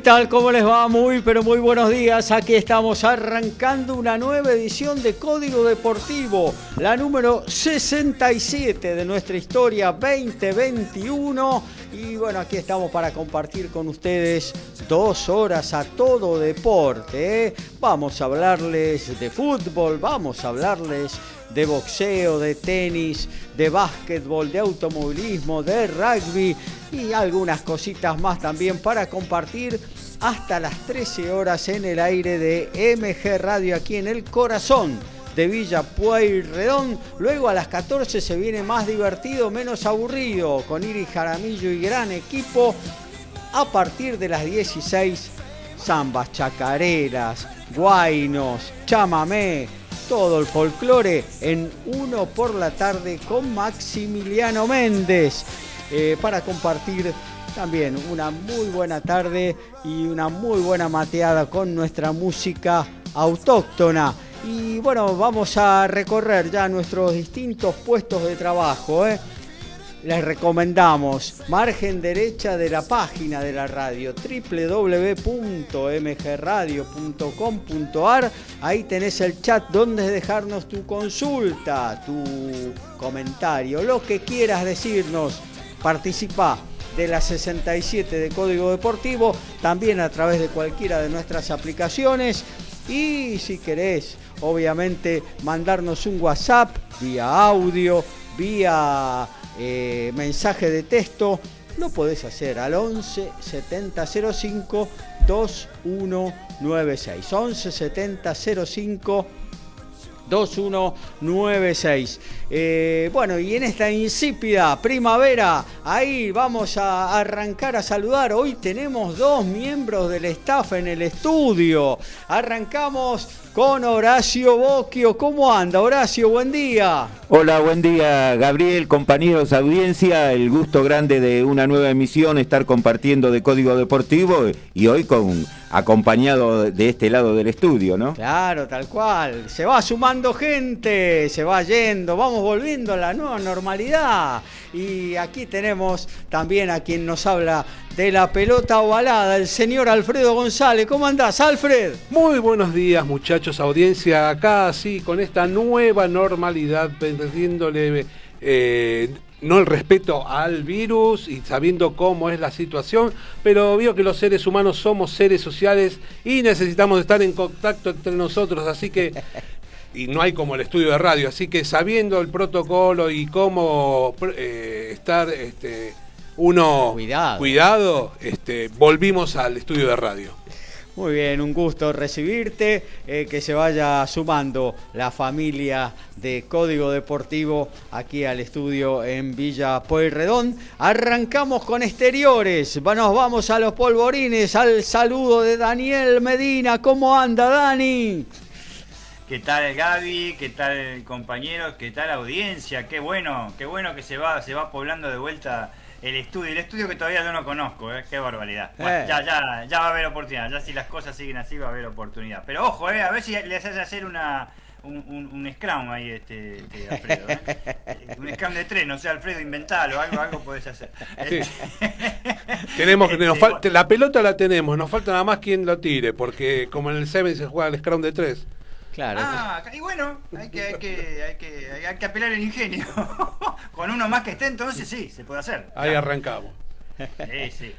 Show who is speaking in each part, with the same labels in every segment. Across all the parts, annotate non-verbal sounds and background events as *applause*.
Speaker 1: ¿Qué tal? ¿Cómo les va? Muy, pero muy buenos días. Aquí estamos arrancando una nueva edición de Código Deportivo, la número 67 de nuestra historia 2021. Y bueno, aquí estamos para compartir con ustedes dos horas a todo deporte. ¿eh? Vamos a hablarles de fútbol, vamos a hablarles de boxeo, de tenis, de básquetbol, de automovilismo, de rugby y algunas cositas más también para compartir hasta las 13 horas en el aire de MG Radio aquí en el corazón de Villa Pueyrredón. Luego a las 14 se viene más divertido, menos aburrido, con Iris Jaramillo y gran equipo. A partir de las 16, zambas, chacareras, guainos, chamamé, todo el folclore en uno por la tarde con Maximiliano Méndez eh, para compartir también una muy buena tarde y una muy buena mateada con nuestra música autóctona. Y bueno, vamos a recorrer ya nuestros distintos puestos de trabajo. ¿eh? Les recomendamos margen derecha de la página de la radio www.mgradio.com.ar. Ahí tenés el chat donde dejarnos tu consulta, tu comentario, lo que quieras decirnos. Participa de la 67 de Código Deportivo, también a través de cualquiera de nuestras aplicaciones. Y si querés, obviamente, mandarnos un WhatsApp vía audio, vía eh, mensaje de texto, lo podés hacer al 11 70 05 2196. 11 70 05 2196. Eh, bueno, y en esta insípida primavera, ahí vamos a arrancar a saludar. Hoy tenemos dos miembros del staff en el estudio. Arrancamos con Horacio Boquio. ¿Cómo anda, Horacio? Buen día.
Speaker 2: Hola, buen día, Gabriel, compañeros, audiencia. El gusto grande de una nueva emisión, estar compartiendo de Código Deportivo y hoy con acompañado de este lado del estudio, ¿no?
Speaker 1: Claro, tal cual. Se va sumando gente, se va yendo, vamos volviendo a la nueva normalidad. Y aquí tenemos también a quien nos habla de la pelota ovalada, el señor Alfredo González. ¿Cómo andás, Alfred?
Speaker 3: Muy buenos días, muchachos, audiencia. Acá, sí, con esta nueva normalidad, perdiéndole eh, no el respeto al virus y sabiendo cómo es la situación, pero veo que los seres humanos somos seres sociales y necesitamos estar en contacto entre nosotros, así que *laughs* y no hay como el estudio de radio, así que sabiendo el protocolo y cómo eh, estar este, uno
Speaker 1: cuidado,
Speaker 3: cuidado este, volvimos al estudio de radio.
Speaker 1: Muy bien, un gusto recibirte, eh, que se vaya sumando la familia de Código Deportivo aquí al estudio en Villa Pueyrredón. Arrancamos con exteriores, nos vamos a los polvorines, al saludo de Daniel Medina. ¿Cómo anda, Dani?
Speaker 4: ¿Qué tal Gaby? ¿Qué tal compañeros? ¿Qué tal audiencia? Qué bueno, qué bueno que se va, se va poblando de vuelta el estudio, el estudio que todavía yo no conozco, ¿eh? qué barbaridad.
Speaker 1: Eh.
Speaker 4: ya, ya, ya va a haber oportunidad, ya si las cosas siguen así va a haber oportunidad. Pero ojo, ¿eh? a ver si les hace hacer una, un, un, scrum ahí, este, este Alfredo. ¿eh? *laughs* un scrum de tres, no sé, Alfredo, inventalo, algo, algo podés hacer. *laughs*
Speaker 3: tenemos que, nos este, la pelota la tenemos, nos falta nada más quien lo tire, porque como en el 7 se juega el scrum de tres.
Speaker 4: Claro. Ah, y bueno, hay que, hay que, hay que, hay que apelar el ingenio. *laughs* Con uno más que esté, entonces sí, se puede hacer.
Speaker 3: Ahí arrancamos.
Speaker 4: Sí, sí.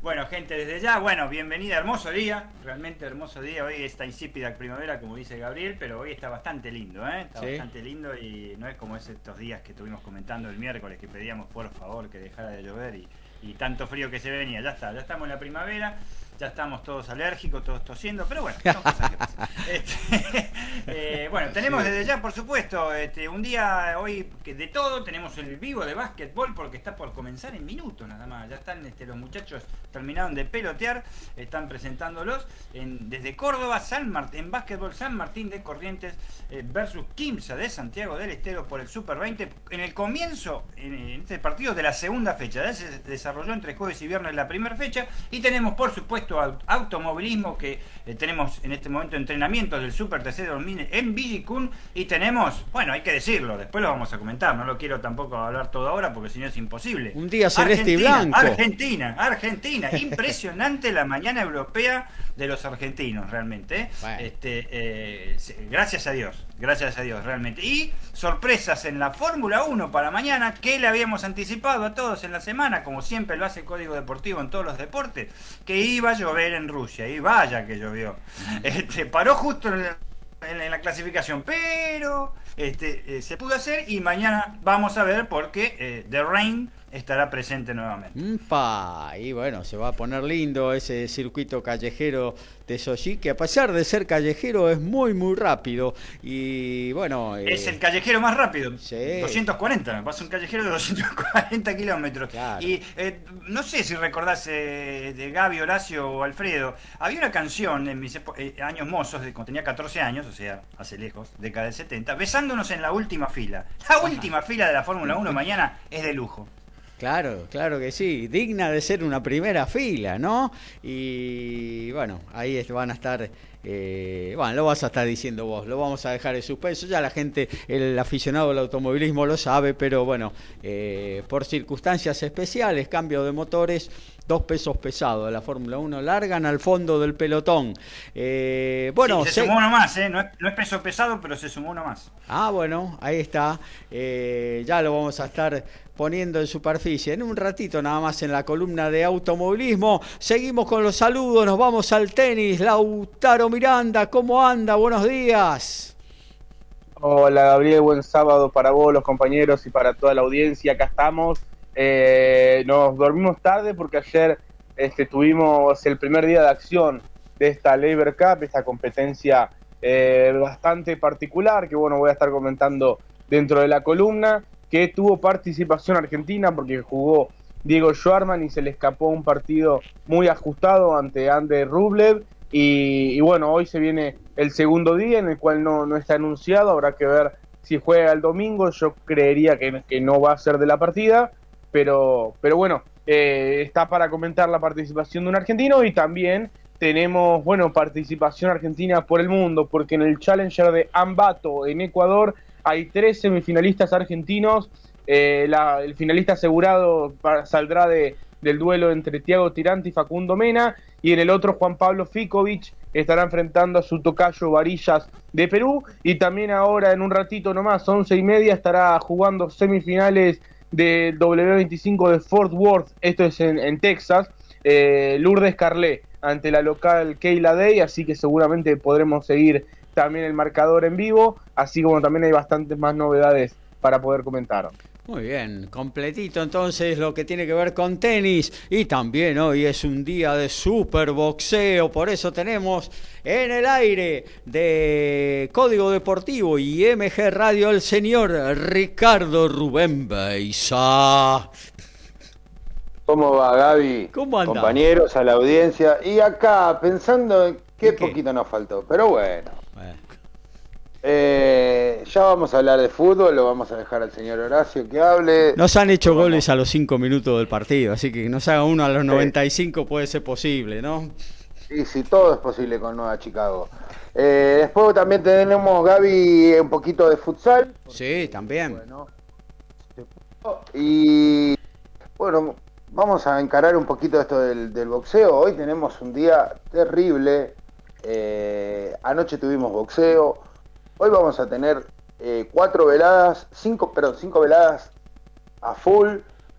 Speaker 4: Bueno, gente, desde ya, bueno, bienvenida, hermoso día, realmente hermoso día. Hoy está insípida primavera, como dice Gabriel, pero hoy está bastante lindo, ¿eh? Está bastante lindo y no es como estos días que estuvimos comentando el miércoles que pedíamos por favor que dejara de llover y, y tanto frío que se venía. Ya está, ya estamos en la primavera ya estamos todos alérgicos, todos tosiendo, pero bueno, son *laughs* cosas que. Este, *laughs* eh, bueno, tenemos desde ya, por supuesto, este, un día hoy que de todo, tenemos el vivo de básquetbol porque está por comenzar en minutos nada más. Ya están este, los muchachos, terminaron de pelotear, están presentándolos en, desde Córdoba, San Martín, en básquetbol San Martín de Corrientes eh, versus Quimsa de Santiago del Estero por el Super 20. En el comienzo, en, este partido de la segunda fecha, ya se desarrolló entre jueves y viernes la primera fecha y tenemos, por supuesto, automovilismo que eh, tenemos en este momento entrenamientos del Super TC 2000 en Villicún y tenemos, bueno, hay que decirlo, después lo vamos a comentar, no lo quiero tampoco hablar todo ahora porque si no es imposible.
Speaker 1: Un día celeste y blanco.
Speaker 4: Argentina, Argentina, *laughs* impresionante la mañana europea de los argentinos realmente. ¿eh? Este, eh, gracias a Dios, gracias a Dios realmente. Y sorpresas en la Fórmula 1 para mañana que le habíamos anticipado a todos en la semana, como siempre lo hace el Código Deportivo en todos los deportes, que iba a llover en Rusia y vaya que llovió. Este, paró justo en la, clasificación, pero este, eh, se pudo hacer y mañana vamos a ver porque The Rain estará presente nuevamente.
Speaker 1: Y bueno, se va a poner lindo ese circuito callejero de Sochi, que a pesar de ser callejero es muy, muy rápido. Y bueno.
Speaker 4: Es el callejero más rápido. 240, me pasa un callejero de 240 kilómetros. Y eh, no sé si recordás eh, de Gaby, Horacio o Alfredo. Había una canción en mis eh, años mozos, de, cuando tenía 14 años, o sea, hace lejos, década del 70, besándonos en la última fila. La última fila de la Fórmula 1 mañana es de lujo.
Speaker 1: Claro, claro que sí, digna de ser una primera fila, ¿no? Y bueno, ahí van a estar, eh, bueno, lo vas a estar diciendo vos, lo vamos a dejar en suspenso, ya la gente, el aficionado al automovilismo lo sabe, pero bueno, eh, por circunstancias especiales, cambio de motores, dos pesos pesados de la Fórmula 1 largan al fondo del pelotón.
Speaker 4: Eh, bueno, se, sumó uno más, ¿eh? no, es, no, es, peso pesado, pero se sumó uno más.
Speaker 1: Ah, bueno, ahí está. ya lo vamos a estar poniendo en superficie. En un ratito nada más en la columna de automovilismo. Seguimos con los saludos, nos vamos al tenis. Lautaro Miranda, ¿cómo anda? Buenos días.
Speaker 5: Hola Gabriel, buen sábado para vos, los compañeros y para toda la audiencia. Acá estamos. Eh, nos dormimos tarde porque ayer este, tuvimos el primer día de acción de esta Labor Cup, esta competencia eh, bastante particular que bueno voy a estar comentando dentro de la columna que tuvo participación argentina porque jugó Diego Schwarman y se le escapó un partido muy ajustado ante Ander Rublev. Y, bueno, hoy se viene el segundo día en el cual no, no está anunciado, habrá que ver si juega el domingo, yo creería que, que no va a ser de la partida, pero, pero bueno, eh, está para comentar la participación de un argentino y también tenemos, bueno, participación argentina por el mundo, porque en el Challenger de Ambato en Ecuador hay tres semifinalistas argentinos. Eh, el finalista asegurado saldrá de, del duelo entre Tiago Tirante y Facundo Mena. Y en el otro, Juan Pablo Ficovich estará enfrentando a su tocayo Varillas de Perú. Y también ahora, en un ratito nomás, once y media, estará jugando semifinales del W25 de Fort Worth. Esto es en, Texas. Eh, Lourdes Carlé ante la local Keila Day. Así que seguramente podremos seguir también el marcador en vivo, así como también hay bastantes más novedades para poder comentar.
Speaker 1: Muy bien, completito entonces lo que tiene que ver con tenis y también hoy es un día de super boxeo, por eso tenemos en el aire de Código Deportivo y MG Radio el señor Ricardo Rubén Beisa.
Speaker 6: ¿Cómo va Gaby?
Speaker 1: ¿Cómo anda?
Speaker 6: Compañeros, a la audiencia y acá pensando en qué, poquito nos faltó, pero bueno. Eh, ya vamos a hablar de fútbol, lo vamos a dejar al señor Horacio que hable.
Speaker 1: Nos han hecho goles a los 5 minutos del partido, así que nos haga uno a los 95 puede ser posible, ¿no?
Speaker 6: Sí, sí, todo es posible con Nueva Chicago. Eh, después también tenemos, Gaby, un poquito de futsal.
Speaker 1: Sí, también.
Speaker 6: y bueno, vamos a encarar un poquito esto del, del boxeo. Hoy tenemos un día terrible. Eh, anoche tuvimos boxeo Hoy vamos a tener eh, cuatro veladas, cinco, perdón, cinco veladas a full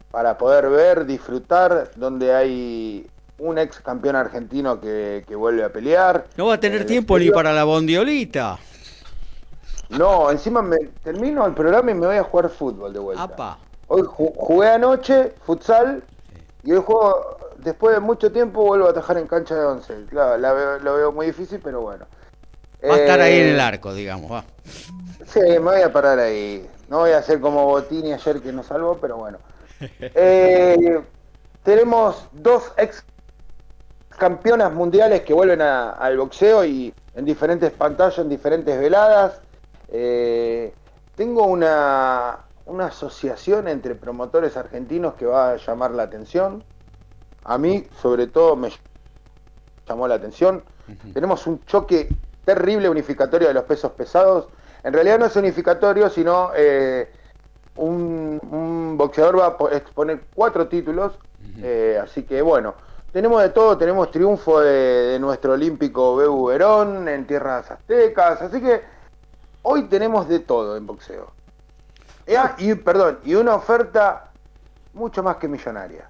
Speaker 6: para poder ver, disfrutar, donde hay un ex campeón argentino que, vuelve a pelear.
Speaker 1: No va a tener tiempo ni para la bondiolita.
Speaker 6: No, encima me termino el programa y me voy a jugar fútbol de vuelta. Hoy jugué anoche futsal Y hoy juego, después de mucho tiempo, vuelvo a atajar en cancha de 11. Claro, la veo- lo veo muy difícil, pero bueno.
Speaker 1: Va a estar ahí en
Speaker 6: Eh,
Speaker 1: el arco, digamos. Va.
Speaker 6: Sí, me voy a parar ahí. No voy a hacer como Botini ayer que nos salvó, pero bueno. *laughs* Eh, tenemos dos ex campeonas mundiales que vuelven a- al boxeo y en diferentes pantallas, en diferentes veladas. Eh, tengo una, una asociación entre promotores argentinos que va a llamar la atención. A mí, sobre todo, me llamó la atención. Tenemos un choque terrible unificatorio de los pesos pesados. En realidad no es unificatorio, sino eh, un, un boxeador va a po- exponer cuatro títulos. eh, así que bueno, tenemos de todo. Tenemos triunfo de, de nuestro olímpico Bebu Verón en tierras aztecas. Así que hoy tenemos de todo en boxeo. Eh, ah, y perdón, y una oferta mucho más que millonaria.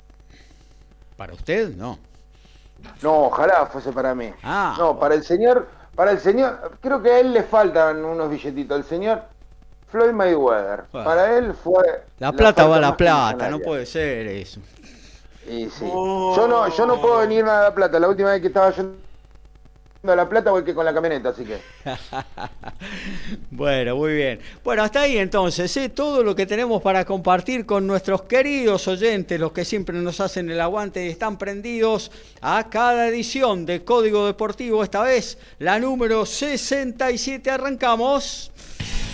Speaker 1: Para usted, no.
Speaker 6: No, ojalá fuese para mí.
Speaker 1: Ah,
Speaker 6: no, para el señor, para el señor, creo que a él le faltan unos billetitos. El señor Floyd Mayweather.
Speaker 1: Bueno.
Speaker 6: Para él fue.
Speaker 1: La plata va a la plata, no puede ser eso.
Speaker 6: Y sí.
Speaker 4: Oh.
Speaker 6: Yo no, yo no puedo venir nada a la plata. La última vez que estaba yendo la plata voy que con la camioneta, así que. *laughs*
Speaker 1: Bueno, muy bien. Bueno, hasta ahí entonces, ¿eh? todo lo que tenemos para compartir con nuestros queridos oyentes, los que siempre nos hacen el aguante y están prendidos a cada edición de Código Deportivo, esta vez la número 67. Arrancamos.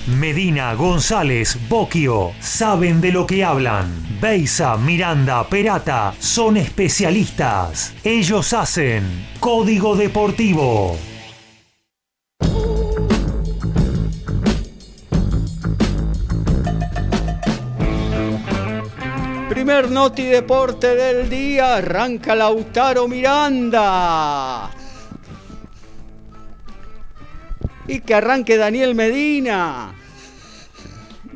Speaker 7: Medina, González, Boquio, saben de lo que hablan. Beisa, Miranda, Perata, son especialistas. Ellos hacen Código Deportivo.
Speaker 1: Primer Noti Deporte del día, arranca Lautaro Miranda. Y que arranque Daniel Medina.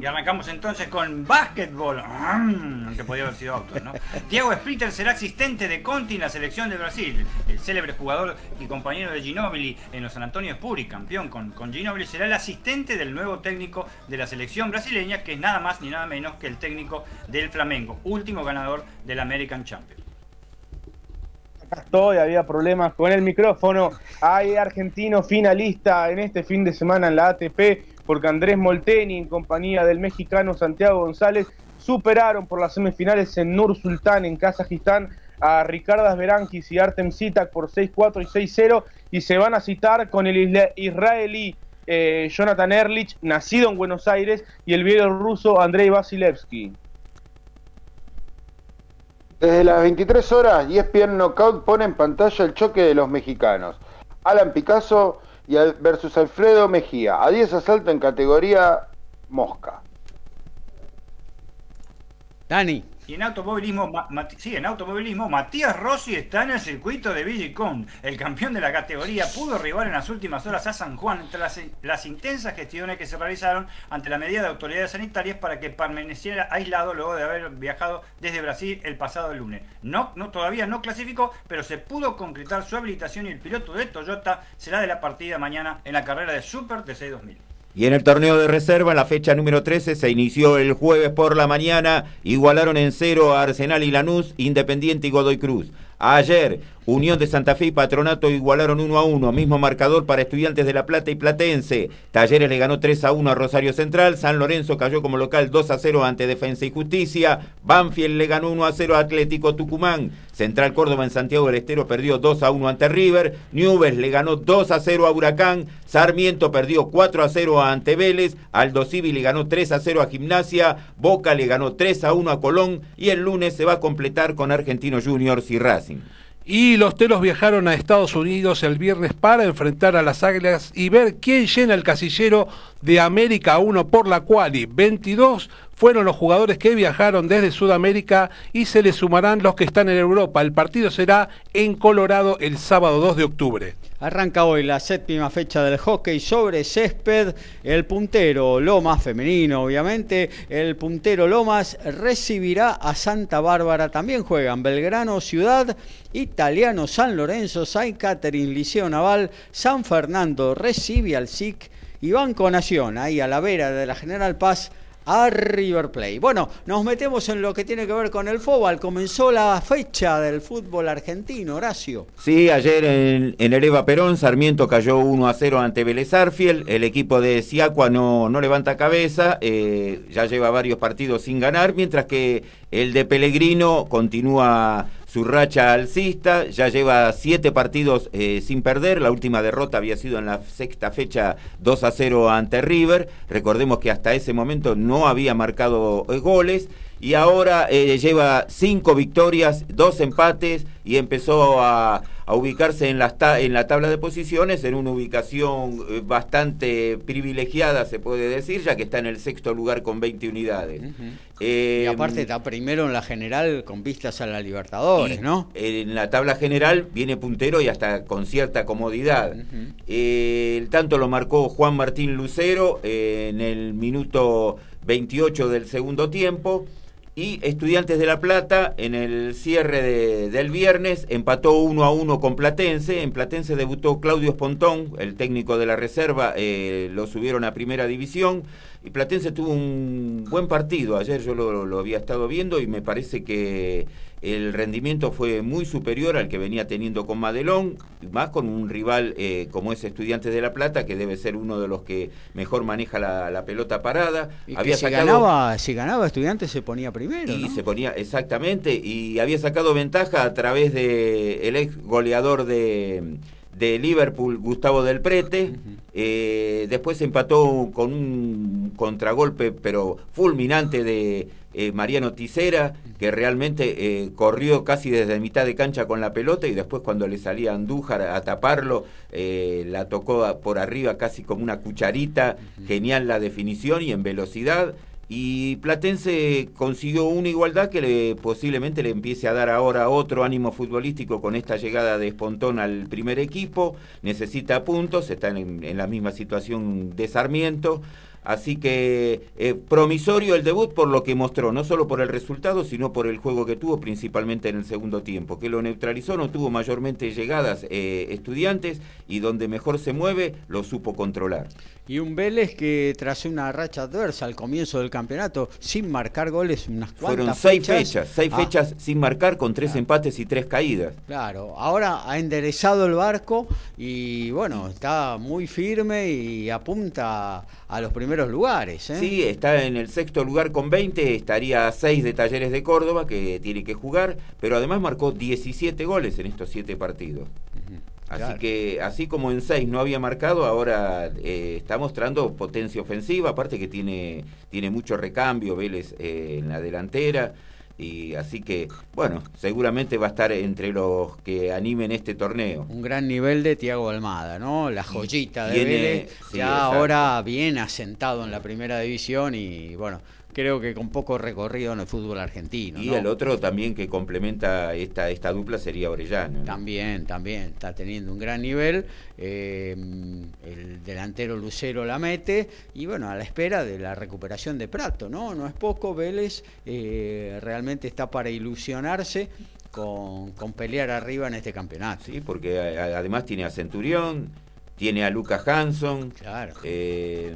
Speaker 4: Y arrancamos entonces con básquetbol. Mm, que podía haber sido auto, ¿no? Diego Splitter será asistente de Conti en la selección de Brasil. El célebre jugador y compañero de Ginobili en los San Antonio Spurs, campeón con, con Ginobili, será el asistente del nuevo técnico de la selección brasileña, que es nada más ni nada menos que el técnico del Flamengo, último ganador del American Champions.
Speaker 5: Acá estoy, había problemas con el micrófono. Hay argentino finalista en este fin de semana en la ATP porque Andrés Molteni en compañía del mexicano Santiago González superaron por las semifinales en Nur Sultán en Kazajistán a Ricardas Berankis y Artem Sitak por 6-4 y 6-0 y se van a citar con el israelí eh, Jonathan Erlich, nacido en Buenos Aires, y el bielorruso Andrei Vasilevsky.
Speaker 6: Desde las 23 horas, ESPN Knockout pone en pantalla el choque de los mexicanos. Alan Picasso y al- versus Alfredo Mejía. A 10 asalto en categoría mosca.
Speaker 1: Dani.
Speaker 4: Y en automovilismo, sí, en automovilismo, Matías Rossi está en el circuito de Villicón. El campeón de la categoría pudo arribar en las últimas horas a San Juan tras las intensas gestiones que se realizaron ante la medida de autoridades sanitarias para que permaneciera aislado luego de haber viajado desde Brasil el pasado lunes. No, no, todavía no clasificó, pero se pudo concretar su habilitación y el piloto de Toyota será de la partida mañana en la carrera de Super TC 2000.
Speaker 2: Y en el torneo de reserva, en la fecha número 13, se inició el jueves por la mañana. Igualaron en cero a Arsenal y Lanús, Independiente y Godoy Cruz. Ayer, Unión de Santa Fe y Patronato igualaron 1 a 1. Mismo marcador para Estudiantes de La Plata y Platense. Talleres le ganó 3 a 1 a Rosario Central. San Lorenzo cayó como local 2 a 0 ante Defensa y Justicia. Banfield le ganó 1 a 0 a Atlético Tucumán. Central Córdoba en Santiago del Estero perdió 2 a 1 ante River. Nubes le ganó 2 a 0 a Huracán. Sarmiento perdió 4 a 0 a ante Vélez. Aldo Civi le ganó 3 a 0 a Gimnasia. Boca le ganó 3 a 1 a Colón. Y el lunes se va a completar con Argentinos Juniors y Racing.
Speaker 3: Y los telos viajaron a Estados Unidos el viernes para enfrentar a las Águilas y ver quién llena el casillero de América 1 por la quali. 22 fueron los jugadores que viajaron desde Sudamérica y se le sumarán los que están en Europa. El partido será en Colorado el sábado 2 de octubre.
Speaker 1: Arranca hoy la séptima fecha del hockey sobre césped. El puntero Lomas, femenino obviamente, el puntero Lomas recibirá a Santa Bárbara. También juegan Belgrano, Ciudad, Italiano, San Lorenzo, Saint Catherine, Liceo Naval, San Fernando recibe al SIC y Banco Nación, ahí a la vera de la General Paz, a River Plate. Bueno, nos metemos en lo que tiene que ver con el fútbol. Comenzó la fecha del fútbol argentino, Horacio.
Speaker 2: Sí, ayer en, en el Eva Perón, Sarmiento cayó 1 a 0 ante Vélez Arfiel. El equipo de Siacua no, no levanta cabeza, eh, ya lleva varios partidos sin ganar, mientras que el de Pellegrino continúa su racha alcista, ya lleva siete partidos eh, sin perder, la última derrota había sido en la sexta fecha 2 a 0 ante River, recordemos que hasta ese momento no había marcado eh, goles y ahora eh, lleva cinco victorias, dos empates y empezó a, a ubicarse en la, en la tabla de posiciones en una ubicación eh, bastante privilegiada, se puede decir, ya que está en el sexto lugar con 20 unidades.
Speaker 1: Eh, y aparte está primero en la general con vistas a la Libertadores, ¿no?
Speaker 2: En la tabla general viene puntero y hasta con cierta comodidad. Eh, el tanto lo marcó Juan Martín Lucero en el minuto 28 del segundo tiempo. Y Estudiantes de La Plata, en el cierre de, del viernes, empató 1 a 1 con Platense. En Platense debutó Claudio Espontón, el técnico de la reserva, eh, lo subieron a primera división. Y Platense tuvo un buen partido. Ayer yo lo, lo había estado viendo y me parece que el rendimiento fue muy superior al que venía teniendo con Madelón, más con un rival eh, como es Estudiantes de La Plata, que debe ser uno de los que mejor maneja la, la pelota parada.
Speaker 1: Y había si, sacado... ganaba, si ganaba Estudiantes se ponía primero.
Speaker 2: Y
Speaker 1: ¿no?
Speaker 2: se ponía, exactamente, y había sacado ventaja a través de el ex goleador de de Liverpool, Gustavo del Prete. Uh -huh. eh, después empató con un contragolpe, pero fulminante de eh, Mariano Tisera, que realmente eh, corrió casi desde mitad de cancha con la pelota y después cuando le salía Andújar a taparlo, eh, la tocó por arriba casi como una cucharita. Uh -huh. Genial la definición y en velocidad y Platense consiguió una igualdad que le, posiblemente le empiece a dar ahora otro ánimo futbolístico con esta llegada de Espontón al primer equipo, necesita puntos, está en, en la misma situación de Sarmiento, Así que eh, promisorio el debut por lo que mostró, no solo por el resultado, sino por el juego que tuvo, principalmente en el segundo tiempo, que lo neutralizó, no tuvo mayormente llegadas eh, estudiantes y donde mejor se mueve, lo supo controlar.
Speaker 1: Y un Vélez que tras una racha adversa al comienzo del campeonato, sin marcar goles, unas cuantas
Speaker 2: Fueron seis
Speaker 1: fechas,
Speaker 2: fechas, seis ah. fechas sin marcar con tres claro. empates y tres caídas.
Speaker 1: Claro, ahora ha enderezado el barco y bueno, está muy firme y apunta a los primeros lugares. ¿eh?
Speaker 2: Sí, está en el sexto lugar con 20, estaría a 6 de Talleres de Córdoba que tiene que jugar, pero además marcó 17 goles en estos siete partidos. Uh -huh. Así claro. que, así como en 6 no había marcado, ahora eh, está mostrando potencia ofensiva, aparte que tiene, tiene mucho recambio, Vélez eh, en la delantera. Y así que, bueno, seguramente va a estar entre los que animen este torneo.
Speaker 1: Un gran nivel de Tiago Almada, ¿no? La joyita de tiene, Vélez, sí, ya exacto. ahora bien asentado en la primera división y, bueno, creo que con poco recorrido en el fútbol argentino.
Speaker 2: Y
Speaker 1: ¿no?
Speaker 2: el otro también que complementa esta, esta dupla sería Orellano. ¿no?
Speaker 1: También, también, está teniendo un gran nivel. Eh, el delantero Lucero la mete y bueno, a la espera de la recuperación de Prato, ¿no? No es poco, Vélez eh, realmente está para ilusionarse con, con, pelear arriba en este campeonato.
Speaker 2: Sí, porque además tiene a Centurión, tiene a Lucas Hanson,
Speaker 1: claro.
Speaker 2: eh,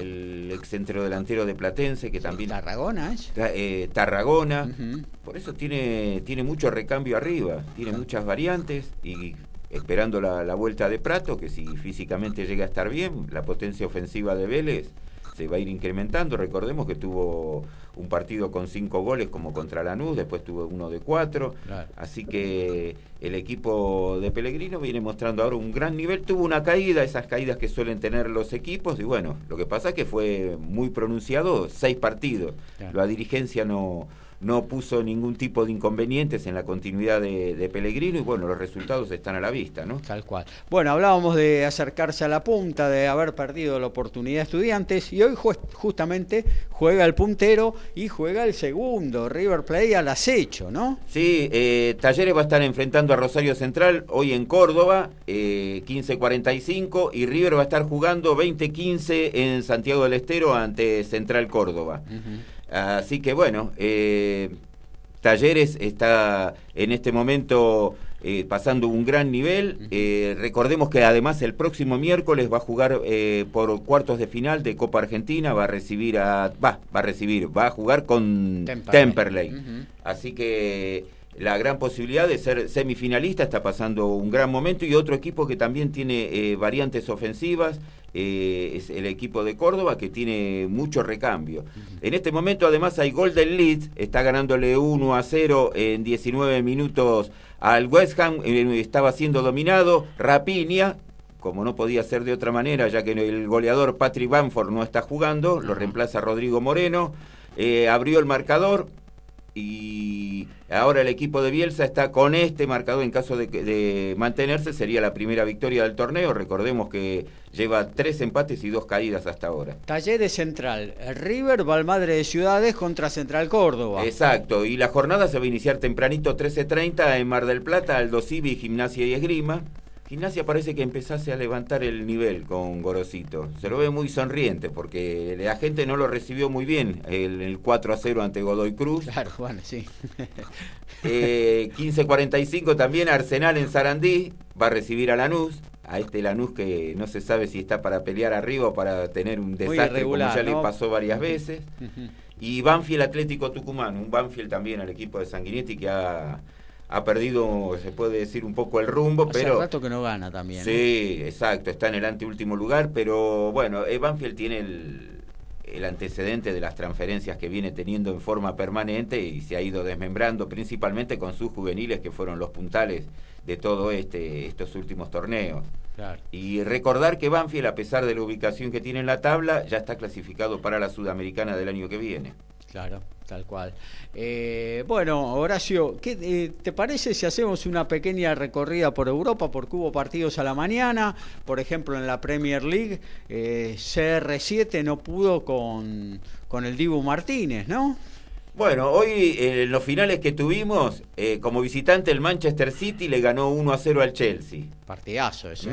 Speaker 2: el ex centro delantero de Platense, que también...
Speaker 1: Tarragona es.
Speaker 2: Eh, Tarragona, uh -huh. por eso tiene, tiene mucho recambio arriba, tiene muchas variantes y esperando la, la, vuelta de Prato, que si físicamente llega a estar bien, la potencia ofensiva de Vélez se va a ir incrementando. Recordemos que tuvo un partido con cinco goles como contra Lanús, después tuvo uno de cuatro. Claro. Así que el equipo de Pellegrino viene mostrando ahora un gran nivel. Tuvo una caída, esas caídas que suelen tener los equipos, y bueno, lo que pasa es que fue muy pronunciado, seis partidos. Claro. La dirigencia no no puso ningún tipo de inconvenientes en la continuidad de, de, Pellegrino y bueno, los resultados están a la vista, ¿no?
Speaker 1: Tal cual. Bueno, hablábamos de acercarse a la punta, de haber perdido la oportunidad de estudiantes y hoy ju justamente juega el puntero y juega el segundo, River Plate al acecho, ¿no?
Speaker 2: Sí, eh, Talleres va a estar enfrentando a Rosario Central hoy en Córdoba, eh, 15.45 y River va a estar jugando 20.15 en Santiago del Estero ante Central Córdoba. Uh -huh. Así que bueno, eh, Talleres está en este momento eh, pasando un gran nivel. Eh, recordemos que además el próximo miércoles va a jugar eh, por cuartos de final de Copa Argentina, va a recibir a. Va, va a recibir, va a jugar con Temperley. Así que la gran posibilidad de ser semifinalista, está pasando un gran momento y otro equipo que también tiene variantes ofensivas. es el equipo de Córdoba que tiene mucho recambio. En este momento además hay Golden Leeds, está ganándole 1 a 0 en 19 minutos al West Ham, eh, estaba siendo dominado, Rapiña, como no podía ser de otra manera, ya que el goleador Patrick Bamford no está jugando, lo reemplaza Rodrigo Moreno, eh, abrió el marcador, y ahora el equipo de Bielsa está con este marcador en caso de, mantenerse, sería la primera victoria del torneo. Recordemos que lleva tres empates y dos caídas hasta ahora.
Speaker 1: Talleres Central, River, Valmadre de Ciudades contra Central Córdoba.
Speaker 2: Exacto, y la jornada se va a iniciar tempranito 13.30 en Mar del Plata, Aldo Civi, Gimnasia y Esgrima. Gimnasia parece que empezase a levantar el nivel con Gorosito. Se lo ve muy sonriente porque la gente no lo recibió muy bien el, el 4 a 0 ante Godoy Cruz.
Speaker 1: Claro, bueno, sí. *laughs*
Speaker 2: eh, 15.45 también Arsenal en Sarandí va a recibir a Lanús. A este Lanús que no se sabe si está para pelear arriba o para tener un desastre como ya le pasó varias veces. y Banfield Atlético Tucumán, un Banfield también al equipo de Sanguinetti que ha ha perdido, se puede decir, un poco el rumbo, Hace pero...
Speaker 1: rato que no gana también.
Speaker 2: Sí, exacto, está en el anteúltimo lugar, pero bueno, Banfield tiene el, el antecedente de las transferencias que viene teniendo en forma permanente y se ha ido desmembrando, principalmente con sus juveniles, que fueron los puntales de todo este estos últimos torneos. Y recordar que Banfield, a pesar de la ubicación que tiene en la tabla, ya está clasificado para la Sudamericana del año que viene.
Speaker 1: Claro, tal cual. Eh, bueno, Horacio, ¿qué eh, te parece si hacemos una pequeña recorrida por Europa? Porque hubo partidos a la mañana, por ejemplo en la Premier League, eh, CR7 no pudo con, con el Dibu Martínez, ¿no?
Speaker 2: Bueno, hoy en los finales que tuvimos, como visitante el Manchester City le ganó 1 a 0 al Chelsea.
Speaker 1: Partidazo ese.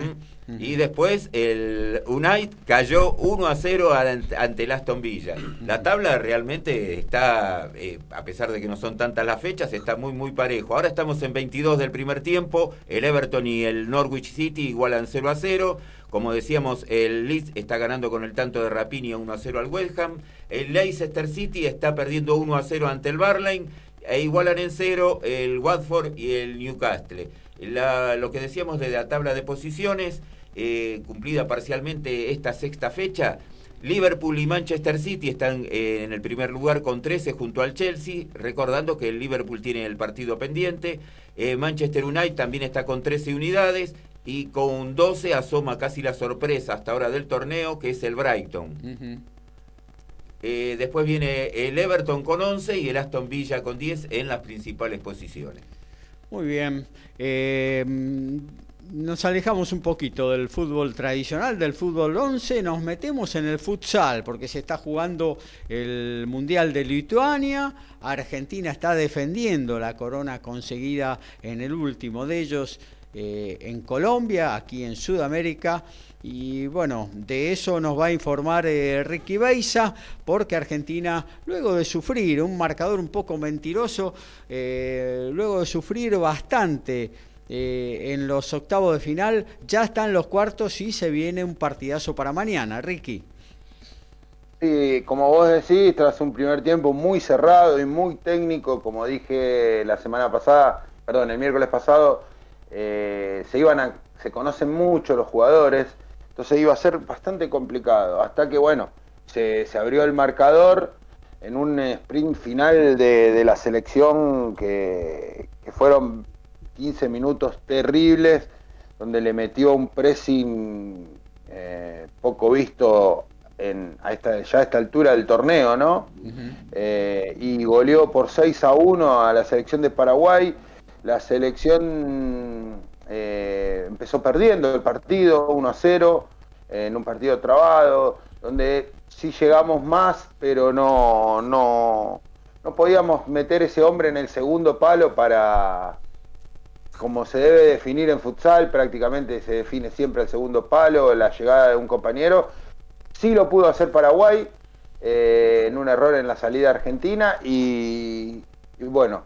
Speaker 2: Y después el United cayó 1 a 0 ante el Aston Villa. La tabla realmente está, eh, a pesar de que no son tantas las fechas, está muy, muy parejo. Ahora estamos en 22 del primer tiempo. El Everton y el Norwich City igualan 0 a 0. Como decíamos, el Leeds está ganando con el tanto de Rapinia 1 a 0 al West Ham. El Leicester City está perdiendo 1 a 0 ante el Barley. E igualan en 0 el Watford y el Newcastle. lo que decíamos de la tabla de posiciones. Eh, cumplida parcialmente esta sexta fecha. Liverpool y Manchester City están eh, en el primer lugar con 13 junto al Chelsea, recordando que el Liverpool tiene el partido pendiente. Eh, Manchester United también está con 13 unidades y con 12 asoma casi la sorpresa hasta ahora del torneo, que es el Brighton. Después viene el Everton con 11 y el Aston Villa con 10 en las principales posiciones.
Speaker 1: Muy bien nos alejamos un poquito del fútbol tradicional, del fútbol 11, nos metemos en el futsal, porque se está jugando el Mundial de Lituania, Argentina está defendiendo la corona conseguida en el último de ellos eh, en Colombia, aquí en Sudamérica. Y bueno, de eso nos va a informar eh, Ricky Beisa, porque Argentina, luego de sufrir un marcador un poco mentiroso, eh, luego de sufrir bastante eh, en los octavos de final, ya están los cuartos y se viene un partidazo para mañana, Ricky.
Speaker 6: Sí, como vos decís, tras un primer tiempo muy cerrado y muy técnico, como dije la semana pasada, perdón, el miércoles pasado, se iban a, se conocen mucho los jugadores, entonces iba a ser bastante complicado, hasta que bueno, se, abrió el marcador en un sprint final de, la selección que, que fueron 15 minutos terribles, donde le metió un pressing eh, poco visto en, a esta, ya a esta altura del torneo, ¿no? Eh, y goleó por 6 a 1 a la selección de Paraguay. La selección eh, empezó perdiendo el partido 1 a 0 en un partido trabado, donde sí llegamos más, pero no, no, no podíamos meter ese hombre en el segundo palo para, como se debe definir en futsal, prácticamente se define siempre el segundo palo, la llegada de un compañero. Sí lo pudo hacer Paraguay eh, en un error en la salida argentina y, bueno,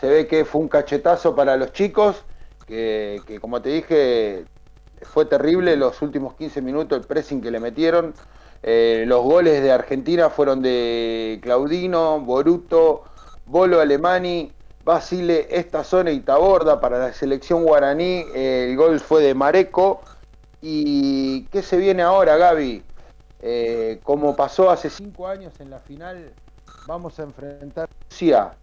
Speaker 6: se ve que fue un cachetazo para los chicos que, como te dije, fue terrible los últimos 15 minutos, el pressing que le metieron. Eh, los goles de Argentina fueron de Claudino, Boruto, Bolo Alemani, Basile, esta zona y Taborda para la selección guaraní. el gol fue de Mareco. ¿Y qué se viene ahora, Gaby? Eh, como pasó hace cinco años en la final, vamos a enfrentar a Rusia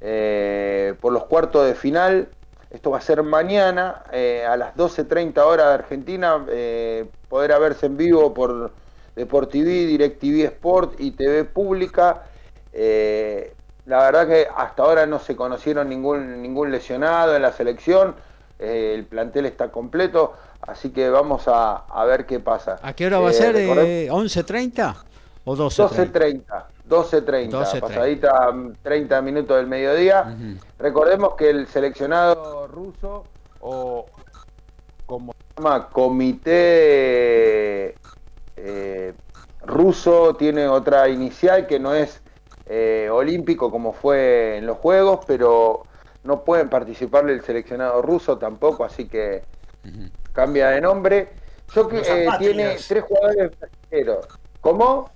Speaker 6: eh, por los cuartos de final. Esto va a ser mañana eh, a las 12.30 horas de Argentina. podrá verse en vivo por DeporTV, DirecTV Sport y TV Pública. la verdad que hasta ahora no se conocieron ningún, ningún lesionado en la selección. el plantel está completo. Así que vamos a, ver qué pasa.
Speaker 1: ¿A qué hora va a eh, ser? ¿11.30 eh, o 12.30?
Speaker 6: 12.30. 12.30, pasadita 30 minutos del mediodía. Recordemos que el seleccionado ruso, o como se llama, comité eh, ruso, tiene otra inicial que no es olímpico como fue en los Juegos, pero no pueden participar el seleccionado ruso tampoco, así que cambia de nombre. Yo que eh, tiene tres jugadores brasileños. ¿Cómo?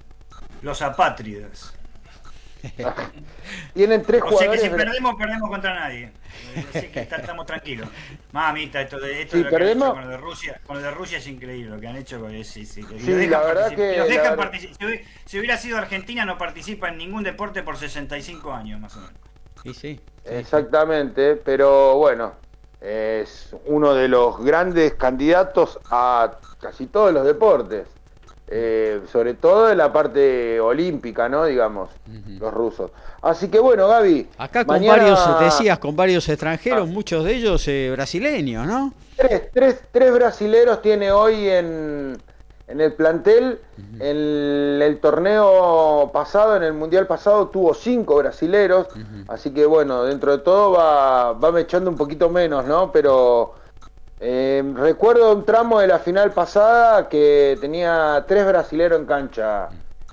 Speaker 4: Los apátridas. *laughs*
Speaker 6: Tienen tres
Speaker 4: o
Speaker 6: jugadores.
Speaker 4: Sea que si perdemos, perdemos contra nadie. Así que estamos tranquilos. Mamita, esto de, esto
Speaker 6: de
Speaker 4: lo
Speaker 6: perdemos...
Speaker 4: con lo de Rusia, con lo de Rusia es increíble lo que han hecho. Sí, sí,
Speaker 6: sí la verdad que.
Speaker 4: Si, hubiera sido Argentina, no participa en ningún deporte por 65 años, más o menos.
Speaker 1: Sí, sí.
Speaker 6: Exactamente, pero bueno, es uno de los grandes candidatos a casi todos los deportes, eh, sobre todo en la parte olímpica, ¿no? Digamos, los rusos. Así que bueno, Gaby.
Speaker 1: Acá con varios, decías, con varios extranjeros, ah. muchos de ellos eh, brasileños, ¿no?
Speaker 6: Tres, tres, tres brasileros tiene hoy en, en el plantel, en el, torneo pasado, en el mundial pasado, tuvo cinco brasileros, así que bueno, dentro de todo va, va echando un poquito menos, ¿no? Pero eh, recuerdo un tramo de la final pasada que tenía tres brasileros en cancha,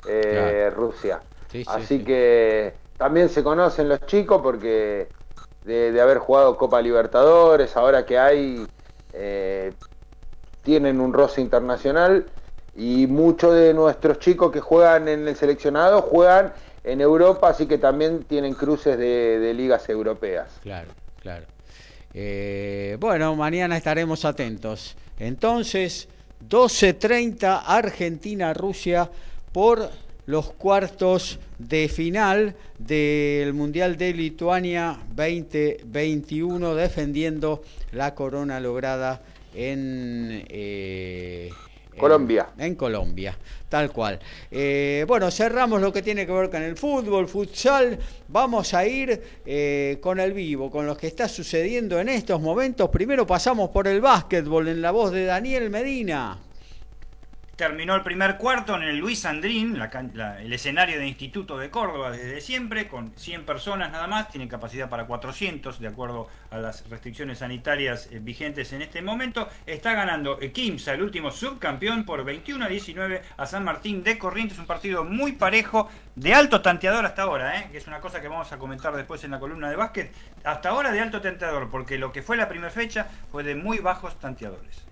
Speaker 6: eh, Rusia. así que también se conocen los chicos porque de, haber jugado Copa Libertadores, ahora que hay, eh, tienen un roce internacional y muchos de nuestros chicos que juegan en el seleccionado juegan en Europa, así que también tienen cruces de, ligas europeas.
Speaker 1: Claro, claro. Eh, bueno, mañana estaremos atentos. Entonces, 12.30 Argentina-Rusia por los cuartos de final del Mundial de Lituania 2021, defendiendo la corona lograda en... Eh,
Speaker 6: Colombia.
Speaker 1: En, Colombia, tal cual. Eh, bueno, cerramos lo que tiene que ver con el fútbol, futsal. Vamos a ir eh, con el vivo, con lo que está sucediendo en estos momentos. Primero pasamos por el básquetbol en la voz de Daniel Medina.
Speaker 4: Terminó el primer cuarto en el Luis Sandrín, el escenario de Instituto de Córdoba desde siempre, con 100 personas nada más, tiene capacidad para 400 de acuerdo a las restricciones sanitarias eh, vigentes en este momento. Está ganando Kimsa, el último subcampeón, por 21 a 19 a San Martín de Corrientes, un partido muy parejo, de alto tanteador hasta ahora, ¿eh? que es una cosa que vamos a comentar después en la columna de básquet. Hasta ahora de alto tanteador, porque lo que fue la primera fecha fue de muy bajos tanteadores.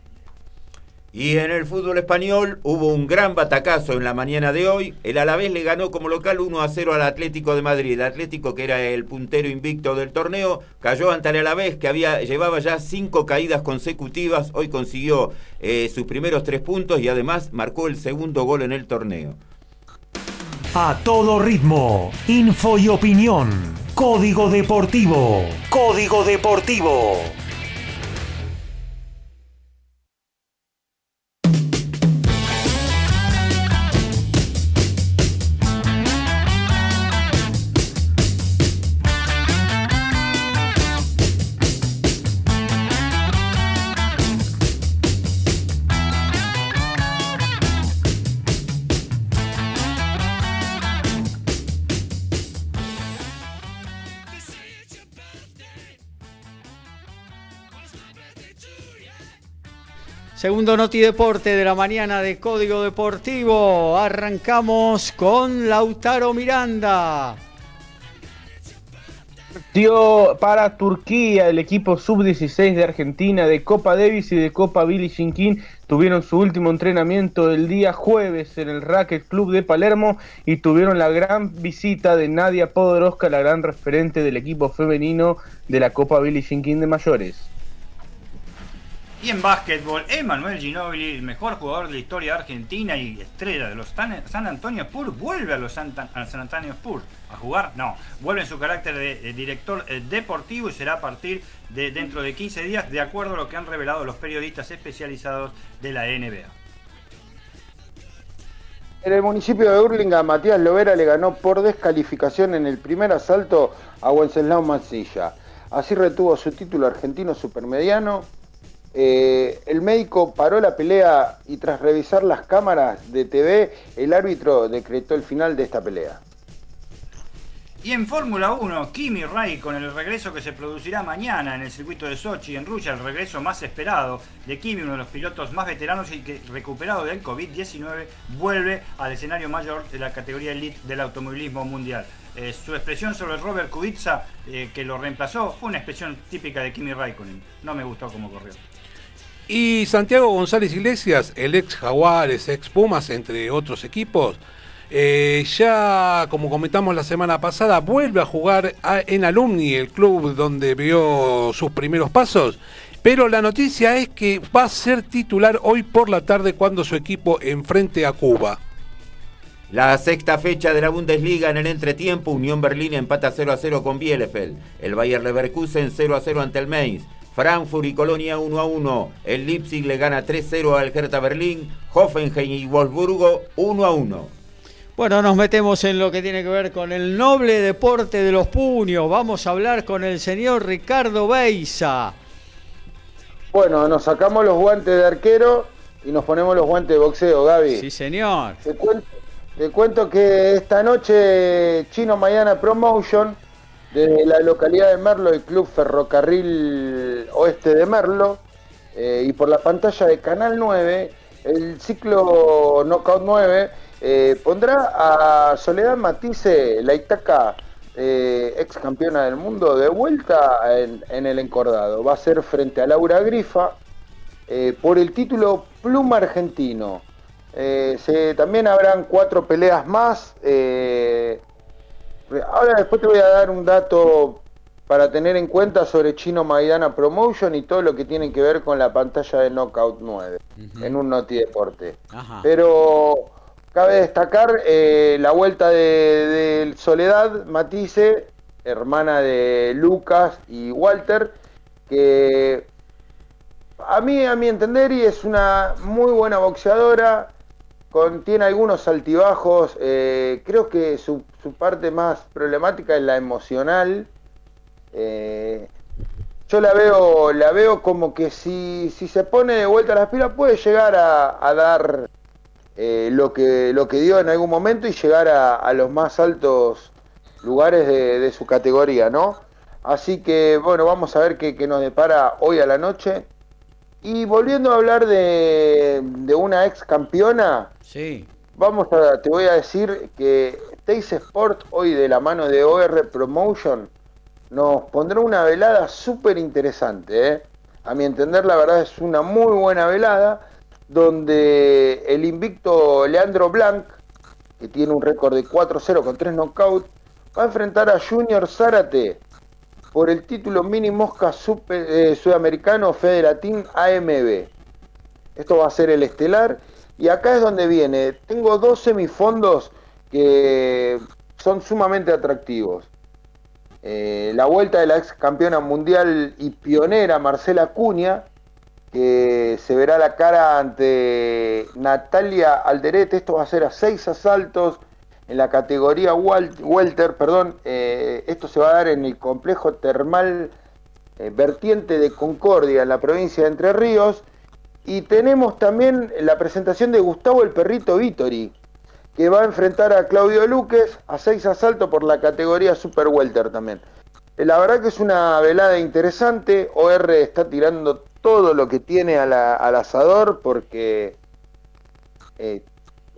Speaker 2: Y en el fútbol español hubo un gran batacazo en la mañana de hoy. El Alavés le ganó como local 1 a 0 al Atlético de Madrid. El Atlético, que era el puntero invicto del torneo, cayó ante el Alavés, que había, llevaba ya cinco caídas consecutivas. Hoy consiguió eh, sus primeros tres puntos y además marcó el segundo gol en el torneo.
Speaker 7: A todo ritmo, info y opinión. Código Deportivo. Código Deportivo.
Speaker 1: Segundo Noti Deporte de la mañana de Código Deportivo. Arrancamos con Lautaro Miranda.
Speaker 5: Dio para Turquía, el equipo sub-16 de Argentina de Copa Davis y de Copa Billie Jean King tuvieron su último entrenamiento el día jueves en el Racket Club de Palermo y tuvieron la gran visita de Nadia Podoroska, la gran referente del equipo femenino de la Copa Billie Jean King de mayores.
Speaker 4: Y en básquetbol, Emanuel Ginobili, el mejor jugador de la historia argentina y estrella de los San Antonio Spurs, vuelve a los San, Antonio Spurs a jugar. No, vuelve en su carácter de, director eh, deportivo y será a partir de dentro de 15 días, de acuerdo a lo que han revelado los periodistas especializados de la NBA.
Speaker 6: En el municipio de Hurlingham, Matías Lovera le ganó por descalificación en el primer asalto a Wenceslao Mancilla. Así retuvo su título argentino supermediano eh, el médico paró la pelea y tras revisar las cámaras de TV, el árbitro decretó el final de esta pelea.
Speaker 4: Y en Fórmula 1, Kimi con el regreso que se producirá mañana en el circuito de Sochi, en Rusia, el regreso más esperado de Kimi, uno de los pilotos más veteranos y que recuperado del COVID-19 vuelve al escenario mayor de la categoría elite del automovilismo mundial. Eh, su expresión sobre Robert Kubica, eh, que lo reemplazó, fue una expresión típica de Kimi Raikkonen. No me gustó cómo corrió.
Speaker 3: Y Santiago González Iglesias, el ex Jaguares, ex Pumas, entre otros equipos, eh, ya como comentamos la semana pasada, vuelve a jugar en Alumni, el club donde vio sus primeros pasos. Pero la noticia es que va a ser titular hoy por la tarde cuando su equipo enfrente a Cuba.
Speaker 2: La sexta fecha de la Bundesliga en el entretiempo, Unión Berlín empata 0 a 0 con Bielefeld. El Bayer Leverkusen 0 a 0 ante el Mainz. Frankfurt y Colonia 1 a 1. El Leipzig le gana 3-0 al Hertha Berlín. Hoffenheim y Wolfsburgo 1 a 1.
Speaker 1: Bueno, nos metemos en lo que tiene que ver con el noble deporte de los puños. Vamos a hablar con el señor Ricardo Beisa.
Speaker 6: Bueno, nos sacamos los guantes de arquero y nos ponemos los guantes de boxeo, Gaby.
Speaker 1: Sí, señor.
Speaker 6: Te cuento, te cuento que esta noche Chino Mayana Promotion desde la localidad de Merlo, el Club Ferrocarril Oeste de Merlo, eh, y por la pantalla de Canal 9, el ciclo Knockout 9 eh, pondrá a Soledad Matisse, la Itaca, eh, ex campeona del mundo, de vuelta en, el encordado. Va a ser frente a Laura Grifa por el título Pluma Argentino. también habrán cuatro peleas más. Ahora después te voy a dar un dato para tener en cuenta sobre Chino Maidana Promotion y todo lo que tiene que ver con la pantalla de Knockout 9 en un Noti Deporte. Pero cabe destacar eh, la vuelta de, Soledad Matisse, hermana de Lucas y Walter, que a mí, a mi entender, y es una muy buena boxeadora, tiene algunos altibajos. Eh, creo que su, parte más problemática es la emocional. Eh, yo la veo, la veo como que si, si se pone de vuelta a las pilas puede llegar a, dar eh, lo, que, lo que dio en algún momento y llegar a, los más altos lugares de, su categoría, ¿no? Así que bueno, vamos a ver qué, qué nos depara hoy a la noche. Y volviendo a hablar de, de una ex campeona, Vamos a, te voy a decir que Taze Sport hoy de la mano de OR Promotion nos pondrá una velada súper interesante. ¿eh? A mi entender, la verdad es una muy buena velada donde el invicto Leandro Blanc, que tiene un récord de 4-0 con 3 knockouts, va a enfrentar a Junior Zárate por el título mini mosca eh, sudamericano Federatín AMB. Esto va a ser el estelar y acá es donde viene. Tengo dos semifondos que son sumamente atractivos. Eh, la vuelta de la ex campeona mundial y pionera Marcela Cuña, que se verá la cara ante Natalia Alderete. Esto va a ser a seis asaltos en la categoría Welter. Perdón, eh, esto se va a dar en el complejo termal eh, vertiente de Concordia, en la provincia de Entre Ríos. Y tenemos también la presentación de Gustavo el Perrito Vittori, que va a enfrentar a Claudio Luques a seis asaltos por la categoría Super Welter también. Eh, la verdad que es una velada interesante. OR está tirando todo lo que tiene al asador porque eh,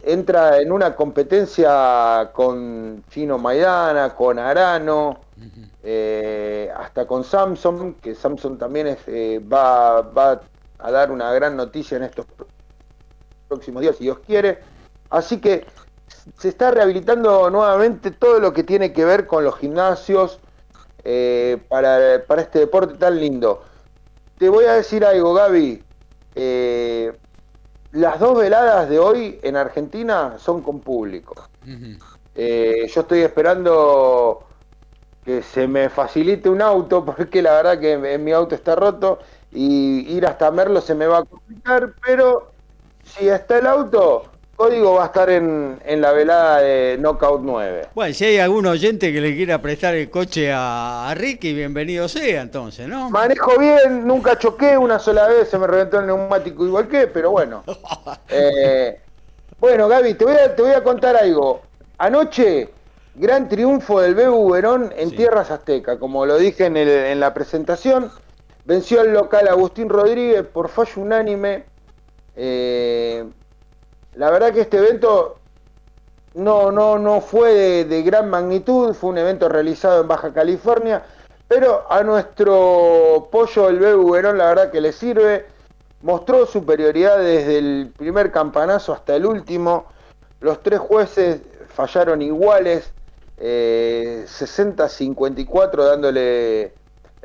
Speaker 6: entra en una competencia con Chino Maidana, con Arano, eh, hasta con Samsung, que Samsung también es, eh, va, va a dar una gran noticia en estos próximos días, si Dios quiere. Así que se está rehabilitando nuevamente todo lo que tiene que ver con los gimnasios eh, para, para este deporte tan lindo. Te voy a decir algo, Gaby. Eh, las dos veladas de hoy en Argentina son con público. Eh, yo estoy esperando que se me facilite un auto, *laughs* porque la verdad que en mi auto está roto y ir hasta Merlo se me va a complicar, pero si está el auto, Código va a estar en, en, la velada de Knockout 9.
Speaker 1: Bueno, si hay algún oyente que le quiera prestar el coche a, a, Ricky, bienvenido sea entonces, ¿no?
Speaker 6: Manejo bien, nunca choqué, una sola vez se me reventó el neumático igual que, pero bueno. *laughs* eh, bueno, Gaby, te voy, a, te voy a contar algo. Anoche, gran triunfo del Bebu Verón en sí. Tierras Azteca, como lo dije en, el, en la presentación. Venció al local Agustín Rodríguez por fallo unánime. Eh, la verdad que este evento no, no, no fue de, gran magnitud, fue un evento realizado en Baja California, pero a nuestro pollo el Bebu Verón la verdad que le sirve. Mostró superioridad desde el primer campanazo hasta el último. Los tres jueces fallaron iguales, eh, 60-54 dándole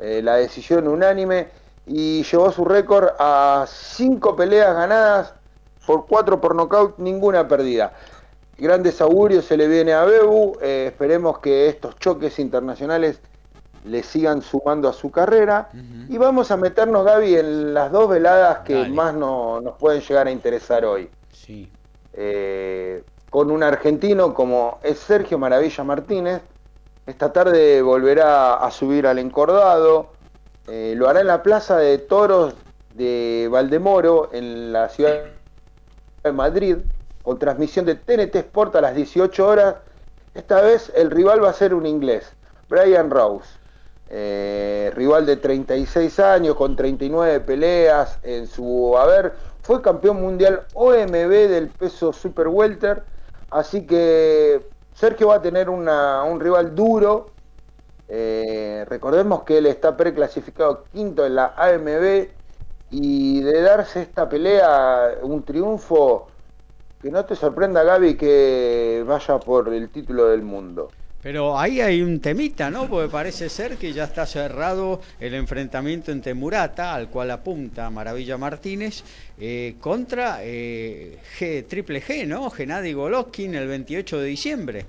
Speaker 6: eh, la decisión unánime y llevó su récord a cinco peleas ganadas por cuatro por nocaut, ninguna perdida. Grandes augurios se le viene a Bebu, eh, esperemos que estos choques internacionales le sigan sumando a su carrera uh -huh. y vamos a meternos Gaby en las dos veladas que Dale. más no, nos pueden llegar a interesar hoy.
Speaker 1: Sí.
Speaker 6: Eh, con un argentino como es Sergio Maravilla Martínez, esta tarde volverá a subir al encordado, eh, lo hará en la Plaza de Toros de Valdemoro, en la ciudad de Madrid, con transmisión de TNT Sport a las 18 horas. Esta vez el rival va a ser un inglés, Brian Rose, eh, rival de 36 años, con 39 peleas en su haber, fue campeón mundial OMB del peso Super Welter, así que Sergio va a tener un rival duro. Eh, recordemos que él está preclasificado quinto en la AMB y de darse esta pelea un triunfo que no te sorprenda Gaby que vaya por el título del mundo.
Speaker 1: Pero ahí hay un temita, ¿no? Porque parece ser que ya está cerrado el enfrentamiento entre Murata, al cual apunta Maravilla Martínez, eh, contra eh, G, Triple G, ¿no? Gennady Golovkin el 28 de diciembre.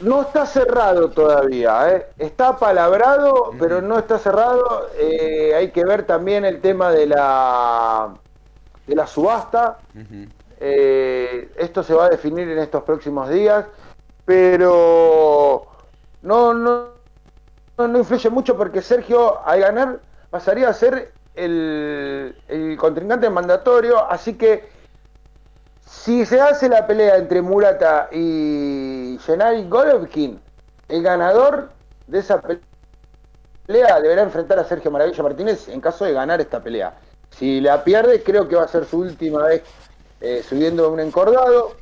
Speaker 6: No está cerrado todavía, ¿eh? está palabrado, pero no está cerrado. Eh, hay que ver también el tema de la, de la subasta. -huh. esto se va a definir en estos próximos días pero no, no, no, influye mucho porque Sergio al ganar pasaría a ser el, el contrincante mandatorio, así que si se hace la pelea entre Murata y Gennady Golovkin, el ganador de esa pelea deberá enfrentar a Sergio Maravilla Martínez en caso de ganar esta pelea. Si la pierde, creo que va a ser su última vez eh, subiendo un encordado.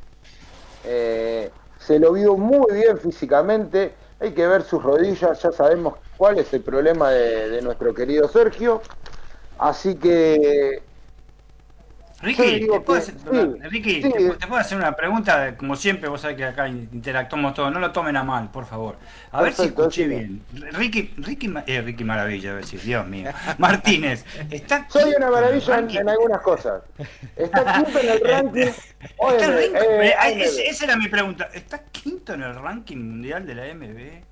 Speaker 6: Eh, se lo vio muy bien físicamente, hay que ver sus rodillas, ya sabemos cuál es el problema de, de nuestro querido Sergio, así que...
Speaker 4: Ricky, ¿te puedo, hacer, sí, Ricky sí. ¿te, ¿te, puedo hacer una pregunta? Como siempre, vos sabés que acá interactuamos todos, no lo tomen a mal, por favor. A ver si escuché bien. Ricky, Ricky, eh, Ricky Maravilla, a ver si, Dios mío. *laughs* Martínez, está
Speaker 6: Soy una maravilla en, en, algunas cosas. Está quinto *laughs* en el ranking.
Speaker 4: Eh, eh, esa, esa era mi pregunta. ¿Está quinto en el ranking mundial de la MB?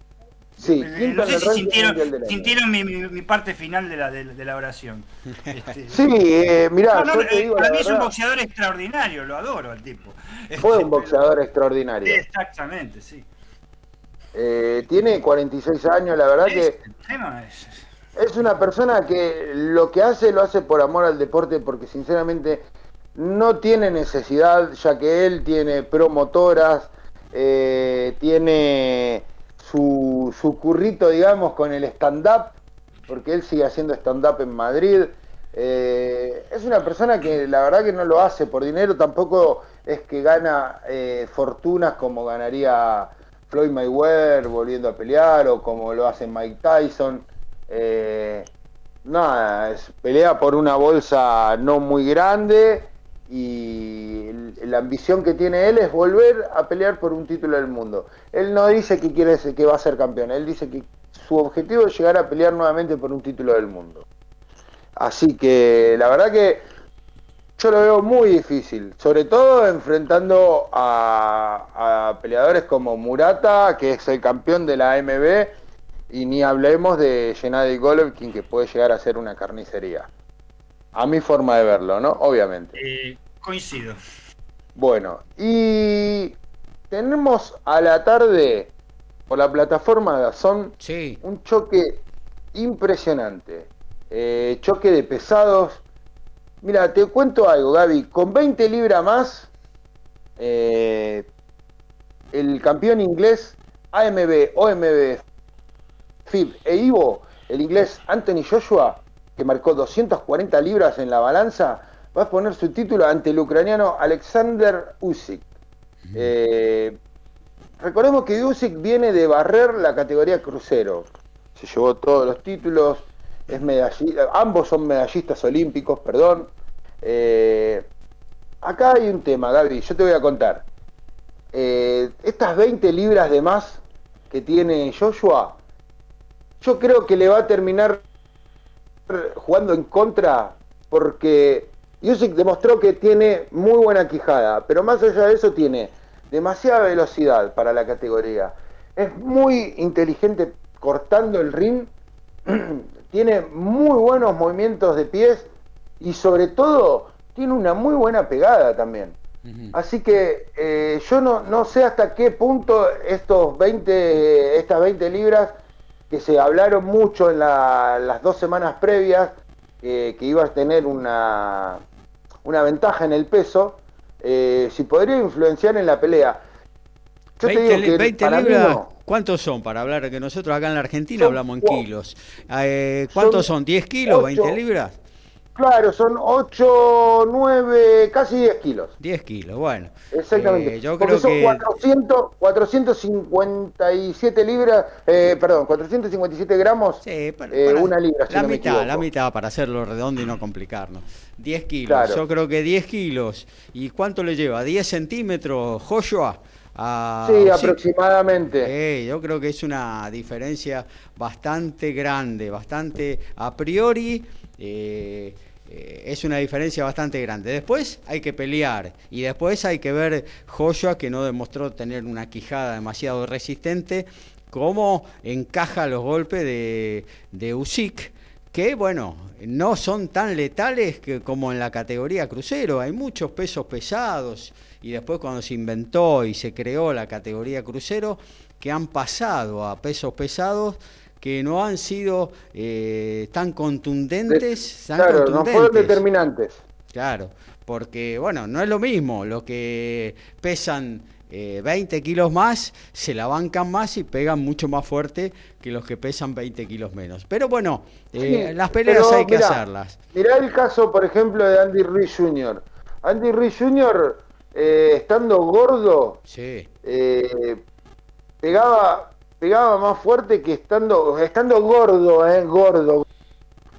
Speaker 6: Sí,
Speaker 4: eh, no sé si sintieron, sintieron mi, mi, mi, parte final de la, de, de la oración.
Speaker 6: Este, sí, eh, mirá,
Speaker 4: no, no, yo te digo para mí verdad, es un boxeador extraordinario, lo adoro al tipo.
Speaker 6: Fue un boxeador extraordinario.
Speaker 4: Exactamente, sí.
Speaker 6: Eh, tiene 46 años, la verdad que es una persona que lo que hace lo hace por amor al deporte porque sinceramente no tiene necesidad, ya que él tiene promotoras, eh, tiene su, su currito, digamos, con el stand-up, porque él sigue haciendo stand-up en Madrid. Eh, es una persona que la verdad que no lo hace por dinero, tampoco es que gana eh, fortunas como ganaría Floyd Mayweather volviendo a pelear o como lo hace Mike Tyson. Eh, nada, es pelea por una bolsa no muy grande y la ambición que tiene él es volver a pelear por un título del mundo. Él no dice que quiere que va a ser campeón, él dice que su objetivo es llegar a pelear nuevamente por un título del mundo. Así que la verdad que yo lo veo muy difícil, sobre todo enfrentando a, peleadores como Murata, que es el campeón de la AMB, y ni hablemos de Gennady Golovkin, que puede llegar a ser una carnicería. A mi forma de verlo, ¿no? Obviamente.
Speaker 4: Eh, coincido.
Speaker 6: Bueno, y tenemos a la tarde por la plataforma de Azón un choque impresionante. Eh, choque de pesados. Mira, te cuento algo, Gaby. Con 20 libras más, eh, el campeón inglés AMB, OMB, FIB e Ivo, el inglés Anthony Joshua, que marcó 240 libras en la balanza, va a poner su título ante el ucraniano Alexander Usyk. Eh, recordemos que Usyk viene de barrer la categoría crucero. Se llevó todos los títulos, es medallista, ambos son medallistas olímpicos, perdón. Eh, acá hay un tema, Gaby, yo te voy a contar. Eh, estas 20 libras de más que tiene Joshua, yo creo que le va a terminar jugando en contra porque Usyk demostró que tiene muy buena quijada, pero más allá de eso tiene demasiada velocidad para la categoría. Es muy inteligente cortando el ring, *clears throat* tiene muy buenos movimientos de pies y sobre todo tiene una muy buena pegada también. Así que eh, yo no, no sé hasta qué punto estos 20, estas 20 libras que se hablaron mucho en las dos semanas previas, eh, que iba a tener una, una ventaja en el peso, eh, si podría influenciar en la pelea.
Speaker 1: Yo 20, 20 libras, ¿cuántos son? Para hablar que nosotros acá en la Argentina hablamos en kilos. Eh, ¿Cuántos son, ¿10 kilos, 20 libras?
Speaker 6: Claro, son 8, 9, casi 10 kilos.
Speaker 1: 10 kilos, bueno.
Speaker 6: Exactamente. Eh, yo Porque creo son que... 400, 457 libras, eh, perdón, 457 gramos, sí, para, eh, una libra.
Speaker 1: la mitad, la mitad, para hacerlo redondo y no complicarnos. 10 kilos, yo creo que 10 kilos. ¿Y cuánto le lleva? ¿10 centímetros, Joshua?
Speaker 6: Sí, aproximadamente.
Speaker 1: yo creo que es una diferencia bastante grande, bastante a priori eh, eh, es una diferencia bastante grande. Después hay que pelear y después hay que ver Joshua que no demostró tener una quijada demasiado resistente, cómo encaja los golpes de, de Usyk que bueno, no son tan letales que, como en la categoría crucero, hay muchos pesos pesados y después cuando se inventó y se creó la categoría crucero, que han pasado a pesos pesados que no han sido eh, tan contundentes.
Speaker 6: claro, no fueron determinantes.
Speaker 1: Claro, porque bueno, no es lo mismo, los que pesan 20 eh, kilos más se la bancan más y pegan mucho más fuerte que los que pesan 20 kilos menos. Pero bueno, eh, las peleas hay que hacerlas.
Speaker 6: Mirá el caso, por ejemplo, de Andy Ruiz Jr. Andy Ruiz Jr., estando gordo, sí. pegaba pegaba más fuerte que estando, estando gordo, eh, gordo,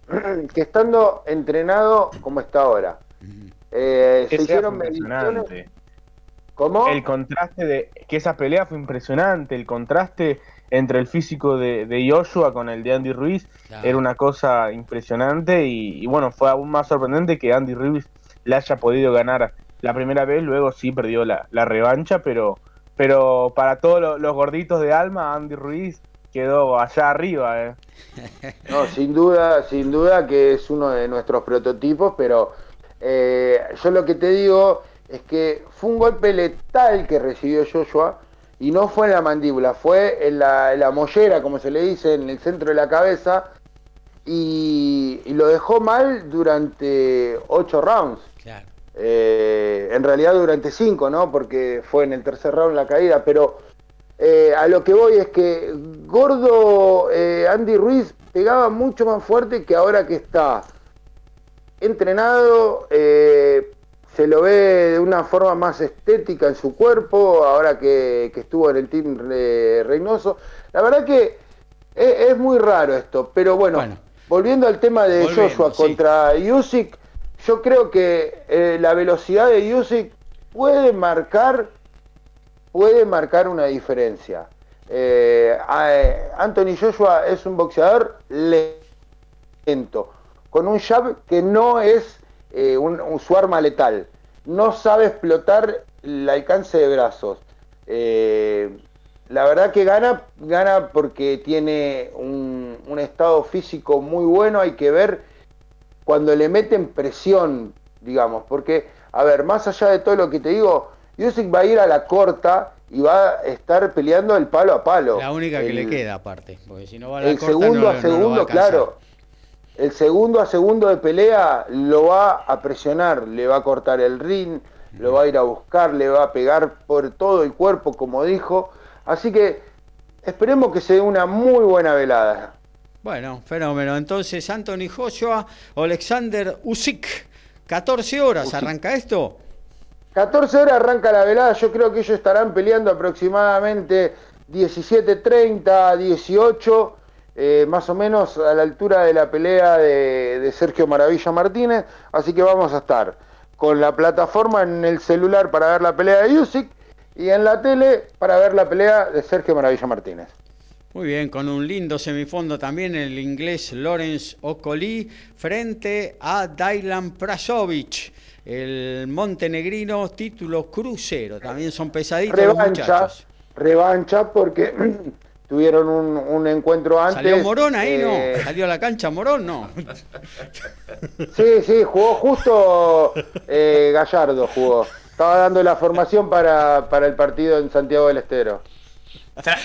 Speaker 6: *clears throat* que estando entrenado como está ahora.
Speaker 5: Eh, se hicieron mediciones. ¿Cómo? El contraste de que esa pelea fue impresionante, el contraste entre el físico de, Joshua con el de Andy Ruiz era una cosa impresionante y, bueno, fue aún más sorprendente que Andy Ruiz le haya podido ganar la primera vez, luego sí perdió la, la revancha, pero pero para todos los, gorditos de alma, Andy Ruiz quedó allá arriba. ¿eh? *laughs*
Speaker 6: No, sin duda, sin duda que es uno de nuestros prototipos, pero eh, yo lo que te digo es que fue un golpe letal que recibió Joshua y no fue en la mandíbula, fue en la, mollera, como se le dice, en el centro de la cabeza y, y lo dejó mal durante ocho rounds. Claro. Eh, en realidad durante cinco, ¿no? Porque fue en el tercer round la caída, pero eh, a lo que voy es que Gordo eh, Andy Ruiz pegaba mucho más fuerte que ahora que está entrenado, se lo ve de una forma más estética en su cuerpo, ahora que, estuvo en el team Reynoso. La verdad que es, muy raro esto, pero bueno, volviendo al tema de Joshua contra Yusik, yo creo que eh, la velocidad de Yusik puede marcar, puede marcar una diferencia. Eh, eh, Anthony Joshua es un boxeador lento, con un jab que no es eh, un, su arma letal. No sabe explotar el alcance de brazos. la verdad que gana, gana porque tiene un, un, estado físico muy bueno. Hay que ver cuando le meten presión, digamos, porque, a ver, más allá de todo lo que te digo, Usyk va a ir a la corta y va a estar peleando el palo a palo.
Speaker 1: La única que le queda aparte, porque si no va a
Speaker 6: la El segundo a segundo, claro. El segundo a segundo de pelea lo va a presionar, le va a cortar el ring, lo va a ir a buscar, le va a pegar por todo el cuerpo, como dijo. Así que esperemos que sea una muy buena velada.
Speaker 1: Bueno, fenómeno. Entonces, Anthony Joshua, Alexander Usyk, 14 horas, ¿arranca esto?
Speaker 6: 14 horas arranca la velada, yo creo que ellos estarán peleando aproximadamente 17.30, 18, eh, más o menos a la altura de la pelea de, Sergio Maravilla Martínez, así que vamos a estar con la plataforma en el celular para ver la pelea de Usyk y en la tele para ver la pelea de Sergio Maravilla Martínez.
Speaker 1: Muy bien, con un lindo semifondo también el inglés Lorenz Okoli frente a Dylan Prasovic el montenegrino título crucero. También son pesaditos
Speaker 6: revancha, Revancha porque *clears throat* tuvieron un, encuentro antes.
Speaker 1: ¿Salió Morón ahí, no? Eh, ¿Salió a la cancha Morón? No. *laughs*
Speaker 6: sí, sí, jugó justo eh, Gallardo, jugó. Estaba dando la formación para, para el partido en Santiago del Estero.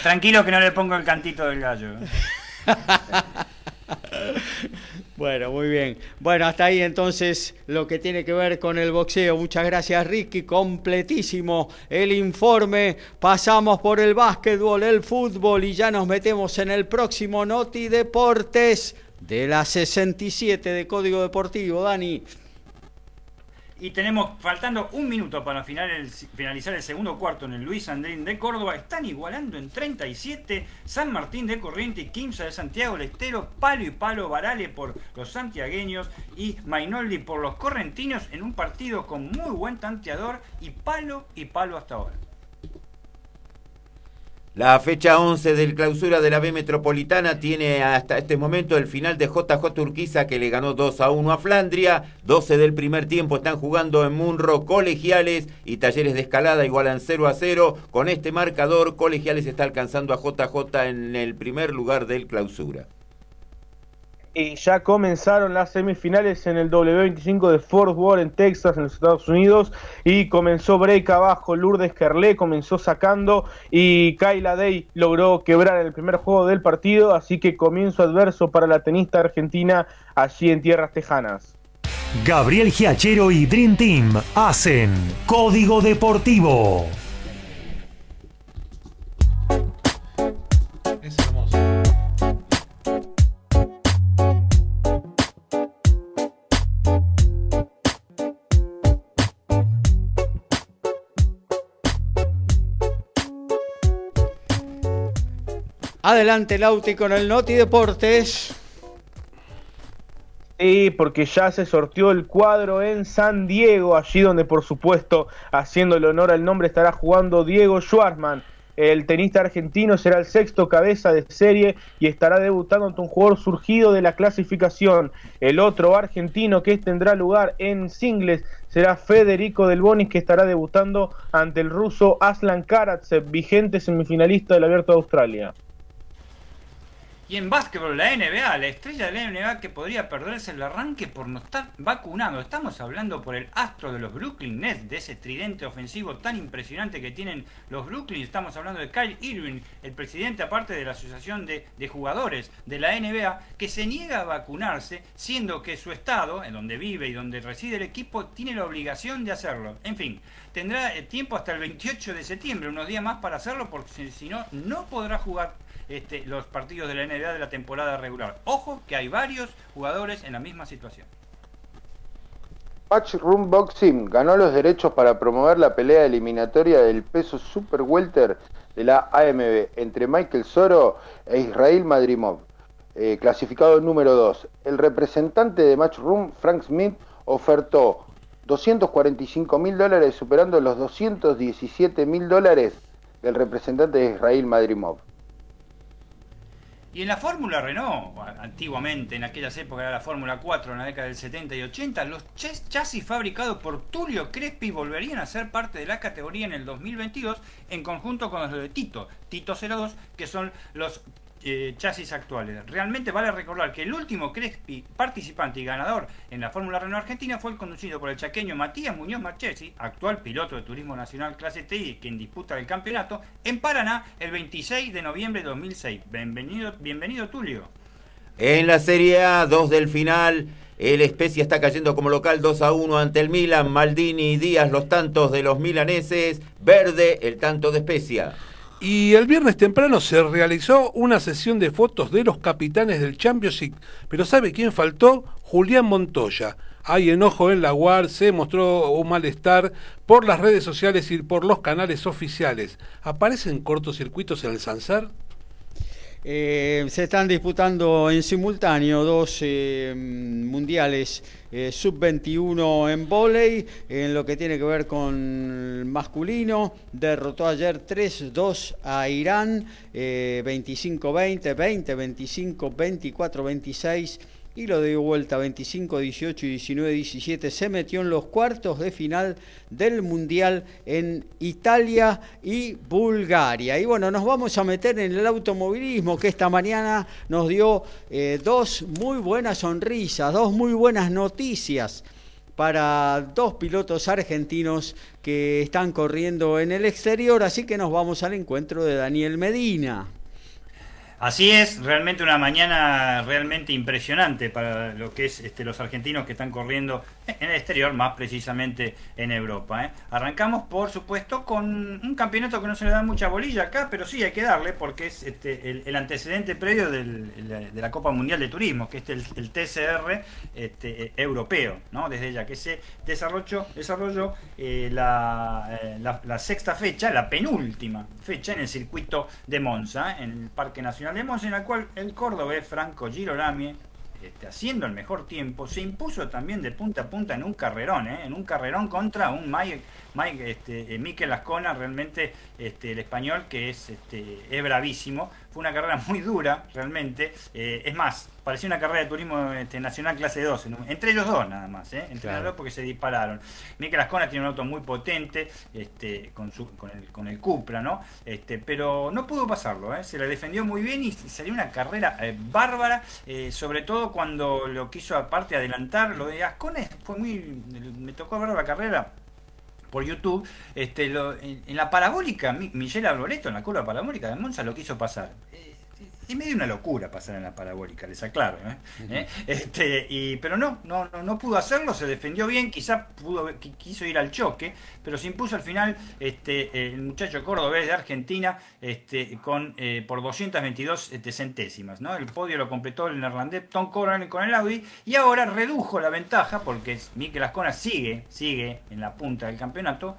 Speaker 4: Tranquilo que no le pongo el cantito del gallo. *laughs*
Speaker 1: Bueno, muy bien. Bueno, hasta ahí entonces lo que tiene que ver con el boxeo. Muchas gracias Ricky, completísimo el informe. Pasamos por el básquetbol, el fútbol y ya nos metemos en el próximo Noti Deportes de la 67 de Código Deportivo. Dani.
Speaker 4: Y tenemos, faltando un minuto para finalizar el segundo cuarto en el Luis Andrín de Córdoba, están igualando en 37 San Martín de Corriente Quimsa de Santiago del Estero, palo y palo Varale por los santiagueños y Mainoldi por los correntinos en un partido con muy buen tanteador y palo y palo hasta ahora.
Speaker 2: La fecha 11 del clausura de la B Metropolitana tiene hasta este momento el final de JJ Turquiza que le ganó 2 a 1 a Flandria. 12 del primer tiempo están jugando en Munro Colegiales y Talleres de Escalada igualan 0 a 0. Con este marcador, Colegiales está alcanzando a JJ en el primer lugar del clausura
Speaker 5: y ya comenzaron las semifinales en el W25 de Fort Worth en Texas, en los Estados Unidos, y comenzó break abajo, Lourdes Kerlé comenzó sacando y Kyla Day logró quebrar el primer juego del partido, así que comienzo adverso para la tenista argentina allí en tierras tejanas.
Speaker 7: Gabriel Giachero y Dream Team hacen Código Deportivo.
Speaker 1: Adelante Lauti con el Noti Deportes.
Speaker 5: Sí, porque ya se sortió el cuadro en San Diego, allí donde por supuesto, haciendo el honor al nombre, estará jugando Diego Schwartzman. El tenista argentino será el sexto cabeza de serie y estará debutando ante un jugador surgido de la clasificación. El otro argentino que tendrá lugar en singles será Federico Del Bonis que estará debutando ante el ruso Aslan Karatsev, vigente semifinalista del Abierto de Australia.
Speaker 4: Y en básquetbol, la NBA, la estrella de la NBA que podría perderse el arranque por no estar vacunado. Estamos hablando por el astro de los Brooklyn Nets, de ese tridente ofensivo tan impresionante que tienen los Brooklyn. Estamos hablando de Kyle Irving, el presidente aparte de la Asociación de, de Jugadores de la NBA, que se niega a vacunarse, siendo que su estado, en donde vive y donde reside el equipo, tiene la obligación de hacerlo. En fin, tendrá eh, tiempo hasta el 28 de septiembre, unos días más para hacerlo, porque si no, no podrá jugar este, los partidos de la NBA de la temporada regular. Ojo que hay varios jugadores en la misma situación.
Speaker 6: Matchroom Boxing ganó los derechos para promover la pelea eliminatoria del peso super welter de la AMB entre Michael Soro e Israel Madrimov, eh, clasificado número 2. El representante de Matchroom, Frank Smith, ofertó 245 mil dólares, superando los 217 mil dólares del representante de Israel Madrimov.
Speaker 4: Y en la Fórmula Renault, antiguamente, en aquellas épocas era la Fórmula 4, en la década del 70 y 80, los chasis fabricados por Tulio Crespi volverían a ser parte de la categoría en el 2022 en conjunto con los de Tito, Tito 02, que son los eh, chasis actuales. Realmente vale recordar que el último Crespi participante y ganador en la Fórmula Renault Argentina fue el conducido por el chaqueño Matías Muñoz Marchesi, actual piloto de Turismo Nacional Clase TI, quien disputa el campeonato en Paraná el 26 de noviembre de 2006. Bienvenido, bienvenido Tulio.
Speaker 2: En la Serie A, 2 del final. El Especia está cayendo como local 2 a 1 ante el Milan. Maldini y Díaz los tantos de los milaneses. Verde el tanto de Especia.
Speaker 3: Y el viernes temprano se realizó una sesión de fotos de los capitanes del Championship, pero ¿sabe quién faltó? Julián Montoya. Hay enojo en la UAR, se mostró un malestar por las redes sociales y por los canales oficiales. ¿Aparecen cortocircuitos en el Sansar?
Speaker 1: Eh, se están disputando en simultáneo dos eh, mundiales eh, sub-21 en volei, en lo que tiene que ver con masculino. Derrotó ayer 3-2 a Irán, 25-20, 20-25, 24-26 y lo dio vuelta 25, 18 y 19, 17. Se metió en los cuartos de final del Mundial en Italia y Bulgaria. Y bueno, nos vamos a meter en el automovilismo que esta mañana nos dio eh, dos muy buenas sonrisas, dos muy buenas noticias para dos pilotos argentinos que están corriendo en el exterior, así que nos vamos al encuentro de Daniel Medina.
Speaker 4: Así es, realmente una mañana realmente impresionante para lo que es este, los argentinos que están corriendo en el exterior, más precisamente en Europa. ¿eh? Arrancamos, por supuesto, con un campeonato que no se le da mucha bolilla acá, pero sí hay que darle porque es este, el, antecedente previo de la Copa Mundial de Turismo, que es el, TCR este, europeo, ¿no? desde ya que se desarrolló, desarrolló eh, eh, la, la, sexta fecha, la penúltima fecha en el circuito de Monza, en el Parque Nacional en la cual el cordobés Franco Girolami, este, haciendo el mejor tiempo, se impuso también de punta a punta en un carrerón, ¿eh? en un carrerón contra un Mike, Mike este, eh, Miquel Ascona, realmente este, el español que es, este, es bravísimo. Fue una carrera muy dura, realmente. Eh, es más, parecía una carrera de turismo este, nacional clase 2, entre ellos dos nada más, ¿eh? entre los dos porque se dispararon. Miquel Ascona tiene un auto muy potente, este, con, su, con, el, con el Cupra, ¿no? Este, pero no pudo pasarlo, ¿eh? se le defendió muy bien y salió una carrera eh, bárbara, sobre todo cuando lo quiso aparte adelantar. Lo de Ascona fue muy. Me tocó ver la carrera por YouTube, este, en, la parabólica, Michelle Arboleto, en la curva parabólica de Monza, lo quiso pasar. Eh, y medio una locura pasar en la parabólica, les aclaro. ¿eh? ¿Eh? Este, y, pero no, no, no, pudo hacerlo, se defendió bien, quizá pudo, quiso ir al choque, pero se impuso al final este, el muchacho cordobés de Argentina este, con, eh, por 222 este, centésimas. ¿no? El podio lo completó el neerlandés Tom Coran con el Audi y ahora redujo la ventaja porque Mikel Ascona sigue, sigue en la punta del campeonato.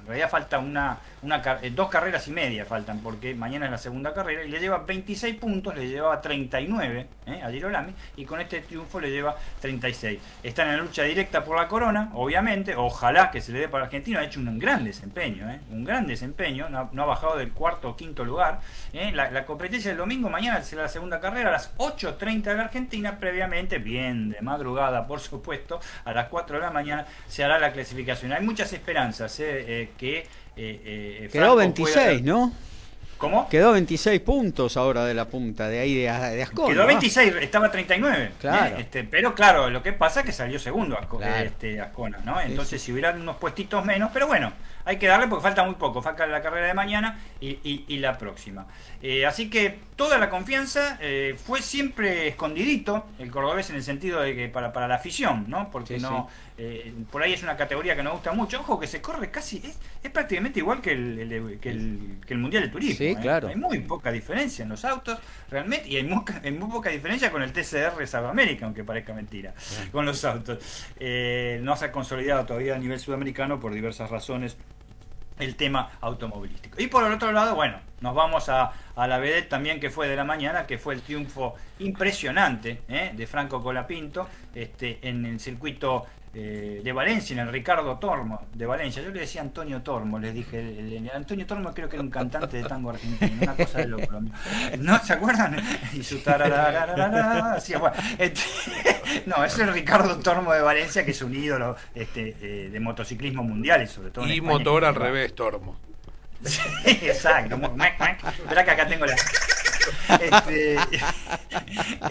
Speaker 4: En realidad falta una, una, dos carreras y media faltan porque mañana es la segunda carrera y le lleva 26 puntos le llevaba 39 ¿eh? a Girolami y con este triunfo le lleva 36. Está en la lucha directa por la corona, obviamente, ojalá que se le dé para Argentina, hecho un gran desempeño, ¿eh? un gran desempeño, no, ha bajado del cuarto o quinto lugar. ¿eh? La, competencia del domingo, mañana será la segunda carrera a las 8.30 de la Argentina, previamente, bien de madrugada por supuesto, a las 4 de la mañana se hará la clasificación. Hay muchas esperanzas que...
Speaker 1: Quedó 26, ¿no?
Speaker 4: ¿Cómo?
Speaker 1: Quedó 26 puntos ahora de la punta, de ahí de, de Ascona.
Speaker 4: Quedó 26, estaba 39. Claro. Este, pero claro, lo que pasa es que salió segundo este, Ascona, ¿no? Entonces, si hubieran unos puestitos menos, pero bueno, hay que darle porque falta muy poco, falta la carrera de mañana y, la próxima. Eh, así que toda la confianza eh, fue siempre escondidito, el cordobés en el sentido de que para, para la afición, ¿no? Porque no eh, por ahí es una categoría que nos gusta mucho. Ojo que se corre casi, es, prácticamente igual que el, que, el, Mundial de Turismo.
Speaker 1: Sí, claro.
Speaker 4: Hay muy poca diferencia en los autos, realmente, y hay muy, hay muy poca diferencia con el TCR América, aunque parezca mentira, con los autos. Eh, no se ha consolidado todavía a nivel sudamericano por diversas razones el tema automovilístico. Y por el otro lado, bueno, nos vamos a, a la vedette también que fue de la mañana, que fue el triunfo impresionante ¿eh? de Franco Colapinto este, en el circuito eh, de Valencia, en el Ricardo Tormo de Valencia. Yo le decía Antonio Tormo, les dije, el, el- Antonio Tormo creo que era un cantante de tango argentino, una cosa de loco. ¿No se acuerdan? *laughs* Y su hacía, bueno, este, *laughs* no, es el Ricardo Tormo de Valencia, que es un ídolo este, eh, de motociclismo mundial y sobre todo en
Speaker 3: Y
Speaker 4: España.
Speaker 3: motor al revés, Tormo.
Speaker 4: Sí, exacto. Esperá que acá tengo la. Este,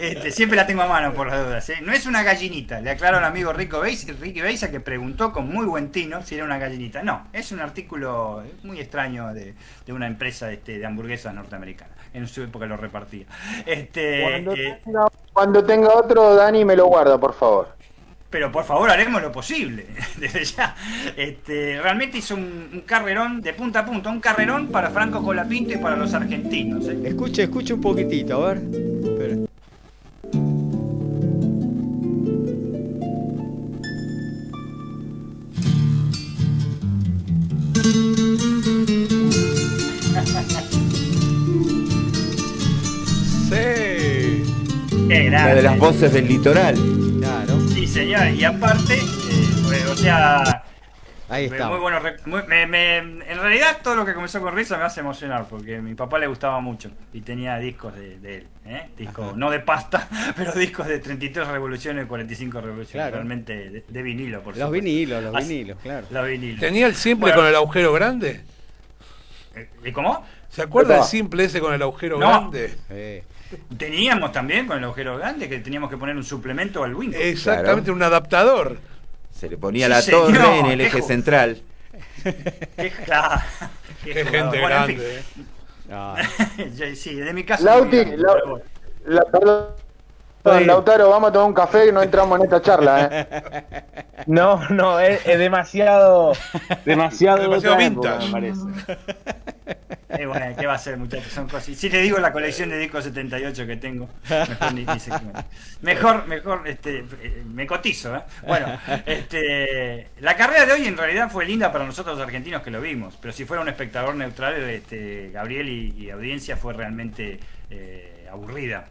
Speaker 4: *laughs* este, siempre la tengo a mano por las dudas. ¿eh? No es una gallinita. Le aclaro al amigo Rico Beisa, Ricky Beisa que preguntó con muy buen tino si era una gallinita. No, es un artículo muy extraño de, de una empresa este, de hamburguesas norteamericana. En su época lo repartía. Este,
Speaker 6: Cuando,
Speaker 4: eh,
Speaker 6: tenga, cuando tenga otro, Dani me lo guarda, por favor.
Speaker 4: Pero por favor haremos lo posible *laughs* desde ya. Este, realmente hizo un, un carrerón de punta a punta, un carrerón para Franco Colapinto y para los argentinos. ¿eh?
Speaker 1: Escuche, escuche un poquitito, a ver. Espera.
Speaker 3: Sí.
Speaker 4: Qué
Speaker 2: Una
Speaker 4: grande.
Speaker 2: de las voces del litoral.
Speaker 4: Sí, señor. Y aparte, eh, fue- o sea,
Speaker 1: ahí está.
Speaker 4: muy bueno. muy- me- me- en realidad, todo lo que comenzó con Risa me hace emocionar porque a mi papá le gustaba mucho y tenía discos de, de él. ¿eh? Discos, no de pasta, *laughs* pero discos de 33 revoluciones, 45 revoluciones.
Speaker 1: Claro.
Speaker 4: Realmente de, de vinilo, por
Speaker 1: Los
Speaker 4: supuesto.
Speaker 1: vinilos, los
Speaker 4: Así-
Speaker 1: vinilos, claro.
Speaker 4: Los vinilos.
Speaker 3: ¿Tenía el simple
Speaker 4: Bueno.
Speaker 3: con el agujero grande?
Speaker 4: Eh, ¿Y cómo?
Speaker 3: ¿Se acuerda del
Speaker 6: Opa.
Speaker 3: simple ese con el agujero
Speaker 4: No.
Speaker 3: grande?
Speaker 1: Eh,
Speaker 4: Teníamos también con el agujero grande que teníamos que poner un suplemento al Windows.
Speaker 3: Exactamente, un adaptador.
Speaker 2: Se le ponía
Speaker 4: Sí,
Speaker 2: la
Speaker 4: señor,
Speaker 2: torre en el eje central.
Speaker 4: Qué, claro,
Speaker 3: Qué
Speaker 4: jugador.
Speaker 3: gente
Speaker 4: Bueno, en fin.
Speaker 3: grande. eh.
Speaker 1: ah, *laughs*
Speaker 4: sí, de mi casa.
Speaker 6: Lauti,
Speaker 4: bueno.
Speaker 6: la- perdón,
Speaker 1: Oye.
Speaker 6: Lautaro, vamos a tomar un café y no entramos en esta charla, ¿eh? *laughs*
Speaker 5: No, no, es, es demasiado. *laughs* Demasiado,
Speaker 3: Demasiado
Speaker 5: época,
Speaker 3: vintage.
Speaker 5: me parece. *laughs*
Speaker 4: Eh, bueno, ¿qué va a ser, muchachos? Son cosas. Si le digo la colección de discos 78 que tengo, mejor ni, ni cuenta. Mejor, mejor, este, eh, me cotizo, ¿eh? Bueno, este, la carrera de hoy en realidad fue linda para nosotros los argentinos que lo vimos, pero si fuera un espectador neutral, este, Gabriel y, y audiencia fue realmente eh, aburrida.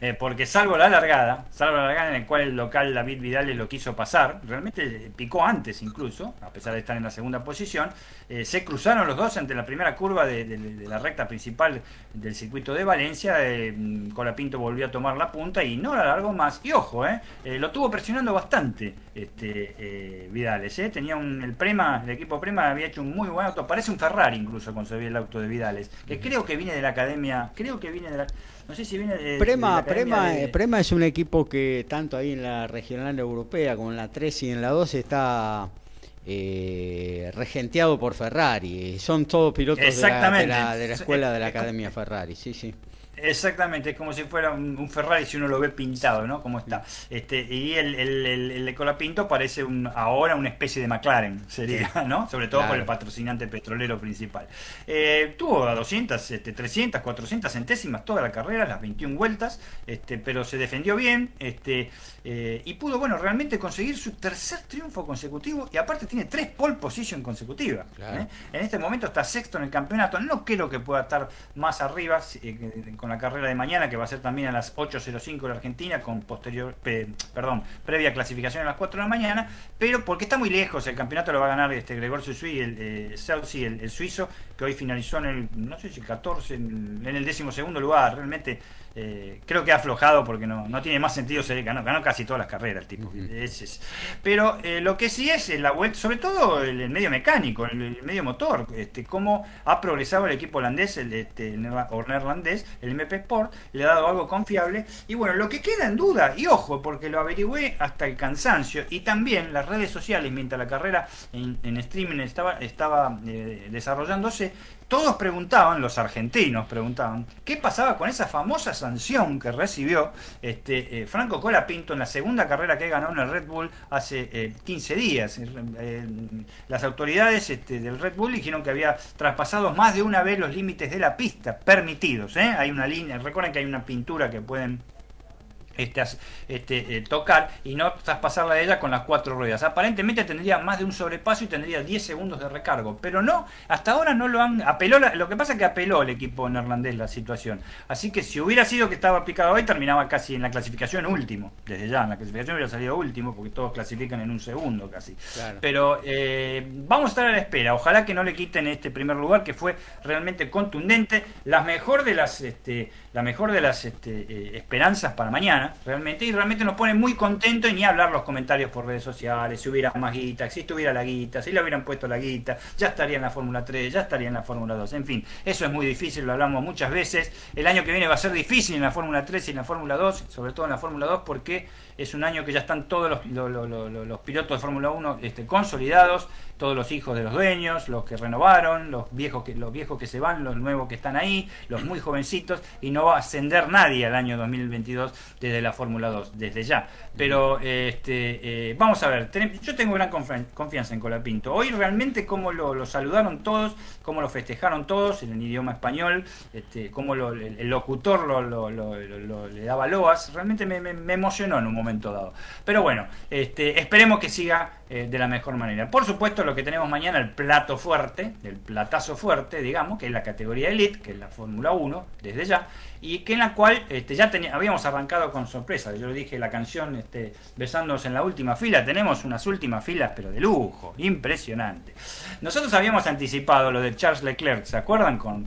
Speaker 4: Eh, porque salvo la largada, salvo la largada en el cual el local David Vidal lo quiso pasar, realmente picó antes incluso, a pesar de estar en la segunda posición, eh, se cruzaron los dos ante la primera curva de, de- de la recta principal del circuito de Valencia, eh, mm, Colapinto volvió a tomar la punta y no la largó más. Y ojo, eh, lo tuvo presionando bastante este Vidales, eh. tenía un, el Prema, el equipo Prema había hecho un muy buen auto, parece un Ferrari incluso ve el auto de Vidales, que creo que viene de la academia, creo que viene de la, no sé si viene de,
Speaker 1: Prema, Prema,
Speaker 4: de-
Speaker 1: Prema es un equipo que tanto ahí en la regional europea como en la 3 y en la 2 está eh, regenteado por Ferrari. Son todos pilotos de la, de la- de la escuela de la Academia Ferrari, sí, sí.
Speaker 4: Exactamente, es como si fuera un, un Ferrari si uno lo ve pintado, ¿no? Como está. Este, y el, el, el, el de Colapinto parece un, ahora una especie de McLaren, sería, ¿no? Sobre todo por
Speaker 1: Claro.
Speaker 4: el patrocinante petrolero principal. Eh, tuvo a 200, este, 300, 400 centésimas toda la carrera, las 21 vueltas, este, pero se defendió bien este, eh, y pudo, bueno, realmente conseguir su tercer triunfo consecutivo y aparte tiene tres pole position consecutivas.
Speaker 1: Claro.
Speaker 4: ¿eh? En este momento está sexto en el campeonato. No creo que pueda estar más arriba eh, con la carrera de mañana, que va a ser también a las 8.05 de la Argentina, con posterior, pe- perdón, previa clasificación a las 4 de la mañana, pero porque está muy lejos. El campeonato lo va a ganar este Gregor Susui, el, eh, el suizo, que hoy finalizó en el, no sé si 14, en, en el décimo segundo lugar. Realmente eh, creo que ha aflojado porque no, no tiene más sentido ser ganó, ganó casi todas las carreras el tipo. Es. Pero eh, lo que sí es eh, la vuelta, sobre todo el, el medio mecánico, el, el medio motor, este, cómo ha progresado el equipo holandés, el, este, el neerlandés, el MP Sport, le ha dado algo confiable. Y bueno, lo que queda en duda, y ojo, porque lo averigüé hasta el cansancio, y también las redes sociales, mientras la carrera en, en streaming estaba, estaba eh, desarrollándose, todos preguntaban, los argentinos preguntaban, ¿qué pasaba con esas famosas sanción que recibió este, eh, Franco Colapinto en la segunda carrera que ganó en el Red Bull hace 15 días. las autoridades este, del Red Bull dijeron que había traspasado más de una vez los límites de la pista permitidos. Hay una línea, recuerden que hay una pintura que pueden este, este, eh, tocar y no traspasarla de ella con las cuatro ruedas. Aparentemente tendría más de un sobrepaso y tendría 10 segundos de recargo, pero no, hasta ahora no lo han apeló, lo que pasa es que apeló el equipo neerlandés la situación. Así que si hubiera sido que estaba aplicado hoy, terminaba casi en la clasificación último, desde ya, en la clasificación hubiera salido último, porque todos clasifican en un segundo casi. Pero eh, vamos a estar a la espera, ojalá que no le quiten este primer lugar que fue realmente contundente, la mejor de las, este, la mejor de las este, eh, esperanzas para mañana realmente, y realmente nos pone muy contentos y ni hablar los comentarios por redes sociales, si hubiera más guita, si estuviera la guita, si le hubieran puesto la guita, ya estaría en la Fórmula 3, ya estaría en la Fórmula 2, en fin, eso es muy difícil, lo hablamos muchas veces, el año que viene va a ser difícil en la Fórmula 3 y en la Fórmula 2, sobre todo en la Fórmula 2 porque es un año que ya están todos los, los, pilotos de Fórmula 1 este, consolidados, todos los hijos de los dueños, los que renovaron, los viejos que, los viejos que se van, los nuevos que están ahí, los muy jovencitos, y no va a ascender nadie al año 2022 desde la Fórmula 2, desde ya. Pero este, eh, vamos a ver, yo tengo gran confianza en Colapinto. Hoy realmente cómo lo, saludaron todos, cómo lo festejaron todos en el idioma español, este, cómo el, locutor lo, le daba loas, realmente me, emocionó en un momento dado. Pero bueno, este, esperemos que siga eh, de la mejor manera. Por supuesto, lo que tenemos mañana, el plato fuerte, el platazo fuerte, digamos, que es la categoría Elite, que es la Fórmula 1, desde ya, y que en la cual este, ya habíamos arrancado con sorpresa. Yo le dije la canción este, Besándonos en la última fila, tenemos unas últimas filas, pero de lujo, impresionante. Nosotros habíamos anticipado lo de Charles Leclerc, ¿se acuerdan? Con,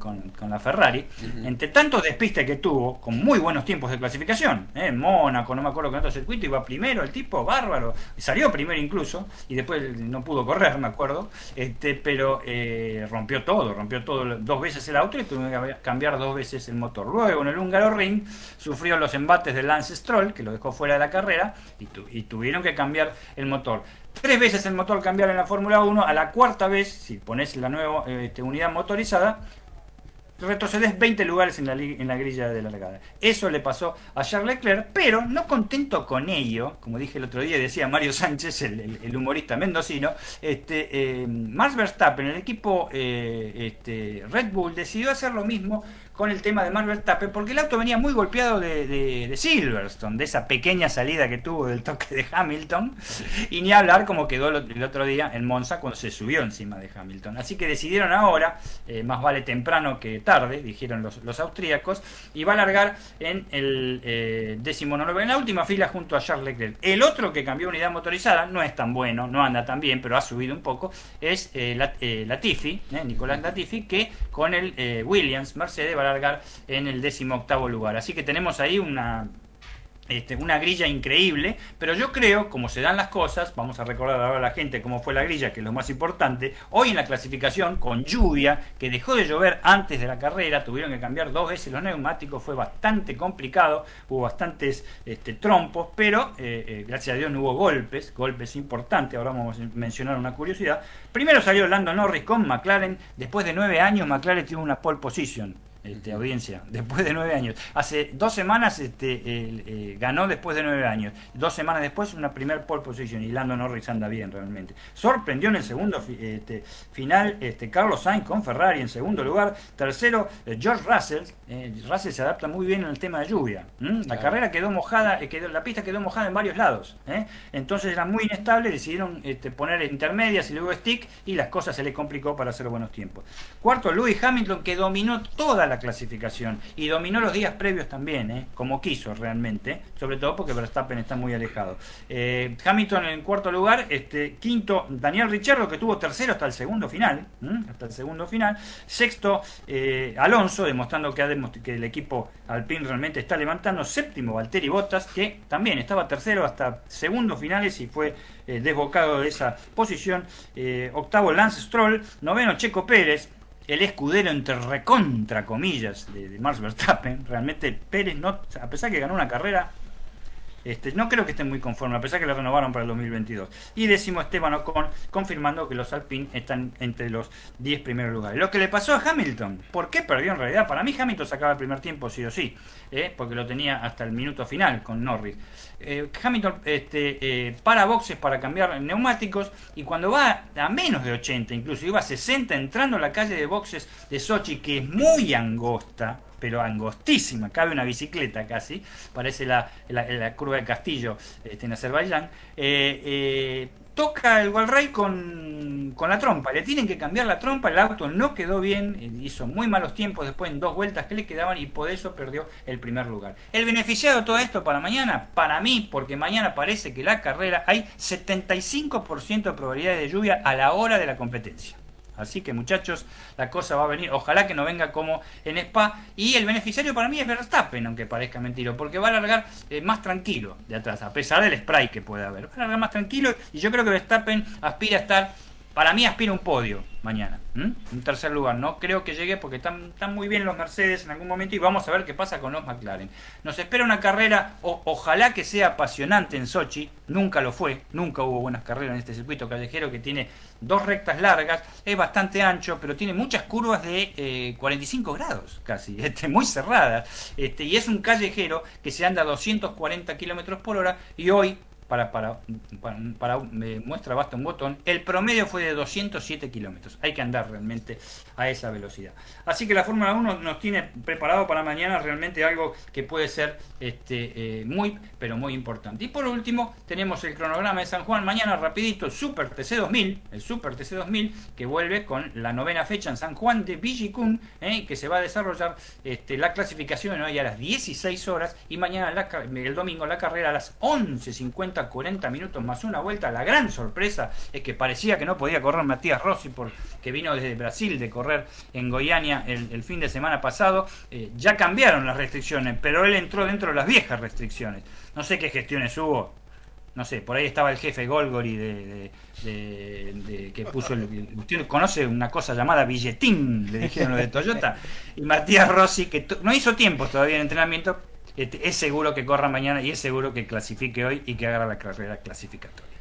Speaker 4: la Ferrari, entre tantos despistes que tuvo, con muy buenos tiempos de clasificación, ¿eh? en Mónaco, no me acuerdo qué otro circuito, iba primero el tipo, bárbaro, salió primero incluso, y después no pudo correr, me acuerdo, este, pero eh, rompió todo, rompió todo dos veces el auto y tuvo que cambiar dos veces el motor. Luego en el húngaro ring sufrió los embates de Lance Stroll, que lo dejó fuera de la carrera, y, tuvieron que cambiar el motor. Tres veces el motor cambiar en la Fórmula 1, a la cuarta vez, si pones la nueva este, unidad motorizada, retrocedes 20 lugares en la, en la grilla de la largada. Eso le pasó a Charles Leclerc, pero no contento con ello, como dije el otro día, decía Mario Sánchez, el, humorista mendocino, este, eh, Verstappen, el equipo eh, este, Red Bull, decidió hacer lo mismo con el tema de Max Verstappen, porque el auto venía muy golpeado de, Silverstone, de esa pequeña salida que tuvo del toque de Hamilton, y ni hablar como quedó el otro día en Monza cuando se subió encima de Hamilton. Así que decidieron ahora, eh, más vale temprano que tarde, dijeron los, austríacos, y va a largar en el eh, décimo noveno, en la última fila junto a Charles Leclerc. El otro que cambió unidad motorizada, no es tan bueno, no anda tan bien, pero ha subido un poco, es eh, Latifi, Nicolás Latifi, que con el Williams Mercedes va a largar en el décimo octavo lugar. Así que tenemos ahí una este, una grilla increíble, pero yo creo, como se dan las cosas, vamos a recordar ahora a la gente cómo fue la grilla, que es lo más importante, hoy en la clasificación, con lluvia, que dejó de llover antes de la carrera, tuvieron que cambiar dos veces los neumáticos, fue bastante complicado, hubo bastantes este, trompos, pero eh, eh, gracias a Dios no hubo golpes, golpes importantes, ahora vamos a mencionar una curiosidad. Primero salió Lando Norris con McLaren, después de nueve años McLaren tuvo una pole position, este, audiencia, después de nueve años. Hace dos semanas este, eh, ganó después de nueve años. Dos semanas después una primer pole position y Lando Norris anda bien realmente. Sorprendió en el segundo este, final este, Carlos Sainz con Ferrari en segundo lugar. Tercero, eh, George Russell. Eh, Russell se adapta muy bien en el tema de lluvia. La carrera quedó mojada, quedó, la pista quedó mojada en varios lados. Entonces era muy inestable, decidieron poner intermedias y luego stick y las cosas se le complicó para hacer buenos tiempos. Cuarto, Lewis Hamilton que dominó toda la clasificación. Y dominó los días previos también, ¿eh? como quiso realmente, sobre todo porque Verstappen está muy alejado. Eh, Hamilton en cuarto lugar, este, quinto Daniel Ricciardo que tuvo tercero hasta el segundo final, hasta el segundo final, sexto eh, Alonso demostrando que, el equipo Alpine realmente está levantando, séptimo Valtteri Bottas que también estaba tercero hasta segundos finales y fue desbocado de esa posición, octavo Lance Stroll, noveno Checo Pérez, el escudero entre recontra comillas de, de Max Verstappen. Realmente Pérez, no, a pesar que ganó una carrera, Este, no creo que estén muy conformes, a pesar que lo renovaron para el 2022. Y décimo Esteban confirmando que los Alpine están entre los 10 primeros lugares. Lo que le pasó a Hamilton, ¿por qué perdió en realidad? Para mí Hamilton sacaba el primer tiempo sí o sí, ¿eh? porque lo tenía hasta el minuto final con Norris. Eh, Hamilton este, eh, para boxes para cambiar neumáticos y cuando va a menos de 80, incluso iba a 60 entrando a la calle de boxes de Sochi, que es muy angosta, pero angostísima, cabe una bicicleta casi, parece la, curva del castillo este, en Azerbaiyán, eh, eh, toca el Walray con, con la trompa, le tienen que cambiar la trompa, el auto no quedó bien, eh, hizo muy malos tiempos después en dos vueltas que le quedaban y por eso perdió el primer lugar. El beneficiado de todo esto para mañana, para mí, porque mañana parece que la carrera hay 75% de probabilidad de lluvia a la hora de la competencia. Así que muchachos, la cosa va a venir. Ojalá que no venga como en Spa. Y el beneficiario para mí es Verstappen, aunque parezca mentira, porque va a largar eh, más tranquilo de atrás, a pesar del spray que puede haber. Va a largar más tranquilo y yo creo que Verstappen aspira a estar, para mí aspira un podio mañana. Un tercer lugar. No creo que llegue porque están, muy bien los Mercedes en algún momento y vamos a ver qué pasa con los McLaren. Nos espera una carrera, ojalá que sea apasionante en Sochi. Nunca lo fue, nunca hubo buenas carreras en este circuito callejero que tiene dos rectas largas, es bastante ancho, pero tiene muchas curvas de 45 eh, grados casi, *laughs* este, muy cerradas. Este, y es un callejero que se anda a 240 kilómetros por hora y hoy para, para, para, me muestra basta un botón, el promedio fue de 207 kilómetros. Hay que andar realmente a esa velocidad. Así que la Fórmula 1 nos tiene preparado para mañana realmente algo que puede ser este, eh, muy, pero muy importante. Y por último, tenemos el cronograma de San Juan. Mañana rapidito, Super TC2000, el Super TC2000, que vuelve con la novena fecha en San Juan de Villicún, eh, que se va a desarrollar este, la clasificación hoy a las 16 horas y mañana el domingo la carrera a las 11.50 40 minutos más una vuelta. La gran sorpresa es que parecía que no podía correr Matías Rossi porque vino desde Brasil de correr en Goiânia el, fin de semana pasado. Eh, ya cambiaron las restricciones, pero él entró dentro de las viejas restricciones. No sé qué gestiones hubo. No sé, por ahí estaba el jefe Golgori de, que puso el, conoce una cosa llamada billetín, le dijeron lo de Toyota. Y Matías Rossi, que no hizo tiempo todavía en entrenamiento, este, es seguro que corra mañana y es seguro que clasifique hoy y que haga la carrera clasificatoria.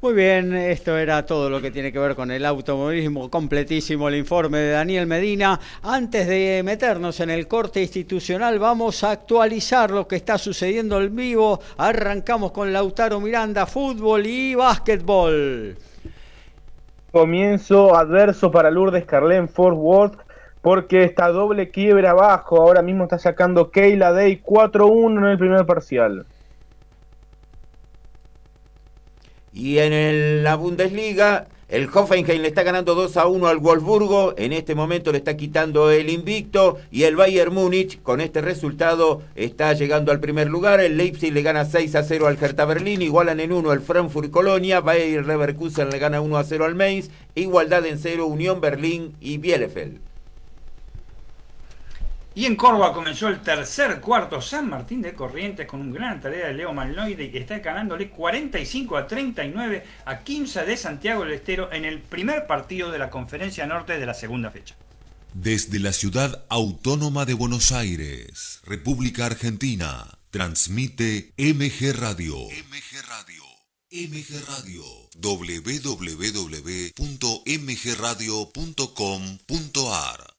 Speaker 1: Muy bien, esto era todo lo que tiene que ver con el automovilismo, completísimo el informe de Daniel Medina. Antes de meternos en el corte institucional, vamos a actualizar lo que está sucediendo en vivo. Arrancamos con Lautaro Miranda, fútbol y básquetbol.
Speaker 5: Comienzo adverso para Lourdes Carlén Fort Worth porque está doble quiebra abajo. Ahora mismo está sacando Keila Day 4-1 en el primer parcial.
Speaker 2: Y en la Bundesliga, el Hoffenheim le está ganando 2 a 1 al Wolfsburgo. En este momento le está quitando el invicto. Y el Bayern Múnich, con este resultado, está llegando al primer lugar. El Leipzig le gana 6 a 0 al Hertha Berlín. Igualan en 1 el Frankfurt Colonia. Bayer Leverkusen le gana 1 a 0 al Mainz. Igualdad en 0 Unión Berlín y Bielefeld.
Speaker 4: Y en Córdoba comenzó el tercer cuarto San Martín de Corrientes con un gran tarea de Leo Malnoide que está ganándole 45 a 39 a 15 de Santiago del Estero en el primer partido de la Conferencia Norte de la segunda fecha.
Speaker 8: Desde la ciudad autónoma de Buenos Aires, República Argentina, transmite MG Radio. MG Radio. MG Radio. www.mgradio.com.ar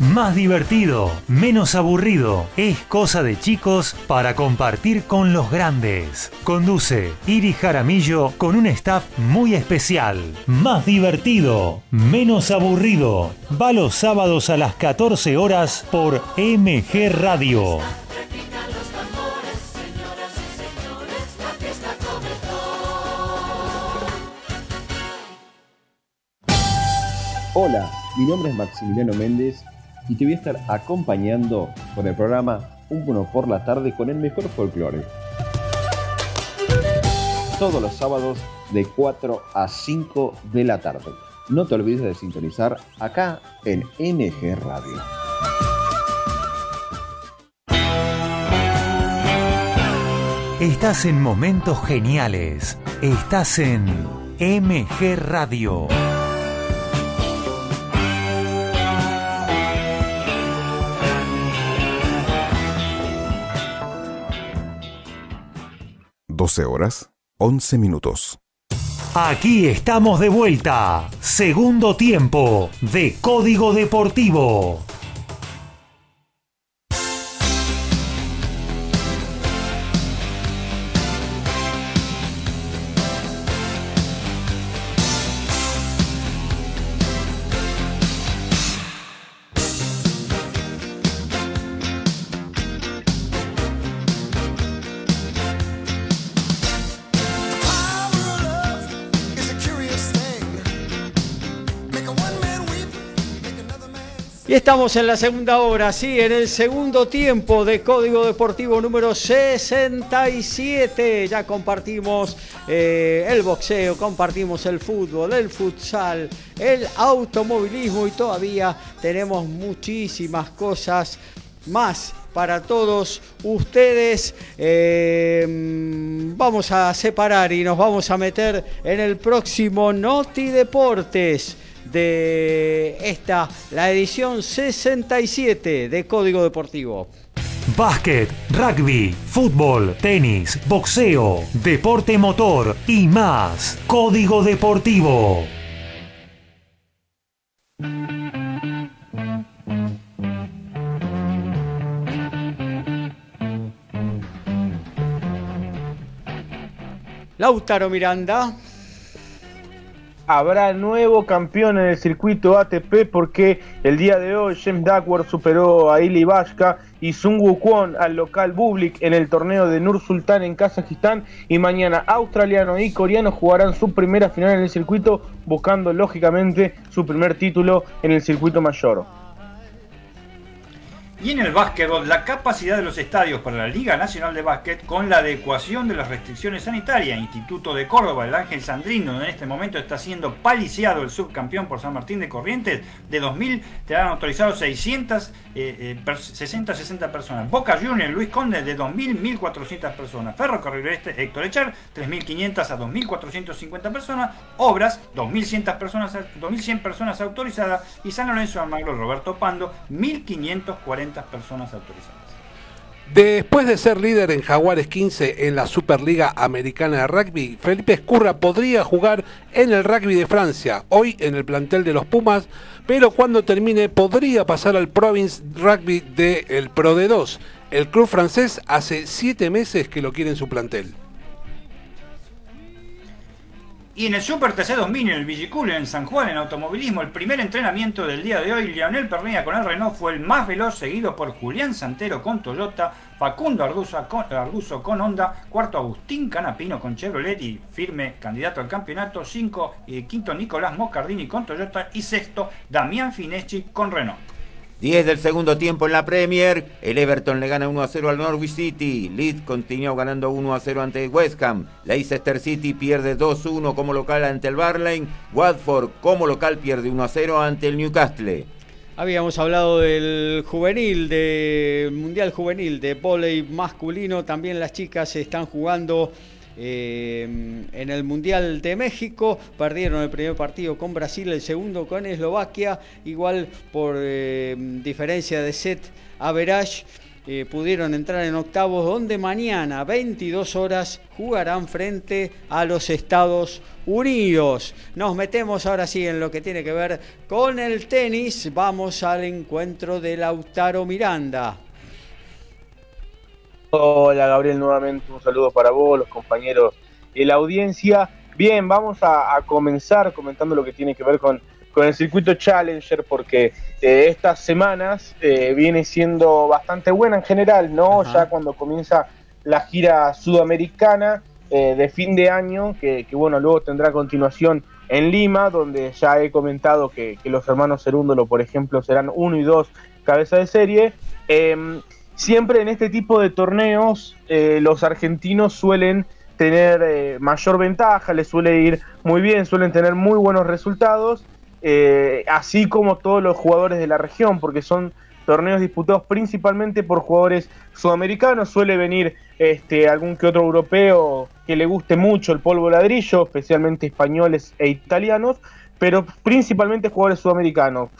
Speaker 7: Más divertido, menos aburrido, es cosa de chicos para compartir con los grandes. Conduce Iri Jaramillo con un staff muy especial. Más divertido, menos aburrido. Va los sábados a las 14 horas por MG Radio.
Speaker 9: Hola, mi nombre es Maximiliano Méndez y te voy a estar acompañando con el programa Uno por la tarde con el mejor folclore. Todos los sábados de 4 a 5 de la tarde. No te olvides de sintonizar acá en NG Radio.
Speaker 7: Estás en momentos geniales. Estás en MG Radio.
Speaker 10: 12 horas, 11 minutos.
Speaker 7: Aquí estamos de vuelta. Segundo tiempo de Código Deportivo.
Speaker 1: Y estamos en la segunda hora, sí, en el segundo tiempo de Código Deportivo número 67. Ya compartimos eh, el boxeo, compartimos el fútbol, el futsal, el automovilismo y todavía tenemos muchísimas cosas más para todos ustedes. Eh, vamos a separar y nos vamos a meter en el próximo Noti Deportes de esta, la edición 67 de Código Deportivo.
Speaker 7: Básquet, rugby, fútbol, tenis, boxeo, deporte motor y más. Código Deportivo.
Speaker 1: Lautaro Miranda
Speaker 5: habrá nuevo campeón en el circuito ATP porque el día de hoy James Duckworth superó a Ili Vashka y Sun Wukong al local Bublik en el torneo de Nur Sultan en Kazajistán y mañana australiano y coreano jugarán su primera final en el circuito buscando lógicamente su primer título en el circuito mayor.
Speaker 4: Y en el básquetbol, la capacidad de los estadios para la Liga Nacional de Básquet con la adecuación de las restricciones sanitarias. Instituto de Córdoba, el Ángel Sandrino, donde en este momento está siendo paliciado el subcampeón por San Martín de Corrientes, de 2.000 te han autorizado 600, eh, 60, 60 personas. Boca Juniors, Luis Conde, de 2.000, 1.400 personas. Ferrocarril Este, Héctor Echar, 3.500 a 2.450 personas. Obras, 2.100 personas, 2.100 personas autorizadas. Y San Lorenzo Almagro, Roberto Pando, 1.540 personas autorizadas.
Speaker 3: Después de ser líder en Jaguares 15 en la Superliga Americana de Rugby, Felipe Escurra podría jugar en el rugby de Francia, hoy en el plantel de los Pumas, pero cuando termine podría pasar al Province Rugby del Pro de 2. El club francés hace siete meses que lo quiere en su plantel.
Speaker 4: Y en el Super TC 2000 en el Villicule en San Juan en automovilismo, el primer entrenamiento del día de hoy, Lionel Pernilla con el Renault fue el más veloz, seguido por Julián Santero con Toyota, Facundo Arguso con, con Honda, cuarto Agustín Canapino con Chevrolet y firme candidato al campeonato, cinco, y quinto Nicolás Moscardini con Toyota y sexto Damián Fineschi con Renault.
Speaker 2: 10 del segundo tiempo en la Premier. El Everton le gana 1 a 0 al Norwich City. Leeds continúa ganando 1 a 0 ante West Ham. Leicester City pierde 2-1 como local ante el Barley. Watford como local pierde 1 a 0 ante el Newcastle.
Speaker 1: Habíamos hablado del juvenil, del Mundial Juvenil, de volei masculino. También las chicas están jugando eh, en el Mundial de México perdieron el primer partido con Brasil, el segundo con Eslovaquia, igual por eh, diferencia de set a eh, pudieron entrar en octavos donde mañana 22 horas jugarán frente a los Estados Unidos. Nos metemos ahora sí en lo que tiene que ver con el tenis. Vamos al encuentro de Lautaro Miranda.
Speaker 5: Hola Gabriel, nuevamente un saludo para vos, los compañeros y la audiencia. Bien, vamos a, comenzar comentando lo que tiene que ver con, con el circuito Challenger, porque eh, estas semanas eh, viene siendo bastante buena en general, ¿no? Ya cuando comienza la gira sudamericana eh, de fin de año, que, bueno, luego tendrá continuación en Lima, donde ya he comentado que, que los hermanos Cerúndolo, por ejemplo, serán uno y dos cabeza de serie. Em, siempre en este tipo de torneos eh, los argentinos suelen tener eh, mayor ventaja, les suele ir muy bien, suelen tener muy buenos resultados, eh, así como todos los jugadores de la región, porque son torneos disputados principalmente por jugadores sudamericanos, suele venir este, algún que otro europeo que le guste mucho el polvo ladrillo, especialmente españoles e italianos, pero principalmente jugadores sudamericanos.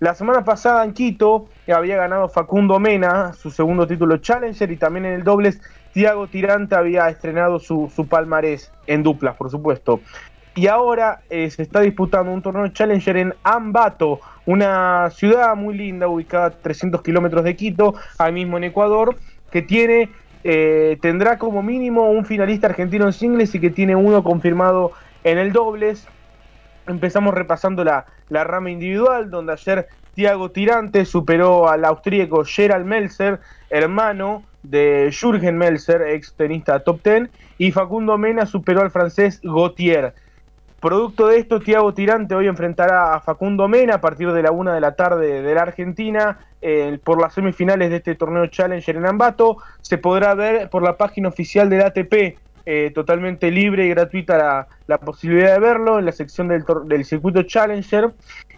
Speaker 5: La semana pasada en Quito había ganado Facundo Mena su segundo título Challenger y también en el dobles Tiago Tirante había estrenado su, palmarés en duplas, por supuesto. Y ahora eh, se está disputando un torneo Challenger en Ambato, una ciudad muy linda ubicada a 300 kilómetros de Quito, ahí mismo en Ecuador, que tiene eh, tendrá como mínimo un finalista argentino en singles y que tiene uno confirmado en el dobles. Empezamos repasando la, la rama individual, donde ayer Thiago Tirante superó al austríaco Gerald Melzer, hermano de Jürgen Melzer, ex tenista top 10, y Facundo Mena superó al francés Gautier. Producto de esto, Thiago Tirante hoy enfrentará a Facundo Mena a partir de la una de la tarde de la Argentina eh, por las semifinales de este torneo Challenger en Ambato. Se podrá ver por la página oficial del ATP eh, totalmente libre y gratuita la, posibilidad de verlo en la sección del, del circuito Challenger.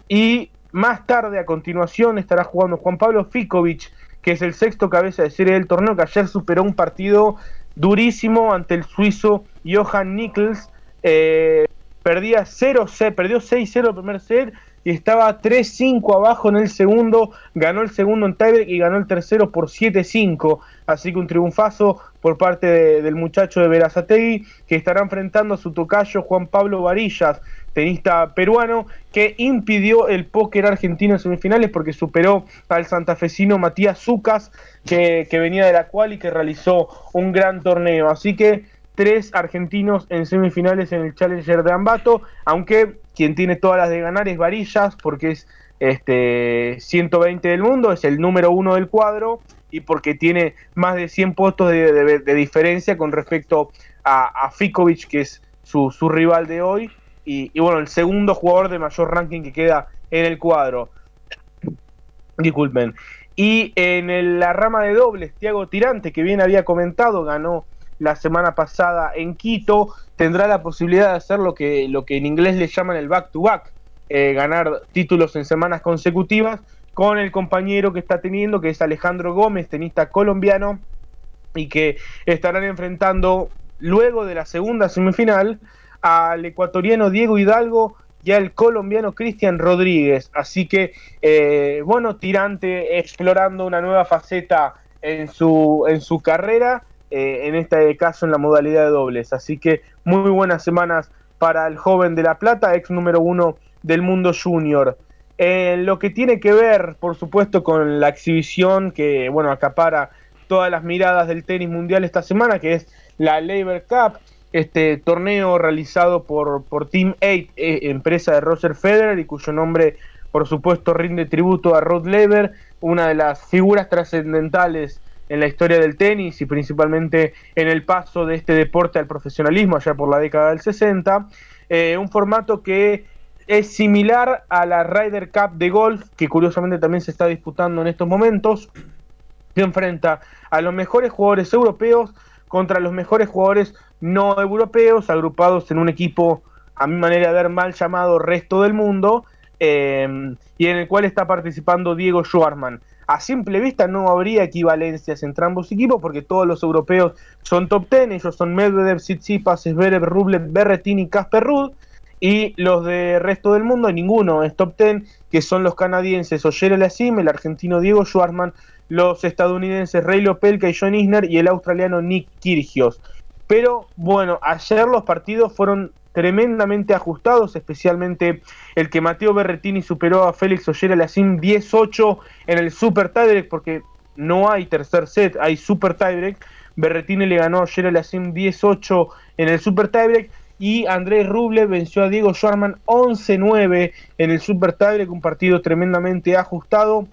Speaker 5: Y más tarde, a continuación, estará jugando Juan Pablo Ficovich, que es el sexto cabeza de serie del torneo, que ayer superó un partido durísimo ante el suizo Johan Nichols. Eh, perdía 0 perdió 6-0 el primer set y estaba 3-5 abajo en el segundo, ganó el segundo en tiebreak y ganó el tercero por 7-5, así que un triunfazo por parte del muchacho de Verazategui, que estará enfrentando a su tocayo Juan Pablo Varillas, tenista peruano, que impidió el póker argentino en semifinales porque superó al santafesino Matías Zucas, que, que venía de la cual y que realizó un gran torneo, así que tres argentinos en semifinales en el Challenger de Ambato, aunque quien tiene todas las de ganar es Varillas, porque es este 120 del mundo, es el número uno del cuadro y porque tiene más de 100 puestos de, diferencia con respecto a, a que es su, rival de hoy, y, bueno, el segundo jugador de mayor ranking que queda en el cuadro. Disculpen. Y en la rama de dobles, Tiago Tirante, que bien había comentado, ganó la semana pasada en Quito, tendrá la posibilidad de hacer lo que, lo que en inglés le llaman el back-to-back, eh, ganar títulos en semanas consecutivas con el compañero que está teniendo, que es Alejandro Gómez, tenista colombiano, y que estarán enfrentando luego de la segunda semifinal al ecuatoriano Diego Hidalgo y al colombiano Cristian Rodríguez. Así que, eh, bueno, Tirante explorando una nueva faceta en su, en su carrera, eh, en este caso en la modalidad de dobles. Así que muy buenas semanas para el joven de La Plata, ex número uno del mundo junior. En lo que tiene que ver, por supuesto, con la exhibición que, bueno, acapara todas las miradas del tenis mundial esta semana, que es la Labor Cup, este torneo realizado por, por Team 8, eh, empresa de Roger Federer, y cuyo nombre, por supuesto, rinde tributo a Rod Laver, una de las figuras trascendentales en la historia del tenis y principalmente en el paso de este deporte al profesionalismo allá por la década del 60. Eh, un formato que es similar a la Ryder Cup de golf, que curiosamente también se está disputando en estos momentos, que enfrenta a los mejores jugadores europeos contra los mejores jugadores no europeos, agrupados en un equipo, a mi manera de ver, mal llamado Resto del Mundo, eh, y en el cual está participando Diego Schwarman. A simple vista no habría equivalencias entre ambos equipos porque todos los europeos son top 10, ellos son Medvedev, Tsitsipas, Zverev, Rublev, Berrettini, Casper Ruud, y los de resto del mundo ninguno es top 10, que son los canadienses Oyer Lassim, el argentino Diego Schwarman, los estadounidenses Ray Lopelka y John Isner y el australiano Nick Kyrgios. Pero bueno, ayer los partidos fueron tremendamente ajustados, especialmente el que Mateo Berretini superó a Félix Oyer Lassim 10-8 en el Super Tiebreak, porque no hay tercer set, hay Super Tiebreak. Berretini le ganó a Oyer Lassim 10-8 en el Super Tiebreak y Andrés Rublev venció a Diego Schwarman 11-9 en el Super Tiebreak, un partido tremendamente ajustado.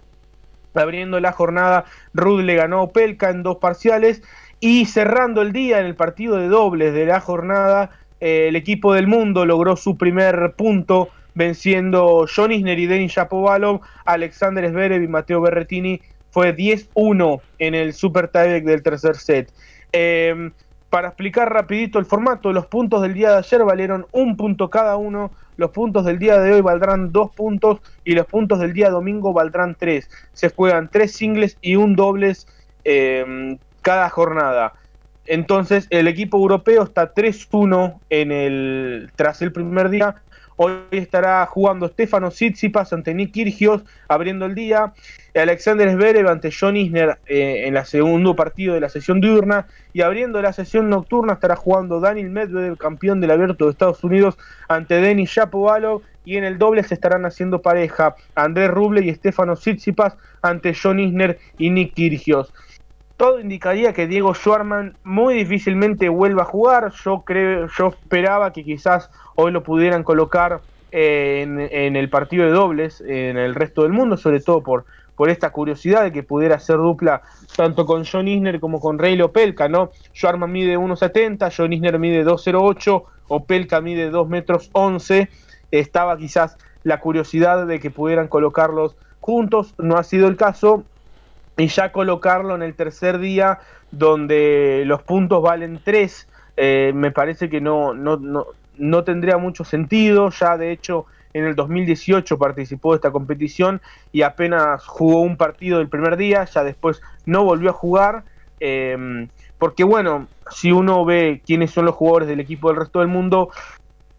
Speaker 5: Abriendo la jornada, Rud le ganó a en dos parciales y cerrando el día en el partido de dobles de la jornada, eh, el equipo del mundo logró su primer punto venciendo John Isner y Denis Shapovalov, Alexander Zverev y Mateo Berrettini fue 10-1 en el Super Tiebreak del tercer set. Eh, para explicar rapidito el formato, los puntos del día de ayer valieron un punto cada uno, los puntos del día de hoy valdrán dos puntos y los puntos del día domingo valdrán tres. Se juegan tres singles y un dobles eh, cada jornada. Entonces el equipo europeo está 3-1 en el tras el primer día. Hoy estará jugando Stefano Tsitsipas ante Nick Kyrgios abriendo el día. Alexander Zverev ante John Isner eh, en el segundo partido de la sesión diurna. Y abriendo la sesión nocturna estará jugando Daniel Medvedev, campeón del abierto de Estados Unidos, ante Denis Shapovalov. Y en el doble se estarán haciendo pareja Andrés Ruble y Stefano Tsitsipas ante John Isner y Nick Kyrgios todo indicaría que Diego Schwarman muy difícilmente vuelva a jugar. Yo creo, yo esperaba que quizás hoy lo pudieran colocar eh, en, el partido de dobles en el resto del mundo, sobre todo por, por esta curiosidad de que pudiera hacer dupla tanto con John Isner como con Rey Opelka, ¿no? Schwarman mide 1.70, John Isner mide 2.08, Opelka mide 2 metros 11. Estaba quizás la curiosidad de que pudieran colocarlos juntos, no ha sido el caso y ya colocarlo en el tercer día donde los puntos valen 3, eh, me parece que no, no, no, no, tendría mucho sentido, ya de hecho en el 2018 participó de esta competición y apenas jugó un partido del primer día, ya después no volvió a jugar, eh, porque bueno, si uno ve quiénes son los jugadores del equipo del resto del mundo,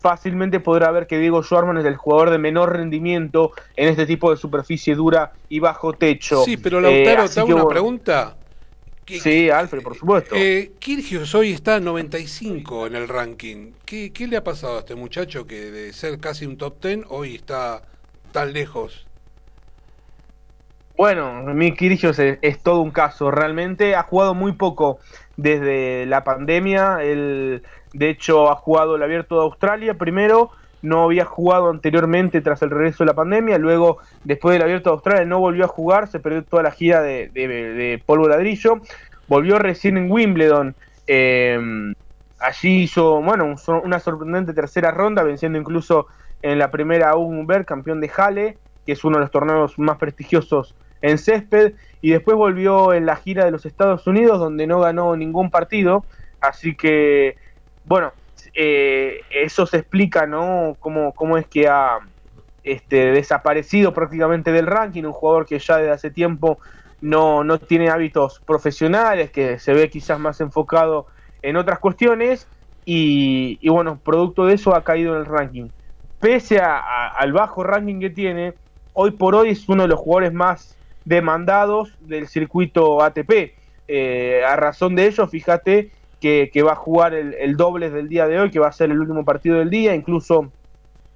Speaker 5: fácilmente podrá ver que Diego Schwarman es el jugador de menor rendimiento en este tipo de superficie dura y bajo techo.
Speaker 3: Sí, pero Lautaro, eh, te hago una pregunta.
Speaker 5: Sí, Alfred, por supuesto.
Speaker 3: Eh, Kirgios hoy está 95 en el ranking. ¿Qué, ¿Qué, le ha pasado a este muchacho que de ser casi un top 10 hoy está tan lejos?
Speaker 5: Bueno, mi Kirgios es, es, todo un caso. Realmente ha jugado muy poco desde la pandemia. Él, de hecho, ha jugado el Abierto de Australia primero. No había jugado anteriormente tras el regreso de la pandemia. Luego, después del Abierto de Australia, no volvió a jugar. Se perdió toda la gira de, polvo ladrillo. Volvió recién en Wimbledon. Eh, allí hizo, bueno, una sorprendente tercera ronda, venciendo incluso en la primera a Hugenberg, campeón de Halle, que es uno de los torneos más prestigiosos en césped y después volvió en la gira de los Estados Unidos donde no ganó ningún partido, así que bueno, eh, eso se explica, ¿no? Cómo, cómo es que ha este, desaparecido prácticamente del ranking, un jugador que ya desde hace tiempo no, no tiene hábitos profesionales, que se ve quizás más enfocado en otras cuestiones y, bueno, producto de eso ha caído en el ranking. Pese a, al bajo ranking que tiene, hoy por hoy es uno de los jugadores más demandados del circuito ATP. Eh, a razón de ello, fíjate que, va a jugar el, el doble del día de hoy, que va a ser el último partido del día, incluso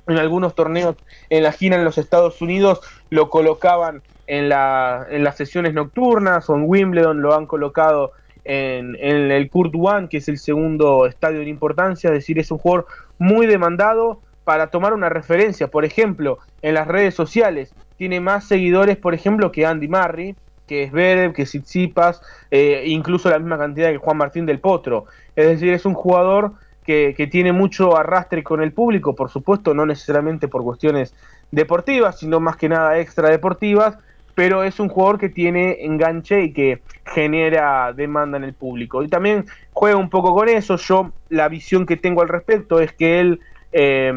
Speaker 5: en algunos torneos en la gira en los Estados Unidos lo colocaban en, la, en las sesiones nocturnas o en Wimbledon lo han colocado en, en, el Kurt One, que es el segundo estadio de importancia, es decir, es un jugador muy demandado para tomar una referencia, por ejemplo, en las redes sociales, tiene más seguidores, por ejemplo, que Andy Murray, que es Berev, que Tsitsipas, eh, incluso la misma cantidad que Juan Martín del Potro, es decir, es un jugador que, que, tiene mucho arrastre con el público, por supuesto, no necesariamente por cuestiones deportivas, sino más que nada extra deportivas, pero es un jugador que tiene enganche y que genera demanda en el público. Y también juega un poco con eso. Yo, la visión que tengo al respecto es que él eh,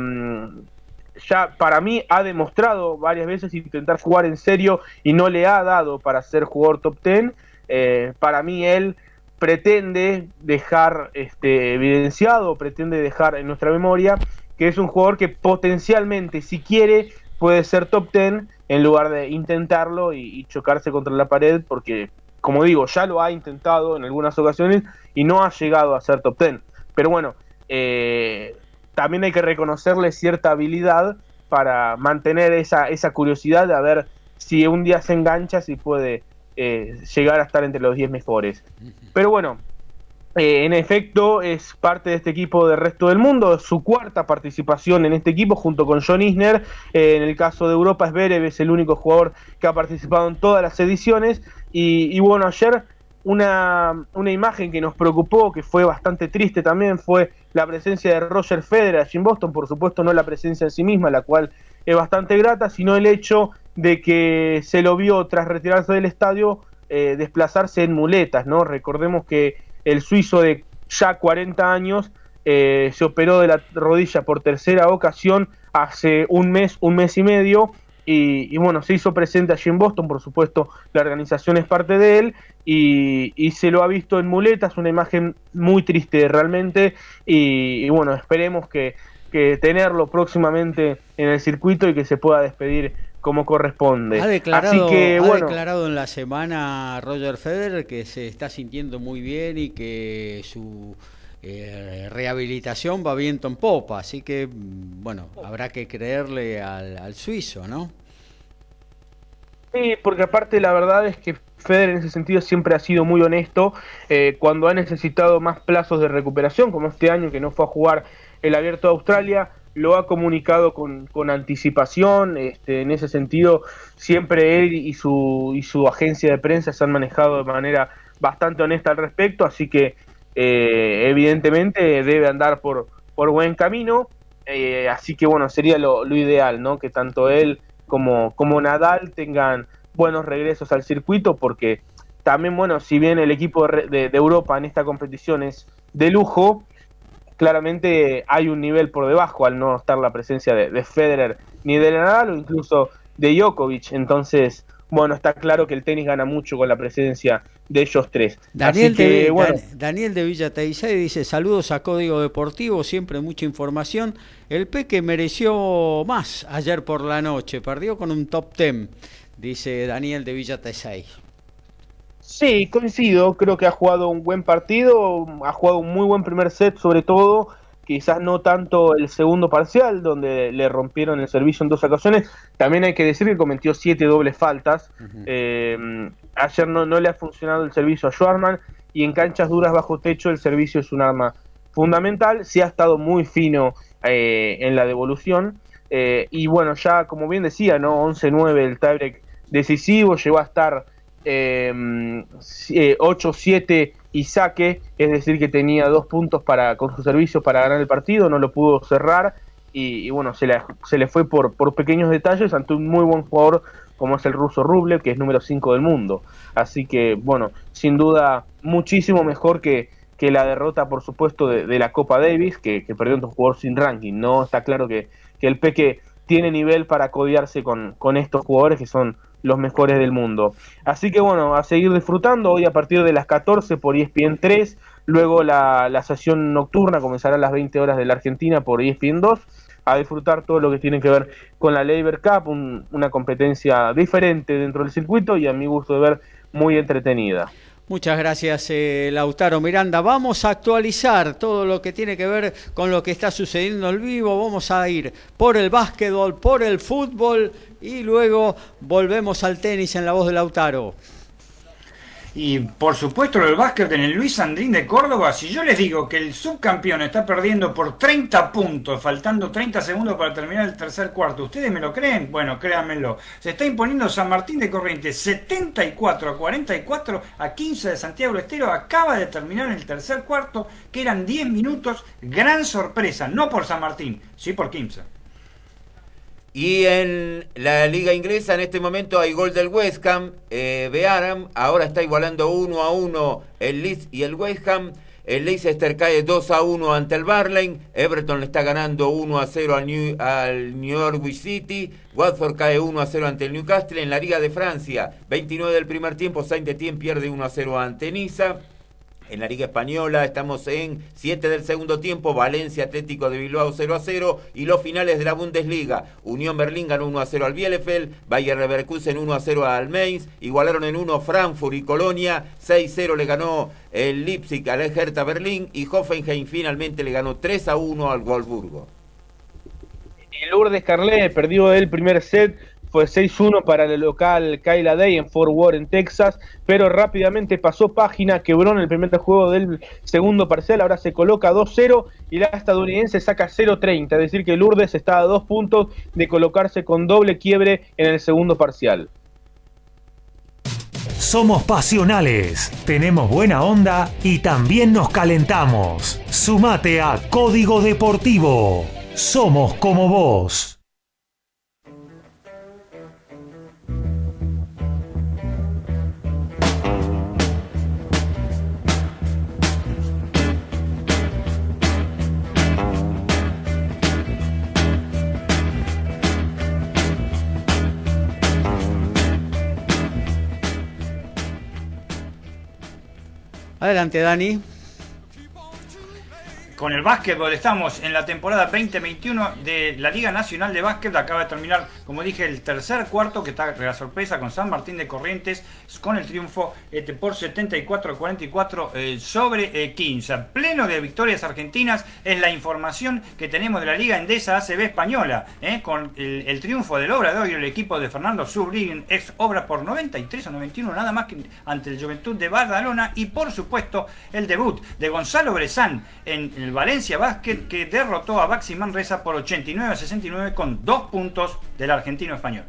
Speaker 5: ya para mí ha demostrado varias veces intentar jugar en serio y no le ha dado para ser jugador top 10. Eh, para mí él pretende dejar este, evidenciado, pretende dejar en nuestra memoria que es un jugador que potencialmente, si quiere, puede ser top 10 en lugar de intentarlo y, y, chocarse contra la pared, porque, como digo, ya lo ha intentado en algunas ocasiones y no ha llegado a ser top 10. Pero bueno, eh, también hay que reconocerle cierta habilidad para mantener esa, esa curiosidad de a ver si un día se engancha, si puede eh, llegar a estar entre los 10 mejores. Pero bueno, eh, en efecto es parte de este equipo del resto del mundo, su cuarta participación en este equipo junto con John Isner, eh, en el caso de Europa es Berev, es el único jugador que ha participado en todas las ediciones. Y, y bueno, ayer una, una, imagen que nos preocupó, que fue bastante triste también, fue la presencia de Roger Federer en Boston, por supuesto no la presencia en sí misma, la cual es bastante grata, sino el hecho de que se lo vio tras retirarse del estadio eh, desplazarse en muletas, ¿no? Recordemos que el suizo de ya 40 años eh, se operó de la rodilla por tercera ocasión hace un mes, un mes y medio, y, y, bueno, se hizo presente allí en Boston, por supuesto, la organización es parte de él y, y se lo ha visto en muletas, una imagen muy triste realmente y, y bueno, esperemos que, que, tenerlo próximamente en el circuito y que se pueda despedir como corresponde.
Speaker 1: Ha declarado, Así que, bueno, ha declarado en la semana Roger Federer que se está sintiendo muy bien y que su eh, rehabilitación va viento en popa, así que bueno, habrá que creerle al, al, suizo, ¿no?
Speaker 5: Sí, porque aparte la verdad es que Federer en ese sentido siempre ha sido muy honesto eh, cuando ha necesitado más plazos de recuperación, como este año que no fue a jugar el Abierto de Australia, lo ha comunicado con, con anticipación, este, en ese sentido siempre él y su, y su agencia de prensa se han manejado de manera bastante honesta al respecto, así que eh, evidentemente debe andar por, por buen camino, eh, así que bueno, sería lo, lo, ideal, ¿no? Que tanto él como, como Nadal tengan buenos regresos al circuito, porque también, bueno, si bien el equipo de, de, Europa en esta competición es de lujo, claramente hay un nivel por debajo al no estar la presencia de, de Federer ni de Nadal o incluso de Djokovic, entonces bueno, está claro que el tenis gana mucho con la presencia de ellos tres.
Speaker 1: Daniel, que, de, bueno. Daniel de Villa Teisay dice, saludos a Código Deportivo, siempre mucha información. El Peque mereció más ayer por la noche, perdió con un top ten, dice Daniel de Villa Teisay.
Speaker 5: Sí, coincido, creo que ha jugado un buen partido, ha jugado un muy buen primer set sobre todo, quizás no tanto el segundo parcial, donde le rompieron el servicio en dos ocasiones. También hay que decir que cometió siete dobles faltas. Uh -huh. eh, ayer no, no, le ha funcionado el servicio a Schwarman y en canchas duras bajo techo el servicio es un arma fundamental. Sí ha estado muy fino eh, en la devolución. Eh, y bueno, ya como bien decía, ¿no? 11-9 el tiebreak decisivo, llegó a estar eh, 8-7 y saque, es decir, que tenía dos puntos para con su servicio para ganar el partido, no lo pudo cerrar y, bueno, se le, se le fue por, por, pequeños detalles ante un muy buen jugador como es el ruso Rublev, que es número 5 del mundo. Así que, bueno, sin duda, muchísimo mejor que, que la derrota, por supuesto, de, la Copa Davis, que, perdió un jugador sin ranking. No está claro que, que el Peque tiene nivel para codiarse con, con estos jugadores que son los mejores del mundo. Así que bueno, a seguir disfrutando hoy a partir de las 14 por ESPN 3, luego la, la sesión nocturna comenzará a las 20 horas de la Argentina por ESPN 2, a disfrutar todo lo que tiene que ver con la Labor Cup, una competencia diferente dentro del circuito y a mi gusto de ver muy entretenida.
Speaker 1: Muchas gracias, eh, Lautaro Miranda. Vamos a actualizar todo lo que tiene que ver con lo que está sucediendo en vivo. Vamos a ir por el básquetbol, por el fútbol y luego volvemos al tenis en la voz de Lautaro.
Speaker 4: Y por supuesto el básquet en el Luis Andrín de Córdoba, si yo les digo que el subcampeón está perdiendo por 30 puntos, faltando 30 segundos para terminar el tercer cuarto, ¿ustedes me lo creen? Bueno, créanmelo. Se está imponiendo San Martín de Corrientes 74 a 44 a 15 de Santiago del Estero. Acaba de terminar el tercer cuarto, que eran 10 minutos. Gran sorpresa, no por San Martín, sí por 15.
Speaker 2: Y en la liga inglesa en este momento hay gol del West Ham. Eh, Bearam ahora está igualando 1 a 1 el Leeds y el West Ham. El Leicester cae 2 a 1 ante el Barley. Everton le está ganando 1 a 0 al New, al New York City. Watford cae 1 a 0 ante el Newcastle. En la Liga de Francia, 29 del primer tiempo, Saint-Étienne pierde 1 a 0 ante Niza. En la Liga Española estamos en 7 del segundo tiempo, Valencia Atlético de Bilbao 0 a 0 y los finales de la Bundesliga. Unión Berlín ganó 1 a 0 al Bielefeld, Bayer Leverkusen 1 a 0 al Mainz, igualaron en 1 Frankfurt y Colonia, 6-0 le ganó el Leipzig al Hertha Berlín y Hoffenheim finalmente le ganó 3 a 1 al Wolfsburgo.
Speaker 5: El Lourdes Carlet perdió el primer set fue 6-1 para el local Kyla Day en Fort Worth, en Texas, pero rápidamente pasó página, quebró en el primer juego del segundo parcial, ahora se coloca 2-0 y la estadounidense saca 0-30, es decir que Lourdes está a dos puntos de colocarse con doble quiebre en el segundo parcial.
Speaker 7: Somos pasionales, tenemos buena onda y también nos calentamos. Sumate a Código Deportivo. Somos como vos.
Speaker 1: Adelante, Dani
Speaker 4: con el básquetbol estamos en la temporada 2021 de la Liga Nacional de Básquet. Acaba de terminar, como dije, el tercer cuarto, que está la sorpresa con San Martín de Corrientes, con el triunfo este, por 74-44 eh, sobre 15. Eh, Pleno de victorias argentinas es la información que tenemos de la Liga Endesa ACB Española, eh, con el, triunfo del Obrador y el equipo de Fernando Subrin, ex obra por 93 a 91, nada más que ante el Juventud de Badalona, y por supuesto el debut de Gonzalo Brezán en el Valencia Basket que derrotó a Baxi Manresa por 89 a 69 con dos puntos del argentino español.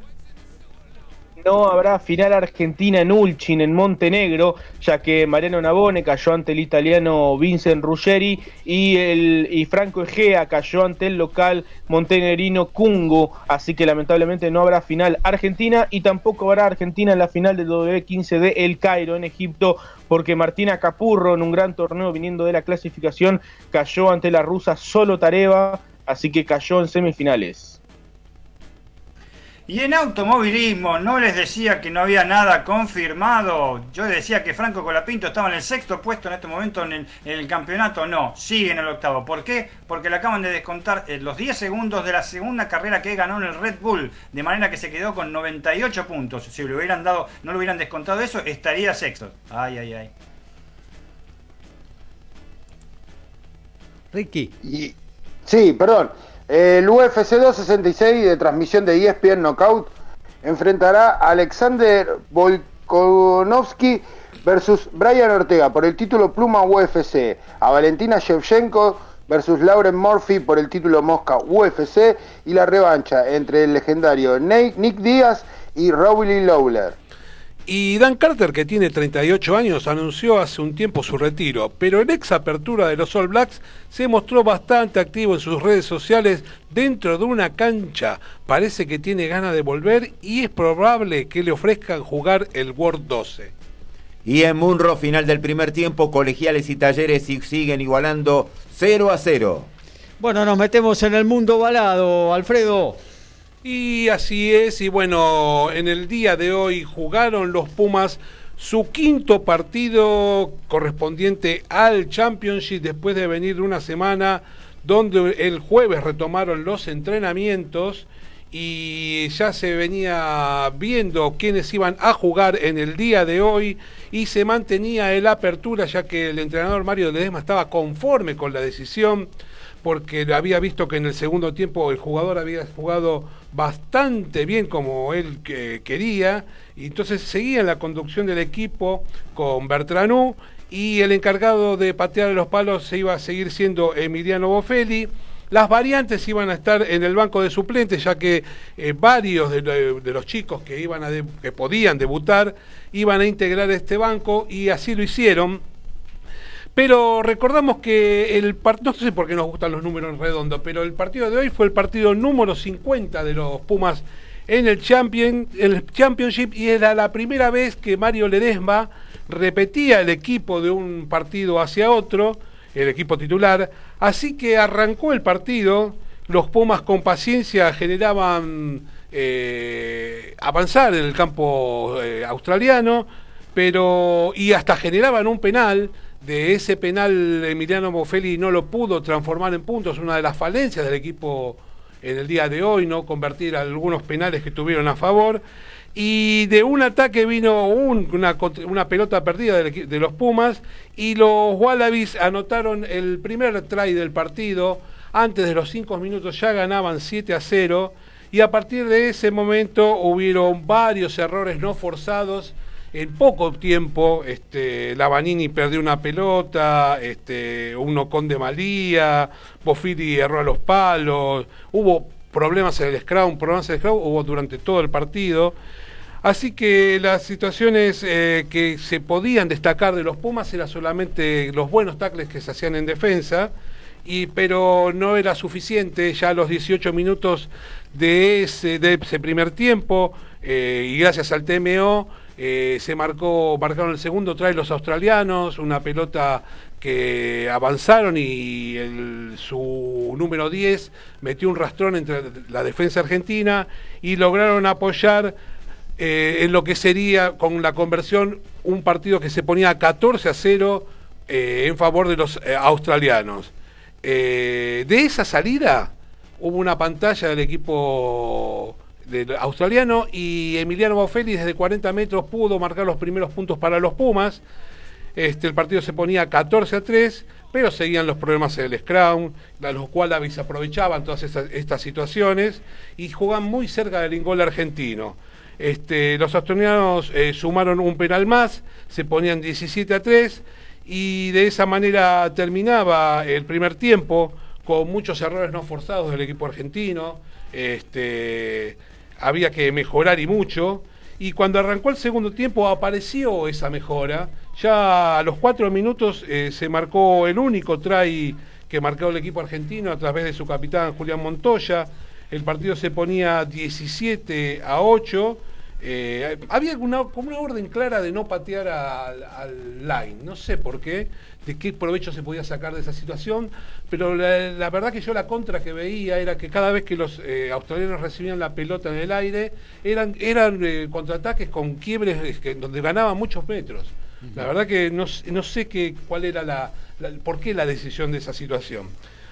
Speaker 5: No habrá final argentina en Ulchin, en Montenegro, ya que Mariano Nabone cayó ante el italiano Vincent Ruggeri y, el, y Franco Egea cayó ante el local montenegrino Kungo. Así que lamentablemente no habrá final argentina y tampoco habrá Argentina en la final del W15 de El Cairo, en Egipto, porque Martina Capurro en un gran torneo viniendo de la clasificación cayó ante la rusa Solo Tareva, así que cayó en semifinales.
Speaker 4: Y en automovilismo, no les decía que no había nada confirmado. Yo decía que Franco Colapinto estaba en el sexto puesto en este momento en el, campeonato. No, sigue en el octavo. ¿Por qué? Porque le acaban de descontar eh, los 10 segundos de la segunda carrera que ganó en el Red Bull. De manera que se quedó con 98 puntos. Si le hubieran dado, no le hubieran descontado eso, estaría sexto. Ay, ay, ay.
Speaker 1: Ricky.
Speaker 6: sí, perdón. El UFC 266 de transmisión de ESPN Knockout enfrentará a Alexander Volkanovski versus Brian Ortega por el título Pluma UFC, a Valentina Shevchenko versus Lauren Murphy por el título Mosca UFC y la revancha entre el legendario Nick Díaz y Rowley Lawler.
Speaker 3: Y Dan Carter, que tiene 38 años, anunció hace un tiempo su retiro, pero en ex apertura de los All Blacks se mostró bastante activo en sus redes sociales dentro de una cancha. Parece que tiene ganas de volver y es probable que le ofrezcan jugar el World 12.
Speaker 2: Y en Munro, final del primer tiempo, colegiales y talleres siguen igualando 0 a 0.
Speaker 1: Bueno, nos metemos en el mundo balado, Alfredo.
Speaker 3: Y así es, y bueno, en el día de hoy jugaron los Pumas su quinto partido correspondiente al Championship después de venir una semana donde el jueves retomaron los entrenamientos y ya se venía viendo quiénes iban a jugar en el día de hoy y se mantenía el apertura ya que el entrenador Mario Ledesma estaba conforme con la decisión porque había visto que en el segundo tiempo el jugador había jugado bastante bien como él quería, y entonces seguía en la conducción del equipo con Bertranú, y el encargado de patear los palos se iba a seguir siendo Emiliano Bofelli. Las variantes iban a estar en el banco de suplentes, ya que eh, varios de, los chicos que, iban a que podían debutar iban a integrar este banco y así lo hicieron. Pero recordamos que el partido, no sé por qué nos gustan los números redondos, pero el partido de hoy fue el partido número 50 de los Pumas en el, Champion, el Championship y era la primera vez que Mario Ledesma repetía el equipo de un partido hacia otro, el equipo titular, así que arrancó el partido, los Pumas con paciencia generaban eh, avanzar en el campo eh, australiano, pero y hasta generaban un penal, de ese penal Emiliano Bofelli no lo pudo transformar en puntos, una de las falencias del equipo en el día de hoy, no convertir algunos penales que tuvieron a favor. Y de un ataque vino una, una, pelota perdida de, los Pumas y los Wallabies anotaron el primer try del partido. Antes de los cinco minutos ya ganaban 7 a 0 y a partir de ese momento hubieron varios errores no forzados en poco tiempo, este, Lavanini perdió una pelota, este, uno con de Malía, Bofili erró a los palos, hubo problemas en el scrum, problemas en el scrum hubo durante todo el partido. Así que las situaciones eh, que se podían destacar de los Pumas eran solamente los buenos tacles que se hacían en defensa, pero no era suficiente ya los 18 minutos de ese, de ese primer tiempo, eh, y gracias al TMO eh, se marcó, marcaron el segundo try los australianos, una pelota que avanzaron y su número 10 metió un rastrón entre la defensa argentina y lograron apoyar eh, en lo que sería con la conversión un partido que se ponía 14 a 0 eh, en favor de los australianos. de esa salida hubo una pantalla del equipo del australiano y Emiliano Boffelli desde 40 metros pudo marcar los primeros puntos para los Pumas. Este, el partido se ponía 14 a 3, pero seguían los problemas en el Scrum, a los cuales aprovechaban todas estas, situaciones y jugaban muy cerca del gol argentino. Este, los australianos eh, sumaron un penal más, se ponían 17 a 3 y de esa manera terminaba el primer tiempo con muchos errores no forzados del equipo argentino. Este, había que mejorar y mucho. Y cuando arrancó el segundo tiempo apareció esa mejora. Ya a los cuatro minutos eh, se marcó el único try que marcó el equipo argentino a través de su capitán Julián Montoya. El partido se ponía 17 a 8 eh, había una, como una orden clara de no patear al, line, no sé por qué, de qué provecho se podía sacar de esa situación, pero la, verdad que yo la contra que veía era que cada vez que los eh, australianos recibían la pelota en el aire, eran, eran eh, contraataques con quiebres donde ganaban muchos metros. La verdad que no, no sé qué, cuál era la, por qué la decisión de esa situación.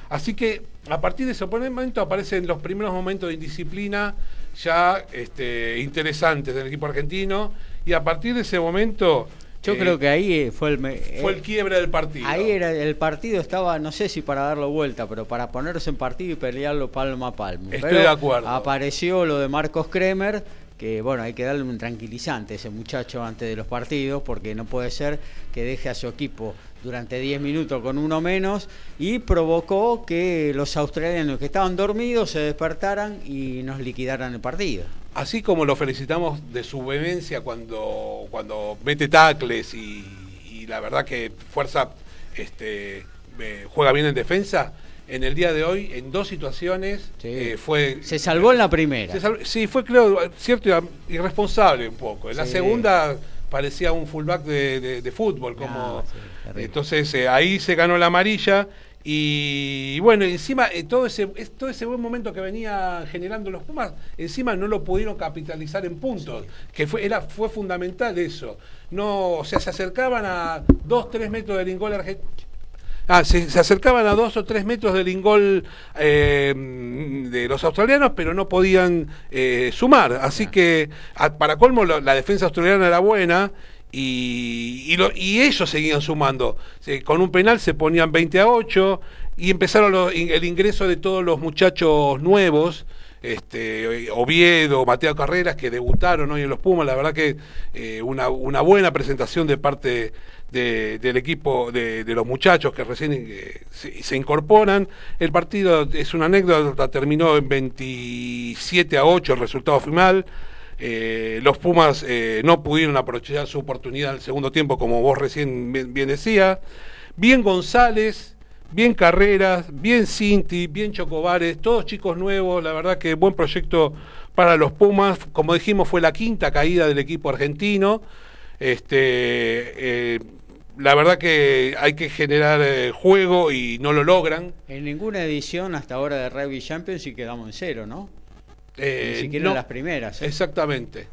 Speaker 3: Así que a partir de ese momento aparecen los primeros momentos de indisciplina ya este, interesantes del equipo argentino y a partir de ese momento...
Speaker 1: Yo creo eh, que ahí eh, fue el...
Speaker 3: fue el quiebre del partido.
Speaker 1: Ahí era el partido estaba, no sé si para darlo vuelta, pero para ponerse en partido y pelearlo palmo a palmo.
Speaker 3: Estoy de acuerdo.
Speaker 1: Apareció lo de Marcos Kremer, que bueno, hay que darle un tranquilizante a ese muchacho antes de los partidos, porque no puede ser que deje a su equipo durante 10 minutos con uno menos y provocó que los australianos que estaban dormidos se despertaran y nos liquidaran el partido.
Speaker 3: así como lo felicitamos de su vehemencia cuando, cuando mete tacles y, y la verdad que fuerza este, eh, juega bien en defensa, en el día de hoy, en dos situaciones, eh, fue...
Speaker 1: Se salvó en la primera.
Speaker 3: salvó- sí, fue creo, cierto, irresponsable un poco. En la segunda parecía un fullback de, de- de fútbol, como...
Speaker 1: sí, terrible.
Speaker 3: entonces eh, ahí se ganó la amarilla. Y, bueno, encima eh, todo ese es- todo ese buen momento que venía generando los Pumas, encima no lo pudieron capitalizar en puntos, que fue era fue fundamental eso. No, o sea, se acercaban a 2 3 metros del ingol argentino. Ah, se, se acercaban a dos o tres metros del ingol eh, de los australianos, pero no podían eh, sumar. Así que, a- para colmo, la defensa australiana era buena y, y, lo- y ellos seguían sumando. Con un penal se ponían 20 a 8 y empezaron los- el ingreso de todos los muchachos nuevos. Este, Oviedo, Mateo Carreras, que debutaron hoy en los Pumas, la verdad que eh, una, una buena presentación de parte de- del equipo de, de los muchachos que recién eh, se, se incorporan. El partido es una anécdota, terminó en 27 a 8 el resultado final. Eh, los Pumas eh, no pudieron aprovechar su oportunidad en el segundo tiempo, como vos recién bien, bien decías. Bien González, bien Carreras, bien Cinti, bien Chocobares, todos chicos nuevos, la verdad que buen proyecto para los Pumas. Como dijimos, fue la quinta caída del equipo argentino. Este, eh, la verdad que hay que generar juego y no lo logran.
Speaker 1: En ninguna edición hasta ahora de Rugby Champions y quedamos en cero, ¿no?
Speaker 3: Eh,
Speaker 1: Ni siquiera
Speaker 3: no.
Speaker 1: las primeras. ¿eh?
Speaker 3: Exactamente.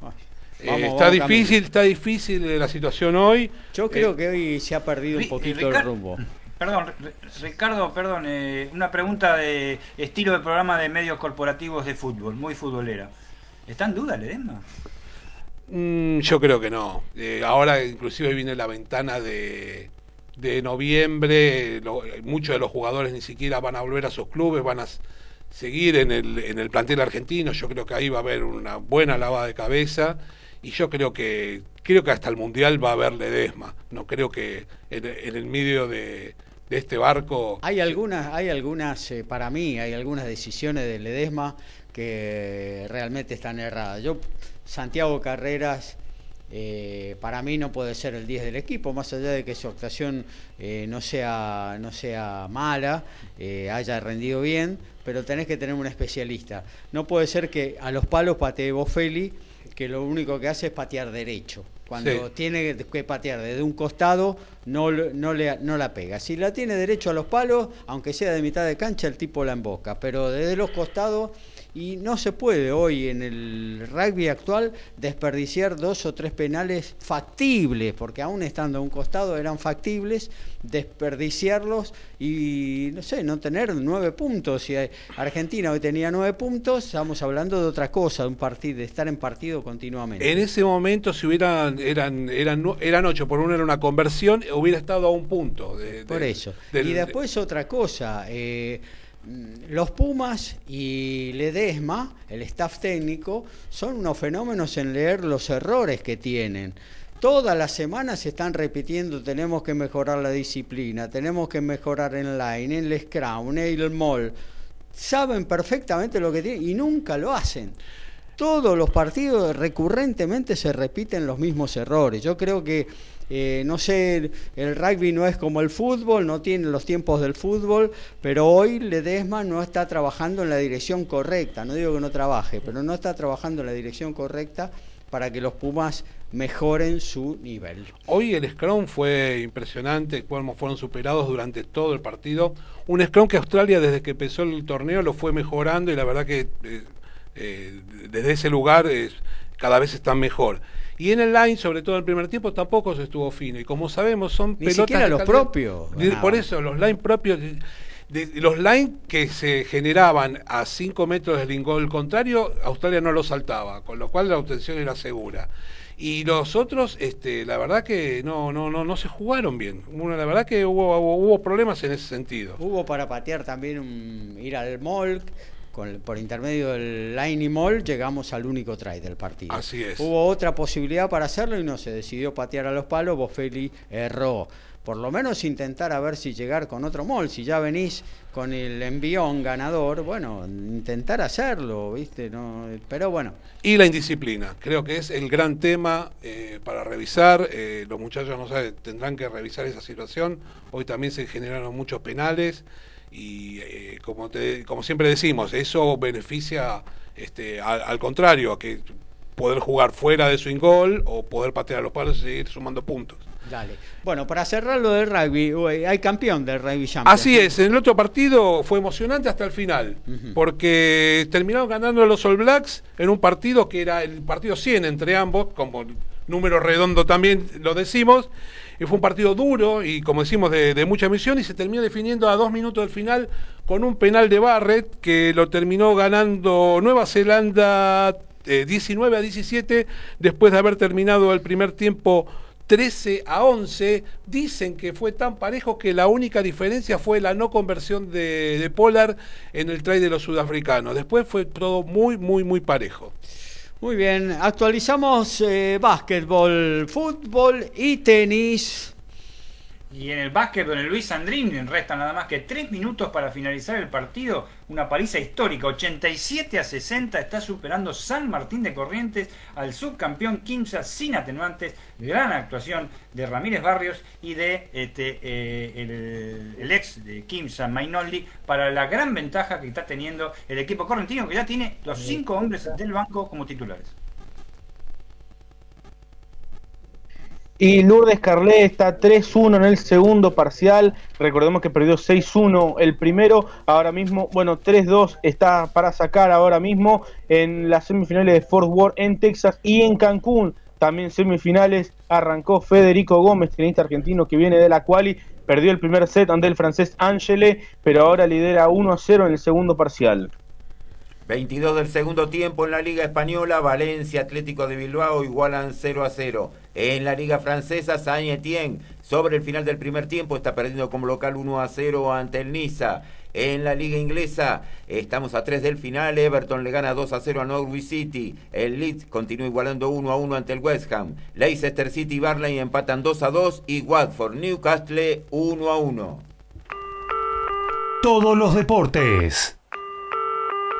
Speaker 3: Eh,
Speaker 1: Vamos,
Speaker 3: está
Speaker 1: vamos
Speaker 3: difícil, está difícil la situación hoy.
Speaker 1: Yo creo
Speaker 3: Eh,
Speaker 1: que hoy se ha perdido un poquito el rumbo. *laughs*
Speaker 4: Perdón, Ri- Ricardo, perdón, eh, una pregunta de estilo de programa de medios corporativos de fútbol, muy futbolera. ¿Está en duda Ledesma?
Speaker 3: Mm, yo creo que no. Eh, ahora inclusive viene la ventana de, de noviembre. lo- muchos de los jugadores ni siquiera van a volver a sus clubes, van a seguir en el, en el plantel argentino. Yo creo que ahí va a haber una buena lavada de cabeza. Y yo creo que creo que hasta el Mundial va a haber Ledesma. No creo que en, el medio de, de este barco...
Speaker 1: Hay algunas, hay algunas, eh, para mí, hay algunas decisiones de Ledesma que realmente están erradas. Yo, Santiago Carreras, eh, para mí no puede ser el 10 del equipo, más allá de que su actuación eh, no, sea, no sea mala, eh, haya rendido bien, pero tenés que tener un especialista. No puede ser que a los palos patee Bofelli, que lo único que hace es patear derecho. Cuando
Speaker 3: Sí.
Speaker 1: tiene que patear desde un costado, no, no, le, no la pega. Si la tiene derecho a los palos, aunque sea de mitad de cancha, el tipo la emboca. Pero desde los costados, y no se puede hoy en el rugby actual desperdiciar dos o tres penales factibles, porque aún estando a un costado eran factibles, desperdiciarlos y, no sé, no tener nueve puntos. Si Argentina hoy tenía nueve puntos, estamos hablando de otra cosa, de un partido, de estar en partido continuamente.
Speaker 3: En ese momento, si hubieran, eran, eran, eran ocho, por uno era una conversión, hubiera estado a un punto. de- de-
Speaker 1: Por eso.
Speaker 3: del-
Speaker 1: y después otra cosa, eh, los Pumas y Ledesma, el staff técnico, son unos fenómenos en leer los errores que tienen. Todas las semanas se están repitiendo, tenemos que mejorar la disciplina, tenemos que mejorar en line, en el scrum, en el mall. Saben perfectamente lo que tienen y nunca lo hacen. Todos los partidos recurrentemente se repiten los mismos errores. Yo creo que, eh, no sé, el rugby no es como el fútbol, no tiene los tiempos del fútbol, pero hoy Ledesma no está trabajando en la dirección correcta. No digo que no trabaje, pero no está trabajando en la dirección correcta para que los Pumas mejoren su nivel.
Speaker 3: Hoy el Scrum fue impresionante, cómo fueron superados durante todo el partido. Un Scrum que Australia desde que empezó el torneo lo fue mejorando y la verdad que eh, eh, desde ese lugar cada vez están mejor. Y en el line, sobre todo en el primer tiempo, tampoco se estuvo fino. Y como sabemos, son
Speaker 1: Ni
Speaker 3: pelotas
Speaker 1: siquiera los propios.
Speaker 3: Por eso, los line propios, de- de- los line que se generaban a 5 metros del ingol contrario, Australia no lo saltaba, con lo cual la obtención era segura. Y los otros, este, la verdad que no, no, no, no se jugaron bien. Uno, la verdad que hubo, hubo, hubo problemas en ese sentido.
Speaker 1: Hubo para patear también un- ir al mall, con, por intermedio del Line Mall llegamos al único try del partido.
Speaker 3: Así es.
Speaker 1: Hubo otra posibilidad para hacerlo y no se decidió patear a los palos, Bofelli erró. Por lo menos intentar a ver si llegar con otro mall, si ya venís con el envión ganador, bueno, intentar hacerlo, ¿viste? No, pero bueno.
Speaker 3: Y la indisciplina, creo que es el gran tema eh, para revisar. Eh, los muchachos no saben, tendrán que revisar esa situación. Hoy también se generaron muchos penales y eh, como, te, como siempre decimos, eso beneficia este, al, al contrario, que poder jugar fuera de swing goal o poder patear a los palos y seguir sumando puntos.
Speaker 1: Dale. Bueno, para cerrar lo del rugby, hay campeón del rugby champions.
Speaker 3: Así es, en el otro partido fue emocionante hasta el final, porque terminaron ganando los All Blacks en un partido que era el partido 100 entre ambos, como número redondo también lo decimos, fue un partido duro y como decimos de, mucha misión y se terminó definiendo a dos minutos del final con un penal de Barrett que lo terminó ganando Nueva Zelanda eh, 19 a 17 después de haber terminado el primer tiempo 13 a 11. Dicen que fue tan parejo que la única diferencia fue la no conversión de, de Pollard en el try de los sudafricanos. Después fue todo muy, muy, muy parejo.
Speaker 1: Muy bien, actualizamos eh, básquetbol, fútbol y tenis.
Speaker 4: Y en el básquet, en el Luis Sandrini, restan nada más que tres minutos para finalizar el partido. Una paliza histórica, 87 a 60, está superando San Martín de Corrientes al subcampeón Quimsa sin atenuantes. Gran actuación de Ramírez Barrios y de este, eh, el, el ex de Quimsa, Mainoldi, para la gran ventaja que está teniendo el equipo correntino, que ya tiene los cinco hombres del banco como titulares.
Speaker 5: Y Lourdes Carlet está 3-1 en el segundo parcial. Recordemos que perdió 6-1 el primero. Ahora mismo, bueno, 3-2 está para sacar ahora mismo en las semifinales de Fort Worth en Texas y en Cancún. También semifinales arrancó Federico Gómez, tenista argentino que viene de la quali. Perdió el primer set ante el francés Angele, pero ahora lidera 1-0 en el segundo parcial.
Speaker 2: 22 del segundo tiempo en la Liga Española, Valencia Atlético de Bilbao igualan 0 a 0. En la Liga Francesa, Saint Etienne, sobre el final del primer tiempo, está perdiendo como local 1 a 0 ante el Niza. En la Liga Inglesa, estamos a 3 del final, Everton le gana 2 a 0 a Norwich City. El Leeds continúa igualando 1 a 1 ante el West Ham. Leicester City y Barley empatan 2 a 2 y Watford Newcastle 1 a 1.
Speaker 7: Todos los deportes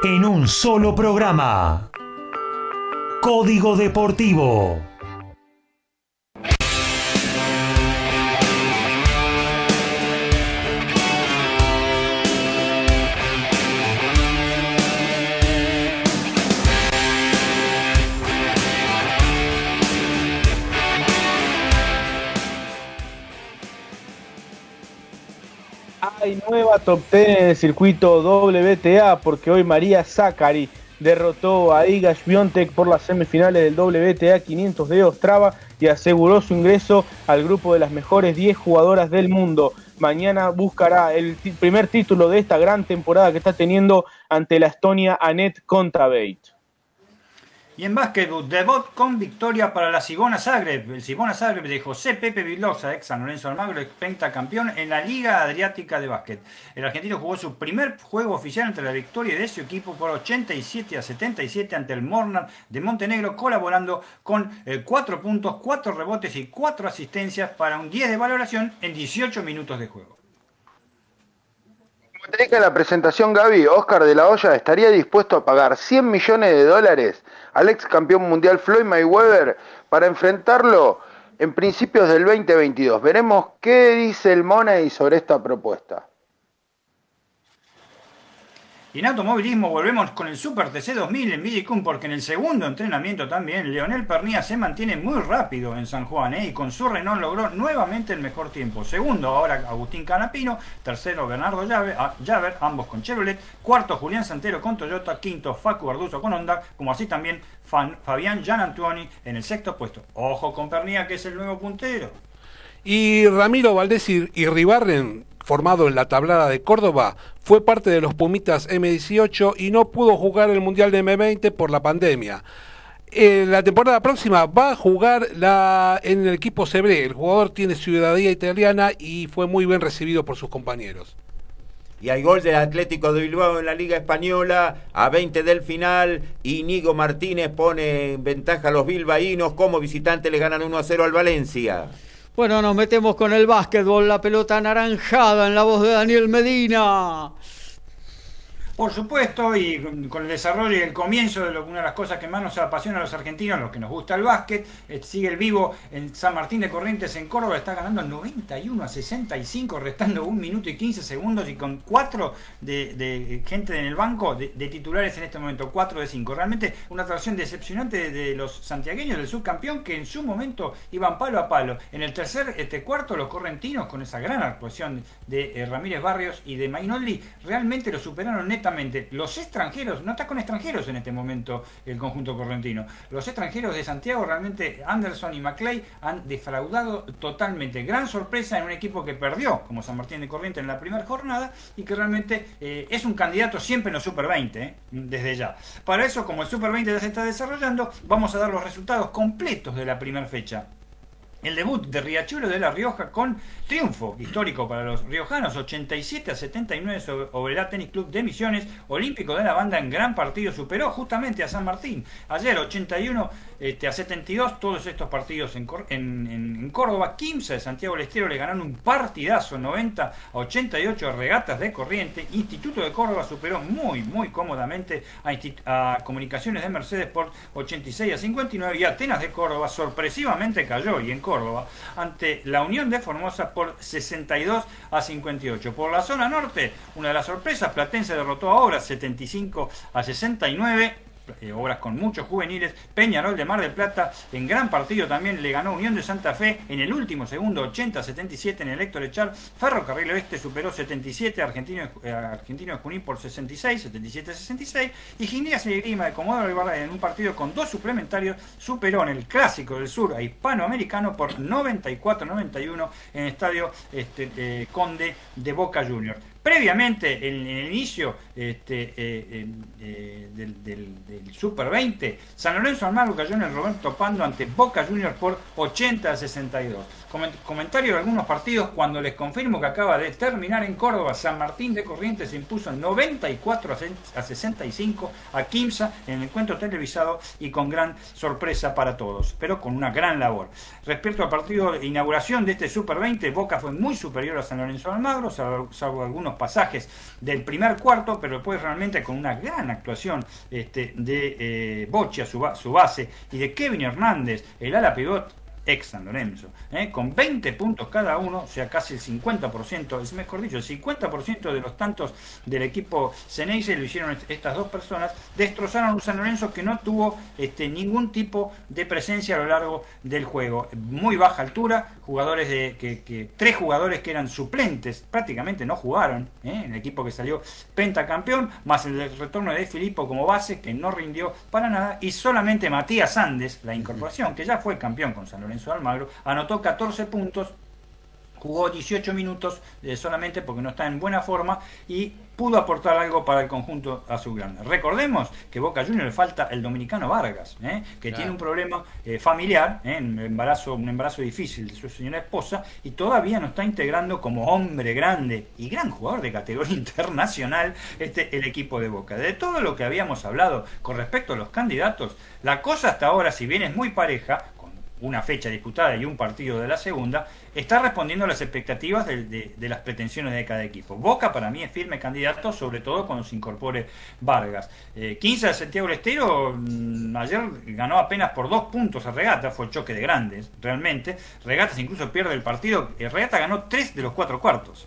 Speaker 7: en un solo programa. Código Deportivo.
Speaker 5: Hay nueva top 10 en el circuito WTA porque hoy María Zachary derrotó a Iga Swiatek por las semifinales del WTA 500 de Ostrava y aseguró su ingreso al grupo de las mejores 10 jugadoras del mundo. Mañana buscará el primer título de esta gran temporada que está teniendo ante la Estonia Annette Kontaveit.
Speaker 4: Y en básquetbol, debut con victoria para la Cibona Zagreb. El Cibona Zagreb de José Pepe Vilosa, ex San Lorenzo Almagro, ex pentacampeón en la Liga Adriática de Básquet. El argentino jugó su primer juego oficial entre la victoria de su equipo por 87 a 77 ante el Mornar de Montenegro, colaborando con 4 puntos, 4 rebotes y 4 asistencias para un 10 de valoración en 18 minutos de juego.
Speaker 6: Como te dije en la presentación, Gaby, Oscar de la Hoya estaría dispuesto a pagar 100 millones de dólares al ex campeón mundial Floyd Mayweather para enfrentarlo en principios del 2022. Veremos qué dice el Money sobre esta propuesta.
Speaker 4: Y en automovilismo volvemos con el Super TC 2000 en Villicum porque en el segundo entrenamiento también Leonel Pernía se mantiene muy rápido en San Juan ¿eh? y con su Renault logró nuevamente el mejor tiempo. Segundo ahora Agustín Canapino, tercero Bernardo Llave, ah, Llaver, ambos con Chevrolet, cuarto Julián Santero con Toyota, quinto Facu Arduzo con Honda, como así también Fan- Fabián Gianantuoni en el sexto puesto. Ojo con Pernía que es el nuevo puntero.
Speaker 3: Y Ramiro Valdés y, y Ribarren, formado en la tablada de Córdoba, fue parte de los Pumitas M18 y no pudo jugar el Mundial de M20 por la pandemia. En la temporada próxima va a jugar la, en el equipo Cebré. El jugador tiene ciudadanía italiana y fue muy bien recibido por sus compañeros.
Speaker 2: Y hay gol del Atlético de Bilbao en la Liga Española, a 20 del final. Íñigo Martínez pone en ventaja a los bilbaínos. Como visitante le ganan 1 a 0 al Valencia.
Speaker 1: Bueno, nos metemos con el básquetbol, la pelota anaranjada en la voz de Daniel Medina.
Speaker 4: Por supuesto, y con el desarrollo y el comienzo de una de las cosas que más nos apasiona a los argentinos, los que nos gusta el básquet, eh, sigue el vivo en San Martín de Corrientes en Córdoba, está ganando 91 a 65, restando un minuto y 15 segundos y con cuatro de, de gente en el banco de, titulares en este momento, 4 de 5. Realmente una atracción decepcionante de, los santiagueños del subcampeón que en su momento iban palo a palo. En el tercer este cuarto, los correntinos, con esa gran actuación de eh, Ramírez Barrios y de Mainoldi, realmente lo superaron netamente los extranjeros, no está con extranjeros en este momento el conjunto correntino, los extranjeros de Santiago realmente Anderson y McClay han defraudado totalmente. Gran sorpresa en un equipo que perdió, como San Martín de Corriente en la primera jornada, y que realmente eh, es un candidato siempre en los Super 20, eh, desde ya. Para eso, como el Super 20 ya se está desarrollando, vamos a dar los resultados completos de la primera fecha el debut de Riachuelo de La Rioja con triunfo histórico para los riojanos, 87 a 79 sobre el Tenis Club de Misiones, Olímpico de la Banda en gran partido, superó justamente a San Martín. Ayer 81 este, a 72, todos estos partidos en, Córdoba, 15 de Santiago del Estero le ganaron un partidazo, 90 a 88 regatas de corriente, Instituto de Córdoba superó muy, muy cómodamente a, a Comunicaciones de Mercedes por 86 a 59 y Atenas de Córdoba sorpresivamente cayó y en Córdoba ante la Unión de Formosa por 62 a 58. Por la zona norte, una de las sorpresas, Platense derrotó a Obras 75 a 69 eh, obras con muchos juveniles. Peñarol de Mar del Plata en gran partido también le ganó Unión de Santa Fe en el último segundo, 80-77 en el Héctor Echar. Ferrocarril Oeste superó 77, Argentino, eh, Argentino Junín por 66, 77-66. Y Gimnasia y Grima de Comodoro Ibarra en un partido con dos suplementarios superó en el Clásico del Sur a Hispanoamericano por 94-91 en el Estadio este, eh, Conde de Boca Juniors. Previamente, en, el inicio este, eh, eh, del, Super 20, San Lorenzo Almagro cayó en el Roberto Pando ante Boca Juniors por 80 a 62. Comentario de algunos partidos cuando les confirmo que acaba de terminar en Córdoba. San Martín de Corrientes se impuso 94 a 65 a Quimsa en el encuentro televisado y con gran sorpresa para todos, pero con una gran labor. Respecto al partido de inauguración de este Super 20, Boca fue muy superior a San Lorenzo Almagro, salvo, salvo pasajes del primer cuarto, pero después realmente con una gran actuación este, de eh, Boccia, su, su base, y de Kevin Hernández, el ala pivot ex San Lorenzo, ¿eh? con 20 puntos cada uno, o sea, casi el 50%, es mejor dicho, el 50% de los tantos del equipo Ceneice lo hicieron estas dos personas, destrozaron un San Lorenzo que no tuvo este, ningún tipo de presencia a lo largo del juego. Muy baja altura, jugadores de que, que tres jugadores que eran suplentes, prácticamente no jugaron, ¿eh? en el equipo que salió pentacampeón, más el retorno de Filippo como base, que no rindió para nada, y solamente Matías Andes, la incorporación, que ya fue campeón con San Lorenzo Almagro, anotó 14 puntos, jugó 18 minutos eh, solamente porque no está en buena forma y pudo aportar algo para el conjunto azulgrana. Recordemos que Boca Juniors le falta el dominicano Vargas, ¿eh? que claro. tiene un problema eh, familiar, un, embarazo, un embarazo difícil de su señora esposa, y todavía no está integrando como hombre grande y gran jugador de categoría *laughs* internacional este, el equipo de Boca. De todo lo que habíamos hablado con respecto a los candidatos, la cosa hasta ahora, si bien es muy pareja, una fecha disputada y un partido de la segunda, está respondiendo a las expectativas de, de, de, las pretensiones de cada equipo. Boca para mí es firme candidato, sobre todo cuando se incorpore Vargas. Eh, 15 de Santiago del Estero mmm, ayer ganó apenas por dos puntos a Regata, fue el choque de grandes, realmente. Regatas incluso pierde el partido, eh, Regata ganó tres de los cuatro cuartos.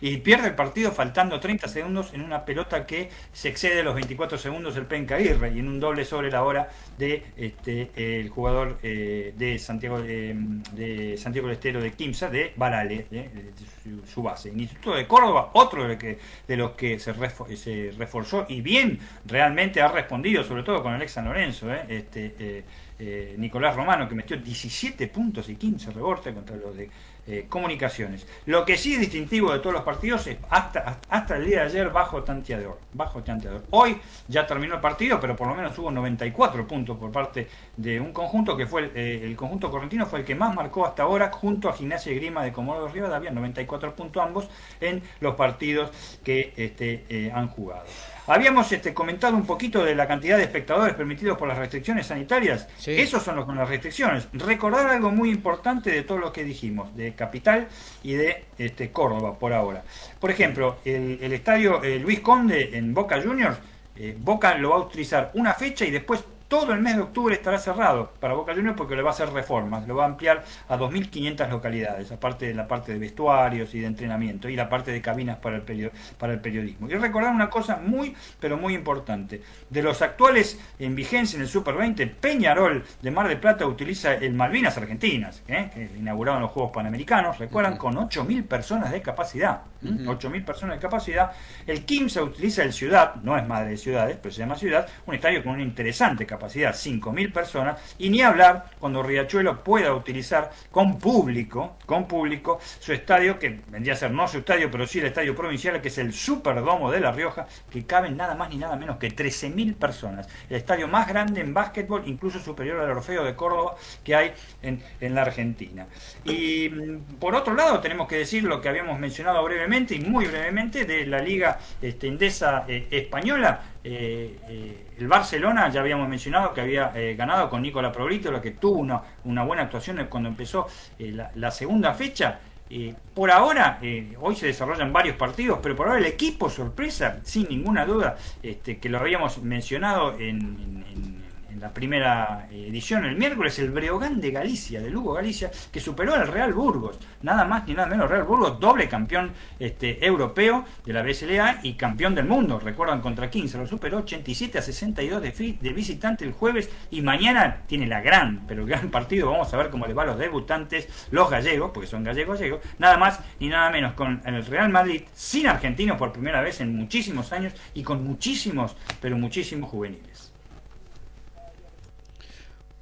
Speaker 4: Y pierde el partido faltando 30 segundos en una pelota que se excede los 24 segundos el Penca Aguirre y en un doble sobre la hora de este, el jugador eh, de Santiago de, de, Santiago del Estero de Quimsa, de Barale, de su, base. El Instituto de Córdoba, otro de, los que se, refor se, reforzó y bien realmente ha respondido, sobre todo con el ex San Lorenzo, eh, este, eh, eh, Nicolás Romano, que metió 17 puntos y 15 rebortes contra los de eh, comunicaciones. Lo que sí es distintivo de todos los partidos es hasta, hasta el día de ayer bajo tanteador, bajo tanteador. Hoy ya terminó el partido, pero por lo menos hubo 94 puntos por parte de un conjunto que fue el, eh, conjunto correntino fue el que más marcó hasta ahora junto a Gimnasia y Grima de Comodoro Rivadavia, 94 puntos ambos en los partidos que este, eh, han jugado. Habíamos este, comentado un poquito de la cantidad de espectadores permitidos por las restricciones sanitarias. Esos son los con las restricciones. Recordar algo muy importante de todo lo que dijimos, de Capital y de este, Córdoba por ahora. Por ejemplo, el, estadio eh, Luis Conde en Boca Juniors, eh, Boca lo va a utilizar una fecha y después todo el mes de octubre estará cerrado para Boca Juniors porque le va a hacer reformas, lo va a ampliar a 2.500 localidades, aparte de la parte de vestuarios y de entrenamiento y la parte de cabinas para el, para el periodismo. Y recordar una cosa muy, pero muy importante. De los actuales en vigencia en el Super 20, Peñarol de Mar del Plata utiliza el Malvinas Argentinas, ¿eh? que inauguraron los Juegos Panamericanos, recuerdan, con 8.000 personas de capacidad. 8.000 personas de capacidad. El Kimsa utiliza el Ciudad, no es madre de ciudades, pero se llama Ciudad, un estadio con una interesante capacidad capacidad 5.000 personas, y ni hablar cuando Riachuelo pueda utilizar con público, con público, su estadio, que vendría a ser no su estadio, pero sí el estadio provincial, que es el Superdomo de La Rioja, que caben nada más ni nada menos que 13.000 personas. El estadio más grande en básquetbol, incluso superior al Orfeo de Córdoba que hay en, en la Argentina. Y mm, por otro lado, tenemos que decir lo que habíamos mencionado brevemente y muy brevemente de la Liga este, Endesa eh, Española, eh, eh, el Barcelona, ya habíamos mencionado que había eh, ganado con Nicola lo que tuvo una, una, buena actuación cuando empezó la, segunda fecha. por ahora, hoy se desarrollan varios partidos, pero por ahora el equipo sorpresa, sin ninguna duda, este, que lo habíamos mencionado en la primera edición el miércoles, el Breogán de Galicia, de Lugo Galicia, que superó al Real Burgos, nada más ni nada menos, Real Burgos, doble campeón este, europeo de la BSLA y campeón del mundo, recuerdan contra 15, lo superó 87 a 62 de, de visitante el jueves. Y mañana tiene la gran, pero gran partido, vamos a ver cómo le va a los debutantes, los gallegos, porque son gallegos gallegos, nada más ni nada menos con el Real Madrid sin argentinos por primera vez en muchísimos años y con muchísimos, pero muchísimos juveniles.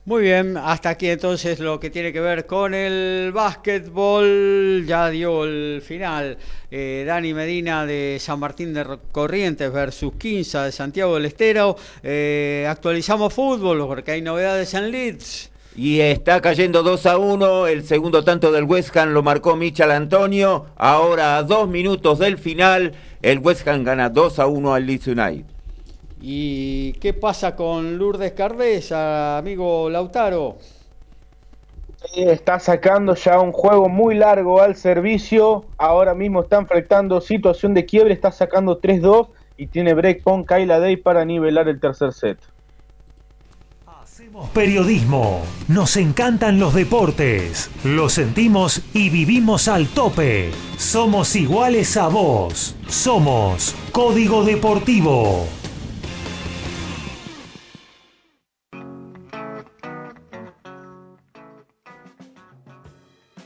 Speaker 1: Muy bien, hasta aquí entonces lo que tiene que ver con el básquetbol. Ya dio el final eh, Dani Medina de San Martín de Corrientes versus 15 de Santiago del Estero. Eh, actualizamos fútbol porque hay novedades en Leeds.
Speaker 2: Y está cayendo 2 a 1. El segundo tanto del West Ham lo marcó Michel Antonio. Ahora a dos minutos del final, el West Ham gana 2 a 1 al Leeds United.
Speaker 1: ¿Y qué pasa con Lourdes Cardés, amigo Lautaro?
Speaker 5: Está sacando ya un juego muy largo al servicio. Ahora mismo está enfrentando situación de quiebre. Está sacando 3-2 y tiene break con Kyla Day para nivelar el tercer set.
Speaker 7: Hacemos periodismo. Nos encantan los deportes. Lo sentimos y vivimos al tope. Somos iguales a vos. Somos Código Deportivo.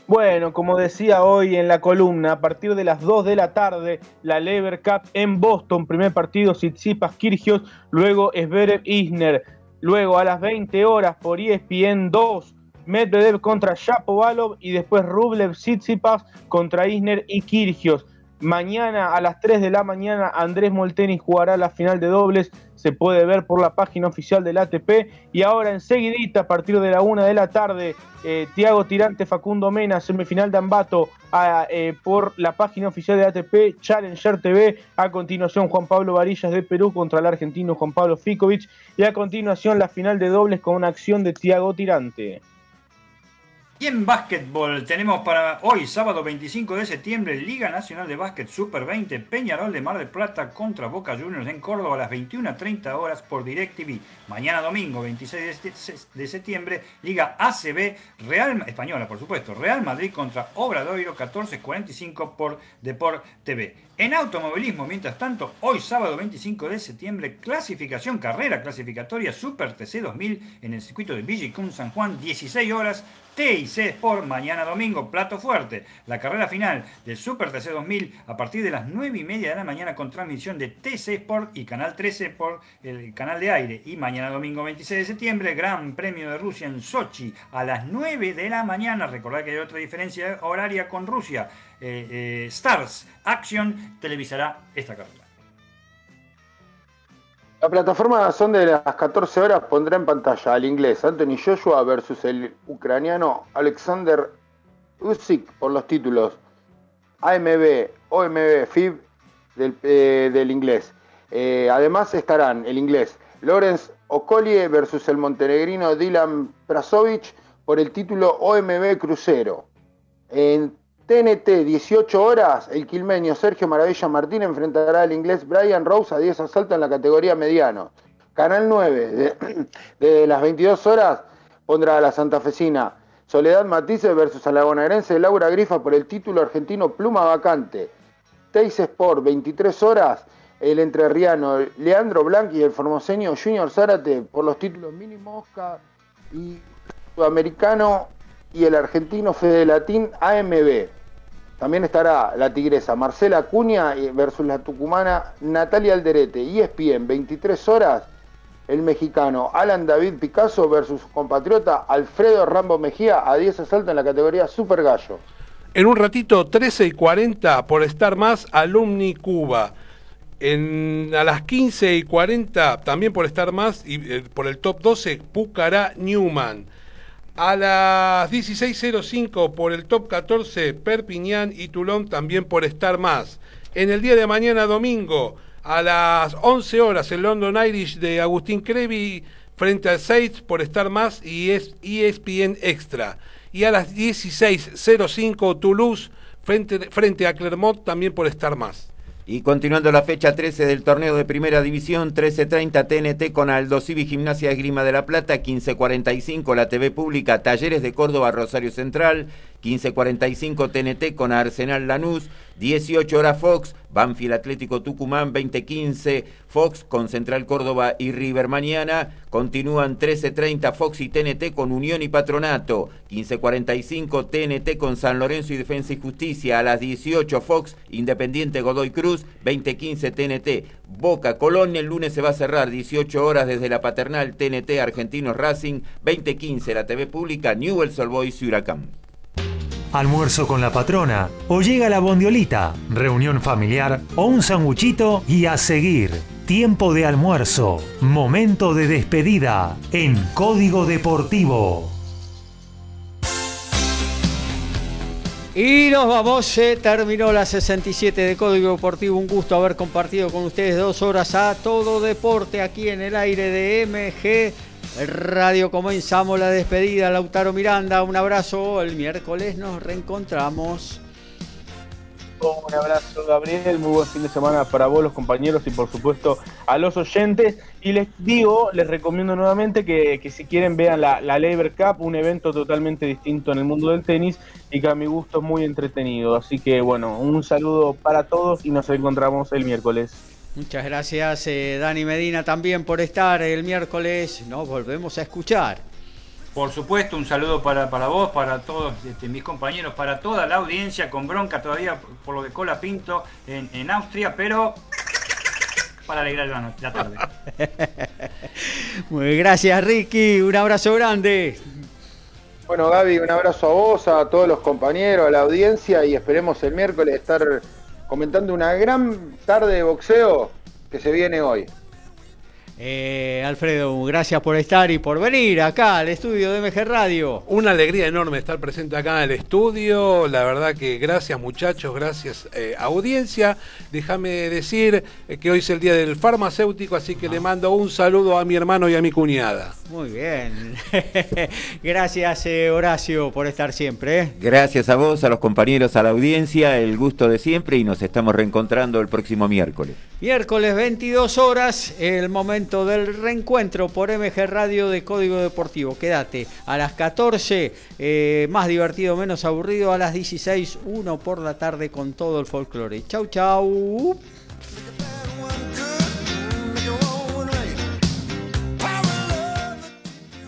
Speaker 5: Bueno, como decía hoy en la columna, a partir de las 2 de la tarde, la Lever Cup en Boston, primer partido Tsitsipas Kirgios, luego Zverev Isner, luego a las 20 horas por ESPN 2, Medvedev contra Shapovalov y después Rublev Tsitsipas contra Isner y Kirgios. Mañana a las 3 de la mañana Andrés Molteni jugará la final de dobles, se puede ver por la página oficial del ATP y ahora enseguidita a partir de la 1 de la tarde eh, Tiago Tirante Facundo Mena, semifinal de Ambato eh, por la página oficial de ATP Challenger TV, a continuación Juan Pablo Varillas de Perú contra el argentino Juan Pablo Ficovich y a continuación la final de dobles con una acción de Tiago Tirante.
Speaker 4: Y en básquetbol tenemos para hoy, sábado 25 de septiembre, Liga Nacional de Básquet Super 20, Peñarol de Mar del Plata contra Boca Juniors en Córdoba a las 21.30 horas por DirecTV. Mañana domingo 26 de septiembre, Liga ACB Real Española, por supuesto, Real Madrid contra Obradoiro 14.45 por Deport TV. En automovilismo, mientras tanto, hoy sábado 25 de septiembre, clasificación, carrera clasificatoria Super TC 2000 en el circuito de Vigicum San Juan, 16 horas TIC Sport mañana domingo, plato fuerte. La carrera final del Super TC 2000 a partir de las 9 y media de la mañana con transmisión de TC Sport y Canal 13 por el canal de aire. Y mañana domingo 26 de septiembre, Gran Premio de Rusia en Sochi a las 9 de la mañana. Recordad que hay otra diferencia horaria con Rusia. Eh, eh, Stars Action televisará esta carrera.
Speaker 6: La plataforma son de las 14 horas pondrá en pantalla al inglés Anthony Joshua versus el ucraniano Alexander Usyk por los títulos AMB, OMB, FIB del, eh, del inglés. Eh, además estarán el inglés Lorenz Okolie versus el montenegrino Dylan Prasovic por el título OMB Crucero. TNT, 18 horas, el quilmeño Sergio Maravilla Martín enfrentará al inglés Brian Rose a 10 asaltos en la categoría mediano. Canal 9, *clears throat* de, las 22 horas, pondrá a la santafesina Soledad Matisse versus a la bonaerense Laura Grifa por el título argentino Pluma Vacante. Teis Sport, 23 horas, el entrerriano Leandro Blanc y el formoseño Junior Zárate por los títulos Mini Mosca y Sudamericano y el argentino Fede Latín AMB. También estará la tigresa Marcela Cuña versus la tucumana Natalia Alderete. Y ESPN, 23 horas, el mexicano Alan David Picasso versus su compatriota Alfredo Rambo Mejía a 10 asaltos en la categoría Super Gallo.
Speaker 3: En un ratito, 13 y 40 por estar más, Alumni Cuba. En, a las 15 y 40, también por estar más, y eh, por el top 12, Pucará Newman. A las 16.05 por el top 14, Perpiñán y Toulon también por estar más. En el día de mañana domingo, a las 11 horas, el London Irish de Agustín Crevi frente al Seitz por estar más y es ESPN Extra. Y a las 16.05 Toulouse frente, frente a Clermont también por estar más.
Speaker 2: Y continuando la fecha 13 del torneo de Primera División, 13.30 TNT con Aldo Civi Gimnasia Esgrima de la Plata, 15.45 la TV Pública Talleres de Córdoba Rosario Central, 15.45 TNT con Arsenal Lanús, 18 horas Fox, Banfield Atlético Tucumán, 20.15 Fox con Central Córdoba y River mañana. Continúan 13.30 Fox y TNT con Unión y Patronato. 15.45 TNT con San Lorenzo y Defensa y Justicia. A las 18 Fox, Independiente Godoy Cruz, 20.15 TNT. Boca Colón, el lunes se va a cerrar 18 horas desde la paternal TNT Argentinos Racing, 20.15 la TV pública Newell's Old Boys y Huracán
Speaker 7: almuerzo con la patrona, o llega la bondiolita, reunión familiar o un sanguchito y a seguir. Tiempo de almuerzo, momento de despedida en Código Deportivo.
Speaker 1: Y nos vamos, se terminó la 67 de Código Deportivo. Un gusto haber compartido con ustedes dos horas a todo deporte aquí en el aire de MG Radio comenzamos la despedida, Lautaro Miranda, un abrazo, el miércoles nos reencontramos.
Speaker 5: Un abrazo Gabriel, muy buen fin de semana para vos, los compañeros y por supuesto a los oyentes. Y les digo, les recomiendo nuevamente que, si quieren vean la, la Labor Cup, un evento totalmente distinto en el mundo del tenis y que a mi gusto es muy entretenido. Así que bueno, un saludo para todos y nos encontramos el miércoles.
Speaker 1: Muchas gracias eh, Dani Medina también por estar el miércoles. Nos volvemos a escuchar.
Speaker 4: Por supuesto, un saludo para, vos, para todos este, mis compañeros, para toda la audiencia, con bronca todavía por lo de Cola Pinto en, Austria, pero para alegrar la, la tarde. *laughs*
Speaker 1: Muy gracias Ricky, un abrazo grande.
Speaker 6: Bueno Gaby, un abrazo a vos, a todos los compañeros, a la audiencia y esperemos el miércoles estar comentando una gran tarde de boxeo que se viene hoy.
Speaker 1: Eh, Alfredo, gracias por estar y por venir acá al estudio de MG Radio.
Speaker 3: Una alegría enorme estar presente acá en el estudio. La verdad que gracias muchachos, gracias eh, audiencia. Déjame decir eh, que hoy es el día del farmacéutico, así que le mando un saludo a mi hermano y a mi cuñada.
Speaker 1: Muy bien. *laughs* gracias Horacio por estar siempre.
Speaker 2: Gracias a vos, a los compañeros, a la audiencia, el gusto de siempre y nos estamos reencontrando el próximo miércoles.
Speaker 1: Miércoles 22 horas, el del reencuentro por MG Radio de Código Deportivo. Quédate a las 14, eh, más divertido, menos aburrido, a las 16, 1 por la tarde con todo el folclore. Chau, chau.